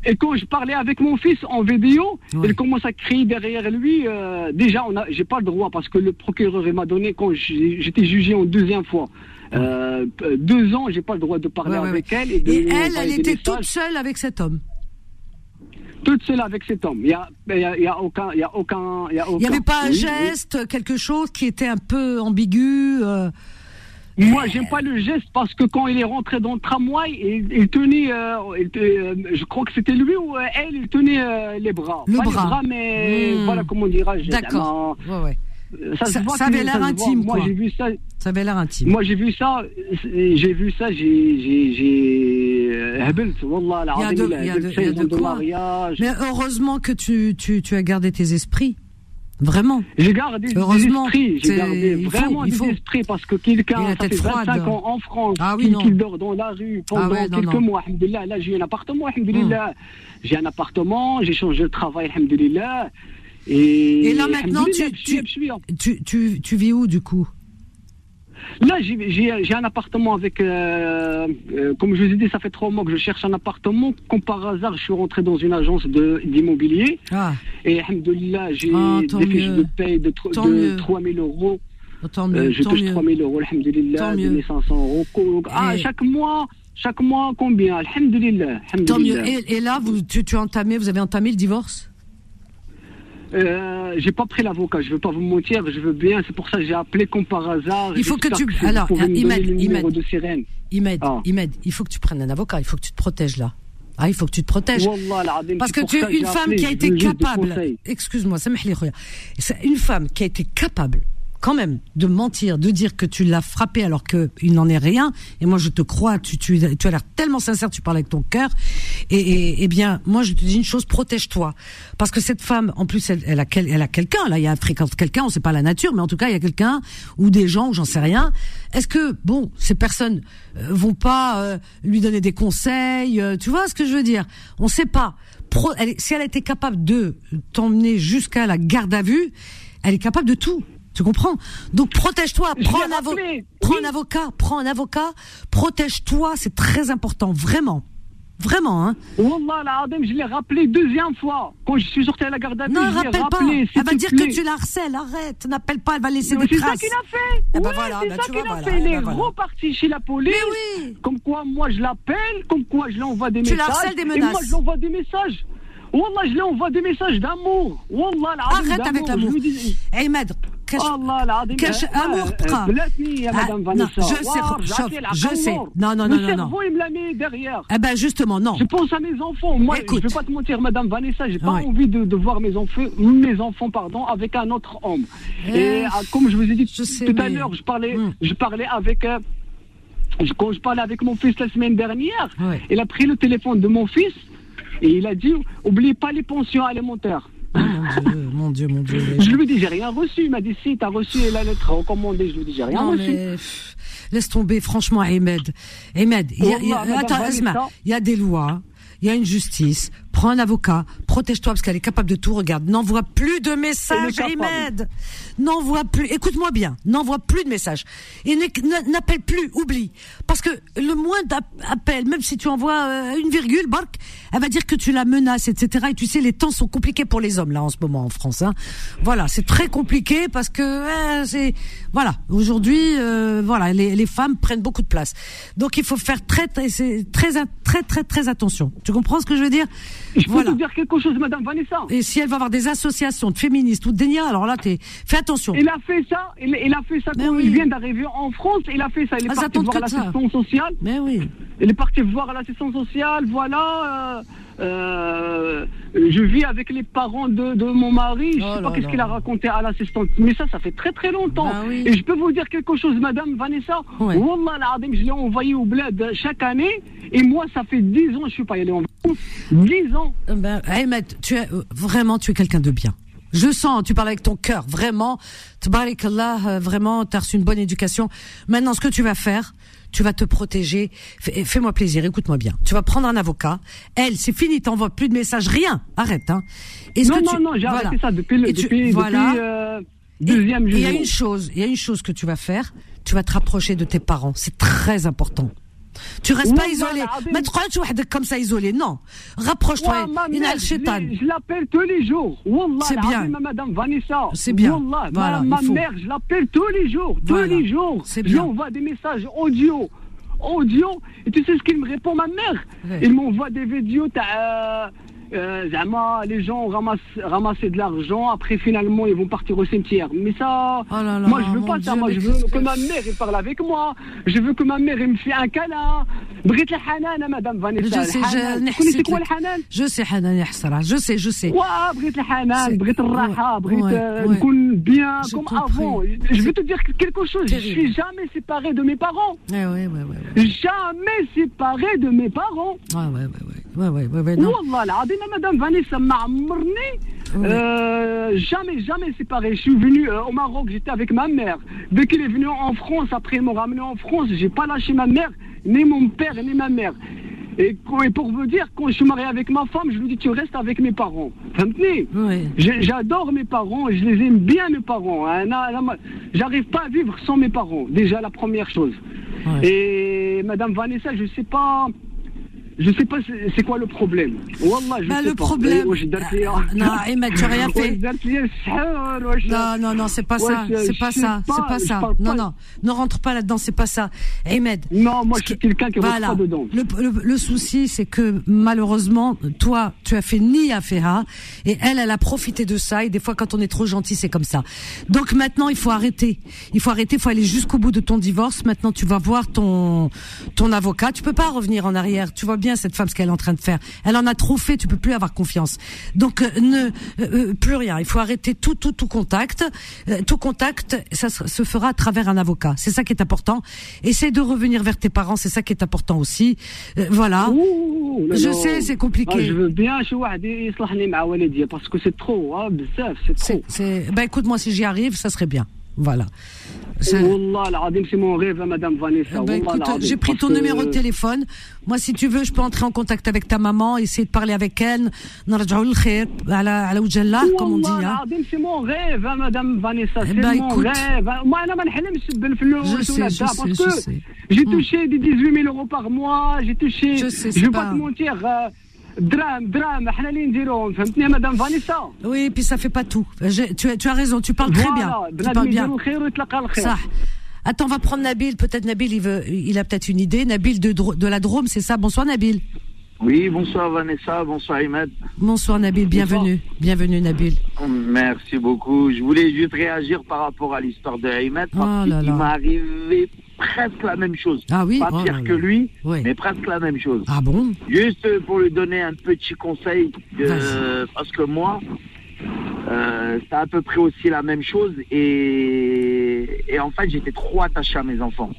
et quand je parlais avec mon fils en vidéo, il commence à crier derrière lui. Euh, déjà, on a, j'ai pas le droit parce que le procureur m'a donné quand j'étais jugé en deuxième fois. Euh, deux ans, j'ai pas le droit de parler avec elle. Et, elle, elle était toute seule avec cet homme? Toute seule avec cet homme. Il y a, y a, aucun, il y a aucun, il y a aucun. Il n'y avait pas un geste, quelque chose qui était un peu ambigu. Euh, moi, j'aime pas le geste parce que quand il est rentré dans le tramway, il, tenait, euh, euh, je crois que c'était lui ou euh, elle, il tenait les bras. Le bras. Les bras, mais hmm. voilà comment dirais-je. D'accord. Ouais, ouais. Ça, ça, ça avait l'air intime. Moi, j'ai vu ça. Ça avait l'air intime. Moi, j'ai vu ça. J'ai vu ça. J'ai, j'ai, il y a de, il y a de, il y a de quoi. mariage. Mais heureusement que tu, tu, tu as gardé tes esprits. Vraiment. J'ai gardé Heureusement, des esprits. J'ai gardé vraiment des esprits parce que quelqu'un, ça fait 25 ans en France, ah, oui, qui, dort dans la rue ah pendant quelques mois, Là, j'ai un appartement. Hmm. J'ai un appartement, j'ai changé de travail. Et, Et là, maintenant, tu, tu, tu, tu vis où, du coup? Là, j'ai un appartement avec, euh, euh, comme je vous ai dit, ça fait trois mois que je cherche un appartement. Comme par hasard, je suis rentré dans une agence d'immobilier. Ah. Et, alhamdoulilah, j'ai ah, des fiches de paye de, de 3 000 euros. Tant mieux, euh, je touche 3 000 euros, alhamdoulilah, 500 euros. Ah, chaque mois, chaque mois, combien? Alhamdulillah. Tant mieux. Et, et là, vous, tu, tu as entamé, vous avez entamé le divorce? Euh, j'ai pas pris l'avocat, je veux pas vous mentir, je veux bien, c'est pour ça que j'ai appelé comme par hasard. Il faut que tu. Alors, m'aide, il m'aide. Il faut que tu prennes un avocat, il faut que tu te protèges là. Ah, il faut que tu te protèges. Parce que tu es une femme qui a été capable. Excuse-moi, ça C'est une femme qui a été capable quand même de mentir, de dire que tu l'as frappé alors qu'il n'en est rien. Et moi, je te crois, tu, tu, tu as l'air tellement sincère, tu parles avec ton cœur. Et, et, et, bien, moi, je te dis une chose, protège-toi. Parce que cette femme, en plus, elle, elle a, elle a quelqu'un, là, il y a quelqu'un, on sait pas la nature, mais en tout cas, il y a quelqu'un, ou des gens, ou j'en sais rien. Est-ce que, bon, ces personnes euh, vont pas euh, lui donner des conseils euh, Tu vois ce que je veux dire? On sait pas. Pro, elle, si elle été capable de t'emmener jusqu'à la garde à vue, elle est capable de tout. Tu comprends? Donc protège-toi, prends un, prends un avocat, prends un avocat, protège-toi, c'est très important, vraiment. Vraiment, hein Wallah, je l'ai rappelé deuxième fois. Quand je suis sorti à la garde à non, je rappelle rappelé, pas. Elle va dire que tu la harcèles, arrête. N'appelle pas, elle va laisser des traces. C'est ça qu'il a fait. Eh ben voilà, c'est ben ça qu'il a fait. Il est reparti chez la police. Mais oui. Comme quoi, moi, je l'appelle. Comme quoi, je lui envoie des messages. Tu harcèles des menaces. Et moi, je lui envoie des messages. Wallah, je lui envoie des messages d'amour. Wallah, Arrête avec l'amour. Ahmed, كاش كاش امور بقى je sais je sais non non non non non il me l'a mis derrière eh ben justement non je pense à mes enfants moi Écoute. je vais pas te mentir madame Vanessa j'ai pas envie de, de voir mes enfants mes enfants pardon avec un autre homme eh, et ah, comme je vous ai dit tout à l'heure je parlais hmm. je parlais avec euh, quand je parlais avec mon fils la semaine dernière il a pris le téléphone de mon fils et il a dit oubliez pas les pensions alimentaires mon Dieu, mon Dieu, Je lui dit, j'ai rien reçu. Il m'a dit, si, t'as reçu la lettre recommandée. Je lui dit, j'ai rien reçu. laisse tomber, franchement, Ahmed. Ahmed, il y a, attends, il y a des lois, il y a une justice prends un avocat, protège-toi parce qu'elle est capable de tout. Regarde, n'envoie plus de messages, Ahmed. N'envoie plus. Écoute-moi bien, n'envoie plus de messages et n'appelle plus. Oublie, parce que le moins d'appels, même si tu envoies euh, une virgule, elle va dire que tu la menaces, etc. Et tu sais, les temps sont compliqués pour les hommes là en ce moment en France. Hein. Voilà, c'est très compliqué parce que c'est voilà. Aujourd'hui, euh, voilà, les, les, femmes prennent beaucoup de place. Donc il faut faire très très très très très très attention. Tu comprends ce que je veux dire? Je peux voilà. dire quelque chose, Madame Vanessa. Et si elle va avoir des associations de féministes ou de dénia, alors là, t'es, fais attention. Il a fait ça, il, a fait ça quand il vient d'arriver en France, il a fait ça, il est ah, parti voir l'assistance sociale. Mais oui. Il est parti voir l'assistance sociale, voilà. Euh, euh, je vis avec les parents de, de mon mari. Je ne oh sais pas qu'est-ce qu'il a raconté à l'assistante. Mais ça, ça fait très très longtemps. Bah Et je peux vous dire quelque chose, Madame Vanessa. Ouais. Wallah, je l'ai envoyé au bled chaque année. Et moi, ça fait 10 ans, je suis pas allé en France. 10 ans. Euh, ben, Ahmed, tu es euh, vraiment, tu es quelqu'un de bien. Je sens, tu parles avec ton cœur, vraiment. Tabarakallah, vraiment, tu as reçu une bonne éducation. Maintenant, ce que tu vas faire, tu vas te protéger. Fais-moi plaisir, écoute-moi bien. Tu vas prendre un avocat. Elle, c'est fini, t'envoies plus de messages, rien. Arrête, hein. non, non, non, j'ai arrêté ça depuis le depuis, voilà. Euh, deuxième Il y a une chose, il y a une chose que tu vas faire. Tu vas te rapprocher de tes parents. C'est très important. Tu restes pas isolé. Mais tu comme ça isolé. Non. Rapproche-toi. Je l'appelle tous les jours. C'est bien. Madame Vanessa. C'est bien. Voilà, ma, mère, je l'appelle tous les jours. Tous les jours. J'envoie des messages audio. Audio. Et tu sais ce qu'il me répond, ma mère? Il m'envoie des vidéos. Euh, les gens ramassent, ramasser de l'argent, après finalement ils vont partir au cimetière. Mais ça, oh moi je veux pas ça, moi je veux que ma mère elle parle avec moi, je veux que ma mère elle me fait un câlin. Brite la hanan, madame Vanessa. Je sais, je, connaissez quoi le hanan? Je sais hanan je sais, je sais. Ouais, brite la hanan, brite le raha, brite ouais, bien je comme avant. Je veux te dire quelque chose, je suis jamais séparé de mes parents. Ouais, ouais, ouais, ouais. Jamais séparé de mes parents. Ouais, ouais, non. Wallah, ben, madame Vanessa m'a amorné. Euh, jamais, jamais séparé. Je suis venu euh, au Maroc, j'étais avec ma mère. Dès qu'il est venu en France, après il m'a ramené en France, j'ai pas lâché ma mère, ni mon père, ni ma mère. Et, pour vous dire, quand je suis marié avec ma femme, je lui dis tu restes avec mes parents. Oui. J'adore mes parents, je les aime bien mes parents. Hein. J'arrive pas à vivre sans mes parents, déjà la première chose. Et Madame Vanessa, je sais pas, je sais pas c'est quoi le problème? Wallah, je bah, sais le pas. problème. non, Ahmed, tu n'as rien fait. non, non, non, c'est pas ça. C'est pas ça. C'est pas ça. Non, non. Ne rentre pas là-dedans, c'est pas ça. Ahmed. Non, moi, je suis quelqu'un qui rentre pas dedans. Le, le, souci, c'est que malheureusement, toi, tu as fait ni affaire et elle, elle a profité de ça. Et des fois, quand on est trop gentil, c'est comme ça. Donc maintenant, il faut arrêter. Il faut arrêter. Il faut aller jusqu'au bout de ton divorce. Maintenant, tu vas voir ton ton avocat. Tu peux pas revenir en arrière. Tu vois bien cette femme ce qu'elle est en train de faire. Elle en a trop fait, tu peux plus avoir confiance. Donc euh, ne euh, euh, plus rien. Il faut arrêter tout tout tout contact. tout contact, ça se fera à travers un avocat. C'est ça qui est important. Essaye de revenir vers tes parents, c'est ça qui est important aussi. voilà. je sais, c'est compliqué. je veux bien parce que c'est trop, hein, c'est trop. Ben écoute, moi si j'y arrive, ça serait bien. Voilà. c'est mon rêve, Madame Vanessa. Ben, j'ai pris ton numéro de téléphone. Moi, si tu veux, je peux entrer en contact avec ta maman, essayer de parler avec elle. comme on dit. Hein. C'est mon rêve, Madame Vanessa. Eh c'est ben, mon rêve. Moi, je sais, je sais, parce que j'ai hmm. touché des 18 000 euros par mois. J'ai touché. Je sais, je vais pas te mentir. Euh, drame, drame, Madame Vanessa. Oui, puis ça fait pas tout. tu, as, tu as raison, tu parles très bien. Tu parles bien. Ça. Attends, on va prendre Nabil. Peut-être Nabil, il, veut, il a peut-être une idée. Nabil de, de la Drôme, c'est ça? Bonsoir Nabil. Oui, bonsoir Vanessa, bonsoir Ahmed. Bonsoir Nabil, bienvenue. Bienvenue Nabil. Merci beaucoup. Je voulais juste réagir par rapport à l'histoire de Ahmed parce oh qu'il m'est arrivé presque la même chose. Ah oui Pas oh pire que lui, mais presque la même chose. Ah bon? Juste pour lui donner un petit conseil, parce que moi, euh, c'est à peu près aussi la même chose et, et en fait j'étais trop attaché à mes enfants.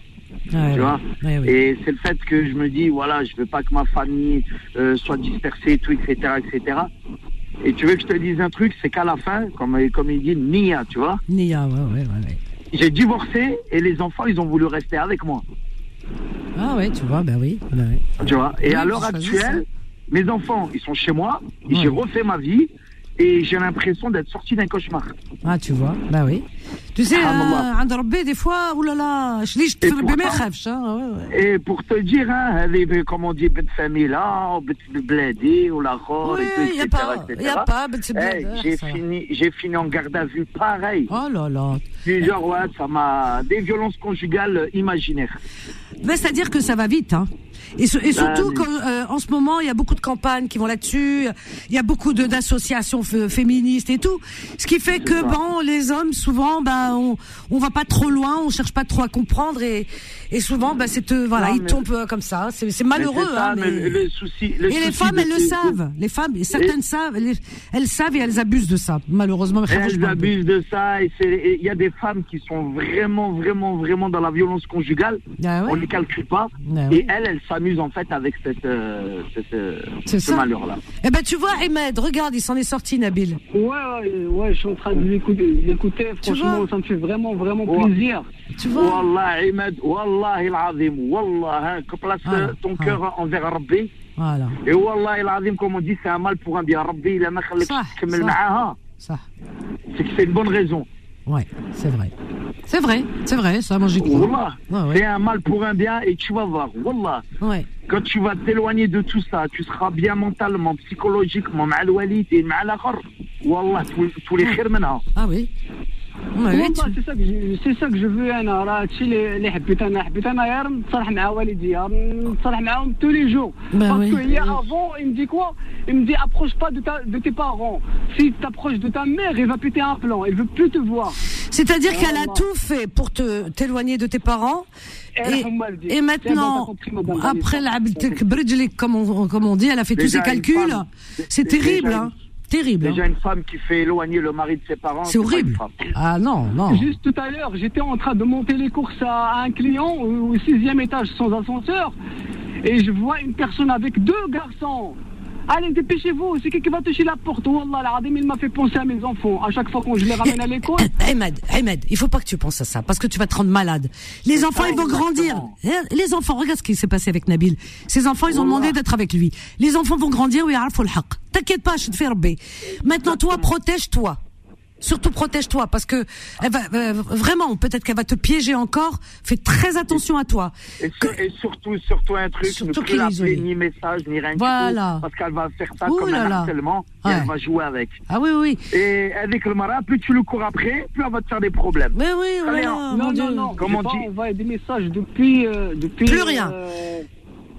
tu vois? Et c'est le fait que je me dis, voilà, je veux pas que ma famille euh, soit dispersée, tout, etc., etc. Et tu veux que je te dise un truc, c'est qu'à la fin, comme, comme il dit, Nia, tu vois? Nia, ouais, ouais, ouais j'ai divorcé et les enfants, ils ont voulu rester avec moi. Ah ouais, tu vois, ben oui. Ben tu vois, et à l'heure actuelle, mes enfants, ils sont chez moi, j'ai refait ma vie, et j'ai l'impression d'être sorti d'un cauchemar. Ah, tu vois, bah oui. Tu sais, عند ربي des fois, oulala, je dis, je ما يخافش. Et pour te dire, hein, comme on dit, بنت famille là, بنت بلادي ولا خور, oui, il y a pas, il y a pas, بنت hey, J'ai fini, j'ai fini en garde à vue, pareil. Oh là là. Genre, ouais, ça m'a, des violences conjugales imaginaires. Mais c'est-à-dire que ça va vite, hein. Et, et surtout bah, euh, en ce moment, il y a beaucoup de campagnes qui vont là-dessus. Il y a beaucoup d'associations féministes et tout. Ce qui fait que bon, les hommes souvent, ben, on, on va pas trop loin, on cherche pas trop à comprendre et, et souvent, ben, c'est euh, voilà, ils tombent euh, comme ça. C'est malheureux. hein, mais... le souci, et les femmes, elles le savent. Les femmes, certaines savent, elles, savent et elles abusent de ça. Malheureusement, elles abusent de ça. Et il y a des femmes qui sont vraiment, vraiment, vraiment dans la violence conjugale. Ah on ne les calcule pas. Ah et elles, elles savent en fait avec cette, euh, ce malheur-là. Eh ben tu vois, Ahmed, regarde, il s'en est sorti, Nabil. Ouais, ouais, ouais, je suis en train de l'écouter. Franchement, ça me fait vraiment, vraiment plaisir. Tu vois Wallah, Ahmed, Wallah, il Wallah, hein, que place voilà. ton cœur envers Rabbi. Voilà. Et Wallah, il comme on dit, c'est un mal pour un bien. Rabbi, il a Ça. C'est que c'est une bonne raison. Ouais, c'est vrai. C'est vrai, c'est vrai, ça, moi j'y crois. Ouais, ouais. C'est un mal pour un bien et tu vas voir. Wallah. Quand tu vas t'éloigner de tout ça, tu seras bien mentalement, psychologiquement, mal et mal Wallah, tous les khirmena. Ah oui c'est ça que je, c'est ça que je veux انا راه هادشي اللي اللي حبيت انا حبيت انا غير نتصالح مع والدي نتصالح معاهم tous les jours parce que hier avant il me dit quoi il me dit approche pas de ta de tes parents si tu t'approches de ta mère elle va péter un plan elle veut plus te voir c'est-à-dire qu'elle a tout fait pour te t'éloigner de tes parents et, et maintenant, après la comme on, comme on dit, elle a fait tous ses calculs. C'est terrible, hein. Terrible. Déjà hein. une femme qui fait éloigner le mari de ses parents. C'est horrible. Ah non, non. Juste tout à l'heure, j'étais en train de monter les courses à un client au sixième étage sans ascenseur et je vois une personne avec deux garçons Allez, dépêchez-vous, c'est qui qui va toucher la porte Wallah, l'Adim, il m'a fait penser à mes enfants. À chaque fois qu'on je les ramène à l'école. Ahmed, Ahmed, il faut pas que tu penses à ça, parce que tu vas te rendre malade. Les enfants, ils vont grandir. Eh, les enfants, regarde ce qui s'est passé avec Nabil. Ces enfants, ils ont demandé d'être avec lui. Les enfants vont grandir, oui, le T'inquiète pas, je te fais Maintenant, toi, protège-toi. Surtout protège-toi parce que elle va euh, vraiment peut-être qu'elle va te piéger encore. Fais très attention à toi. Et, surtout surtout un truc surtout ne plus l'appeler ni message ni rien voilà. du tout parce qu'elle va faire ça comme un harcèlement et elle va jouer avec. Ah oui oui. Et avec le marin, plus tu le cours après, plus elle va te faire des problèmes. Mais oui voilà. Non non non. Comment on dit envoyer des messages depuis euh, depuis. Plus rien. Euh,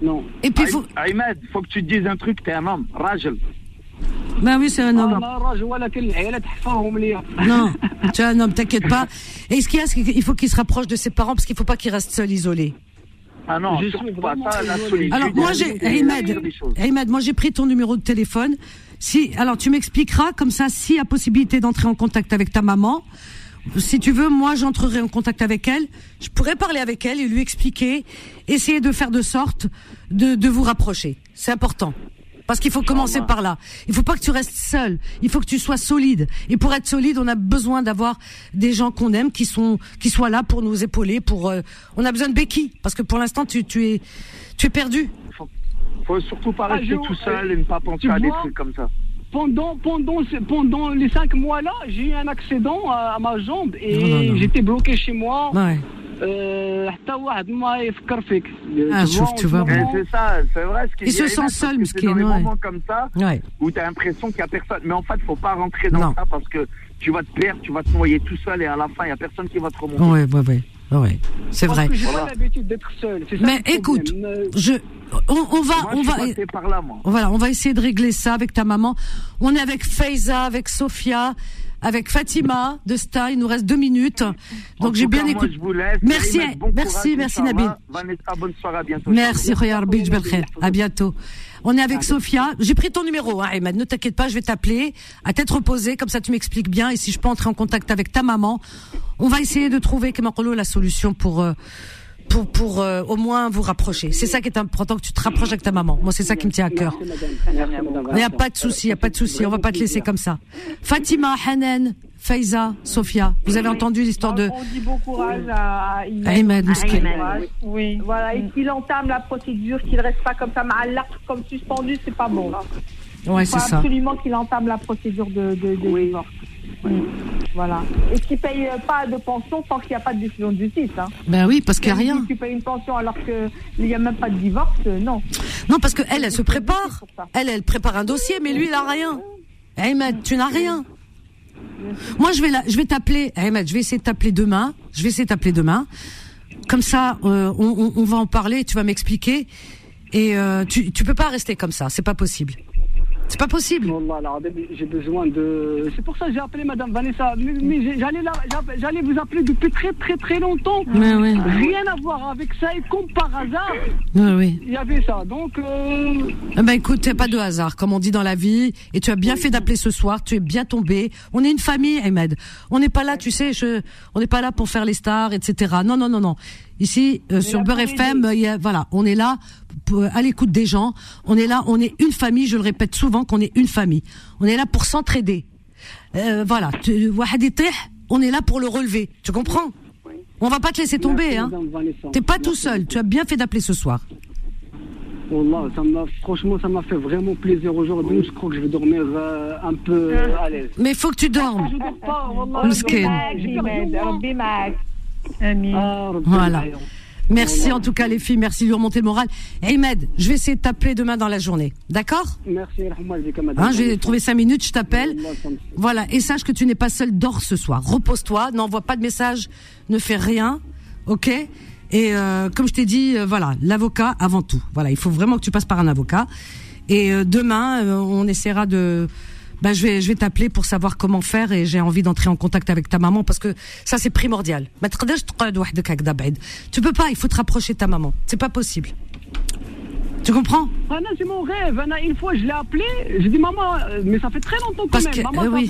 non. Et puis faut. Ahmed, faut que tu te dises un truc. T'es un homme, Rajel. Ben oui, c'est un homme. Non, tu es un homme, t'inquiète pas. Et ce qu'il y a, c'est qu'il faut qu'il se rapproche de ses parents parce qu'il ne faut pas qu'il reste seul, isolé. Ah non, je suis pas ça, la solitude. Alors moi j'ai Rimed, moi j'ai pris ton numéro de téléphone. Si alors tu m'expliqueras comme ça s'il y a possibilité d'entrer en contact avec ta maman. Si tu veux, moi j'entrerai en contact avec elle. Je pourrais parler avec elle et lui expliquer, essayer de faire de sorte de, de vous rapprocher. C'est important. Parce qu'il faut commencer par là. Il faut pas que tu restes seul. Il faut que tu sois solide. Et pour être solide, on a besoin d'avoir des gens qu'on aime, qui sont, qui soient là pour nous épauler. Pour, euh, on a besoin de béquilles. Parce que pour l'instant, tu, tu es, tu es perdu. Faut, faut surtout pas rester tout seul et ne pas penser à des trucs comme ça pendant, pendant, pendant les cinq mois-là, j'ai eu un accident à, ma jambe et j'étais bloqué chez moi. Ouais. Euh, ah, tu vois, bon. C'est ça, c'est vrai. Ce Ils se sentent seuls, mais C'est dans des moments comme ça où tu as l'impression qu'il n'y a personne. Mais en fait, faut pas rentrer dans ça parce que tu vas te perdre, tu vas te noyer tout seul et à la fin, il n'y a personne qui va te remonter. Ouais, ouais, ouais ouais c'est vrai pas l'habitude d'être seul mais écoute je on, on va, on va, par là, moi. voilà, on va essayer de régler ça avec ta maman. On est avec Faiza, avec Sophia, avec Fatima de Sta. Il nous reste deux minutes. Donc j'ai bien écouté. Merci, merci, merci Nabil. Vanessa, bonne soirée, à bientôt. Merci, À bientôt. On est avec Sophia. J'ai pris ton numéro, hein, Ne t'inquiète pas, je vais t'appeler à tête reposée, comme ça tu m'expliques bien. Et si je peux entrer en contact avec ta maman, on va essayer de trouver, la solution pour. Euh, pour, pour euh, au moins vous rapprocher. C'est ça qui est important que tu te rapproches avec ta maman. Moi, c'est ça qui me tient à cœur. Il n'y a pas de souci, il n'y a pas de souci. On va pas te laisser comme ça. Fatima, Hanen, Faiza, Sofia, vous avez entendu l'histoire de. On dit bon courage à Ahmed. Oui. Voilà, et qu'il entame la procédure, qu'il reste pas comme ça, l'arc comme suspendu, c'est pas bon. Ouais, c'est ça. absolument qu'il entame la procédure de, de, de divorce. Voilà. Et qui ne paye pas de pension tant qu'il n'y a pas de décision de justice. Hein. Ben oui, parce qu'il n'y a rien. Si tu payes une pension alors qu'il n'y a même pas de divorce, euh, non. Non, parce qu'elle, elle, elle se prépare. Elle, elle prépare un dossier, mais lui, il n'a rien. Ahmed, tu n'as rien. Moi, je vais, je vais t'appeler. Ahmed, je vais essayer de t'appeler demain. Je vais essayer de t'appeler demain. Comme ça, euh, on, on, va en parler. Tu vas m'expliquer. Et euh, tu, tu peux pas rester comme ça. C'est pas possible. C'est pas possible. J'ai besoin de. C'est pour ça que j'ai appelé Madame Vanessa. Mais, j'allais vous appeler depuis très très très longtemps. Rien à voir avec ça et comme par hasard. Il y avait ça. Donc. Euh... Eh ben écoute, a pas de hasard, comme on dit dans la vie. Et tu as bien fait d'appeler ce soir. Tu es bien tombé. On est une famille, Ahmed. On n'est pas là, tu sais. Je... On n'est pas là pour faire les stars, etc. Non, non, non, non. Ici, euh, sur Beurre FM, voilà, on est là à l'écoute des gens. On est là, on est une famille. Je le répète souvent qu'on est une famille. On est là pour s'entraider. Euh, voilà, on est là pour le relever. Tu comprends On va pas te laisser tomber. Hein. T'es pas tout seul. Tu as bien fait d'appeler ce soir. ça franchement, ça m'a fait vraiment plaisir aujourd'hui. Je crois que je vais dormir euh, un peu à l'aise. Mais il faut que tu dormes. Ah, voilà. Merci en tout cas les filles, merci de lui remonter le moral. Ahmed, je vais essayer de t'appeler demain dans la journée, d'accord? Merci. Hein, j'ai trouvé cinq minutes, je t'appelle. Voilà, et sache que tu n'es pas seul, dors ce soir. Repose-toi, n'envoie pas de message, ne fais rien, ok? Et euh, comme je t'ai dit, euh, voilà, l'avocat avant tout. Voilà, il faut vraiment que tu passes par un avocat. Et euh, demain, on essaiera de ben je vais je vais t'appeler pour savoir comment faire et j'ai envie d'entrer en contact avec ta maman parce que ça c'est primordial. Tu peux pas, il faut te rapprocher de ta maman. C'est pas possible. Tu comprends? Anna, c'est mon rêve. Anna, une fois, je l'ai appelé. J'ai dit, maman, euh, mais ça fait très longtemps quand parce même. Que, maman, euh, oui.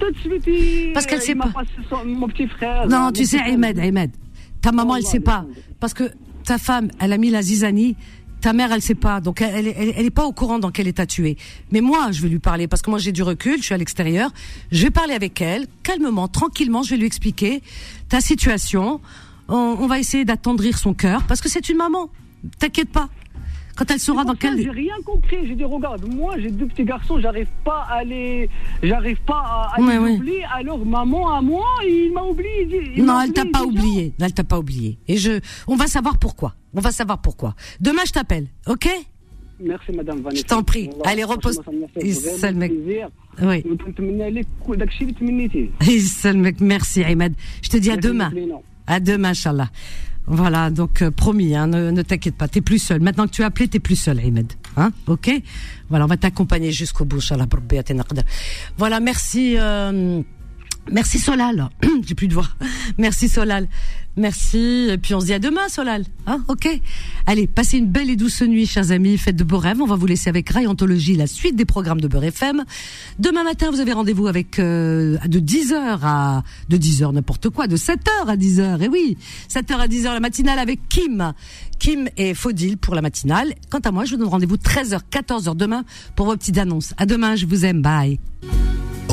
Tout de suite, il, parce qu'elle sait pas. Son, mon petit frère. Non, tu sais, Ahmed, Ahmed, ta maman, elle sait pas. Parce que ta femme, elle a mis la zizanie ta mère, elle sait pas, donc elle, elle, elle est pas au courant dans quel état tu es. Mais moi, je vais lui parler parce que moi j'ai du recul, je suis à l'extérieur. Je vais parler avec elle, calmement, tranquillement. Je vais lui expliquer ta situation. On, on va essayer d'attendrir son cœur parce que c'est une maman. T'inquiète pas. Quand elle saura dans quel. J'ai rien compris. J'ai dit, regarde, moi, j'ai deux petits garçons, j'arrive pas à les. J'arrive pas à, les oublier. Alors, maman, à moi, il m'a oublié. non, elle t'a pas oublié. Elle t'a pas oublié. Et je. On va savoir pourquoi. On va savoir pourquoi. Demain, je t'appelle, ok? Merci, madame Vanessa. Je t'en prie. Allez, repose. mec. Oui. Merci, Ahmed. Je te dis à demain. À demain, Inch'Allah. Voilà, donc euh, promis, hein, ne, t'inquiète pas, t'es plus seul. Maintenant que tu as appelé, t'es plus seul, Ahmed. Hein, ok? Voilà, on va t'accompagner jusqu'au bout. Voilà, merci. Euh, Merci Solal. J'ai plus de voix. Merci Solal. Merci. Et puis on se dit à demain Solal. Hein ok. Allez, passez une belle et douce nuit, chers amis. Faites de beaux rêves. On va vous laisser avec Rayantologie, la suite des programmes de Beurre FM. Demain matin, vous avez rendez-vous avec euh, de 10h à de 10h n'importe quoi, de 7h à 10h. Et oui, 7h à 10h la matinale avec Kim. Kim et Faudil pour la matinale. Quant à moi, je vous donne rendez-vous 13h, 14h demain pour vos petites annonces. À demain, je vous aime. Bye.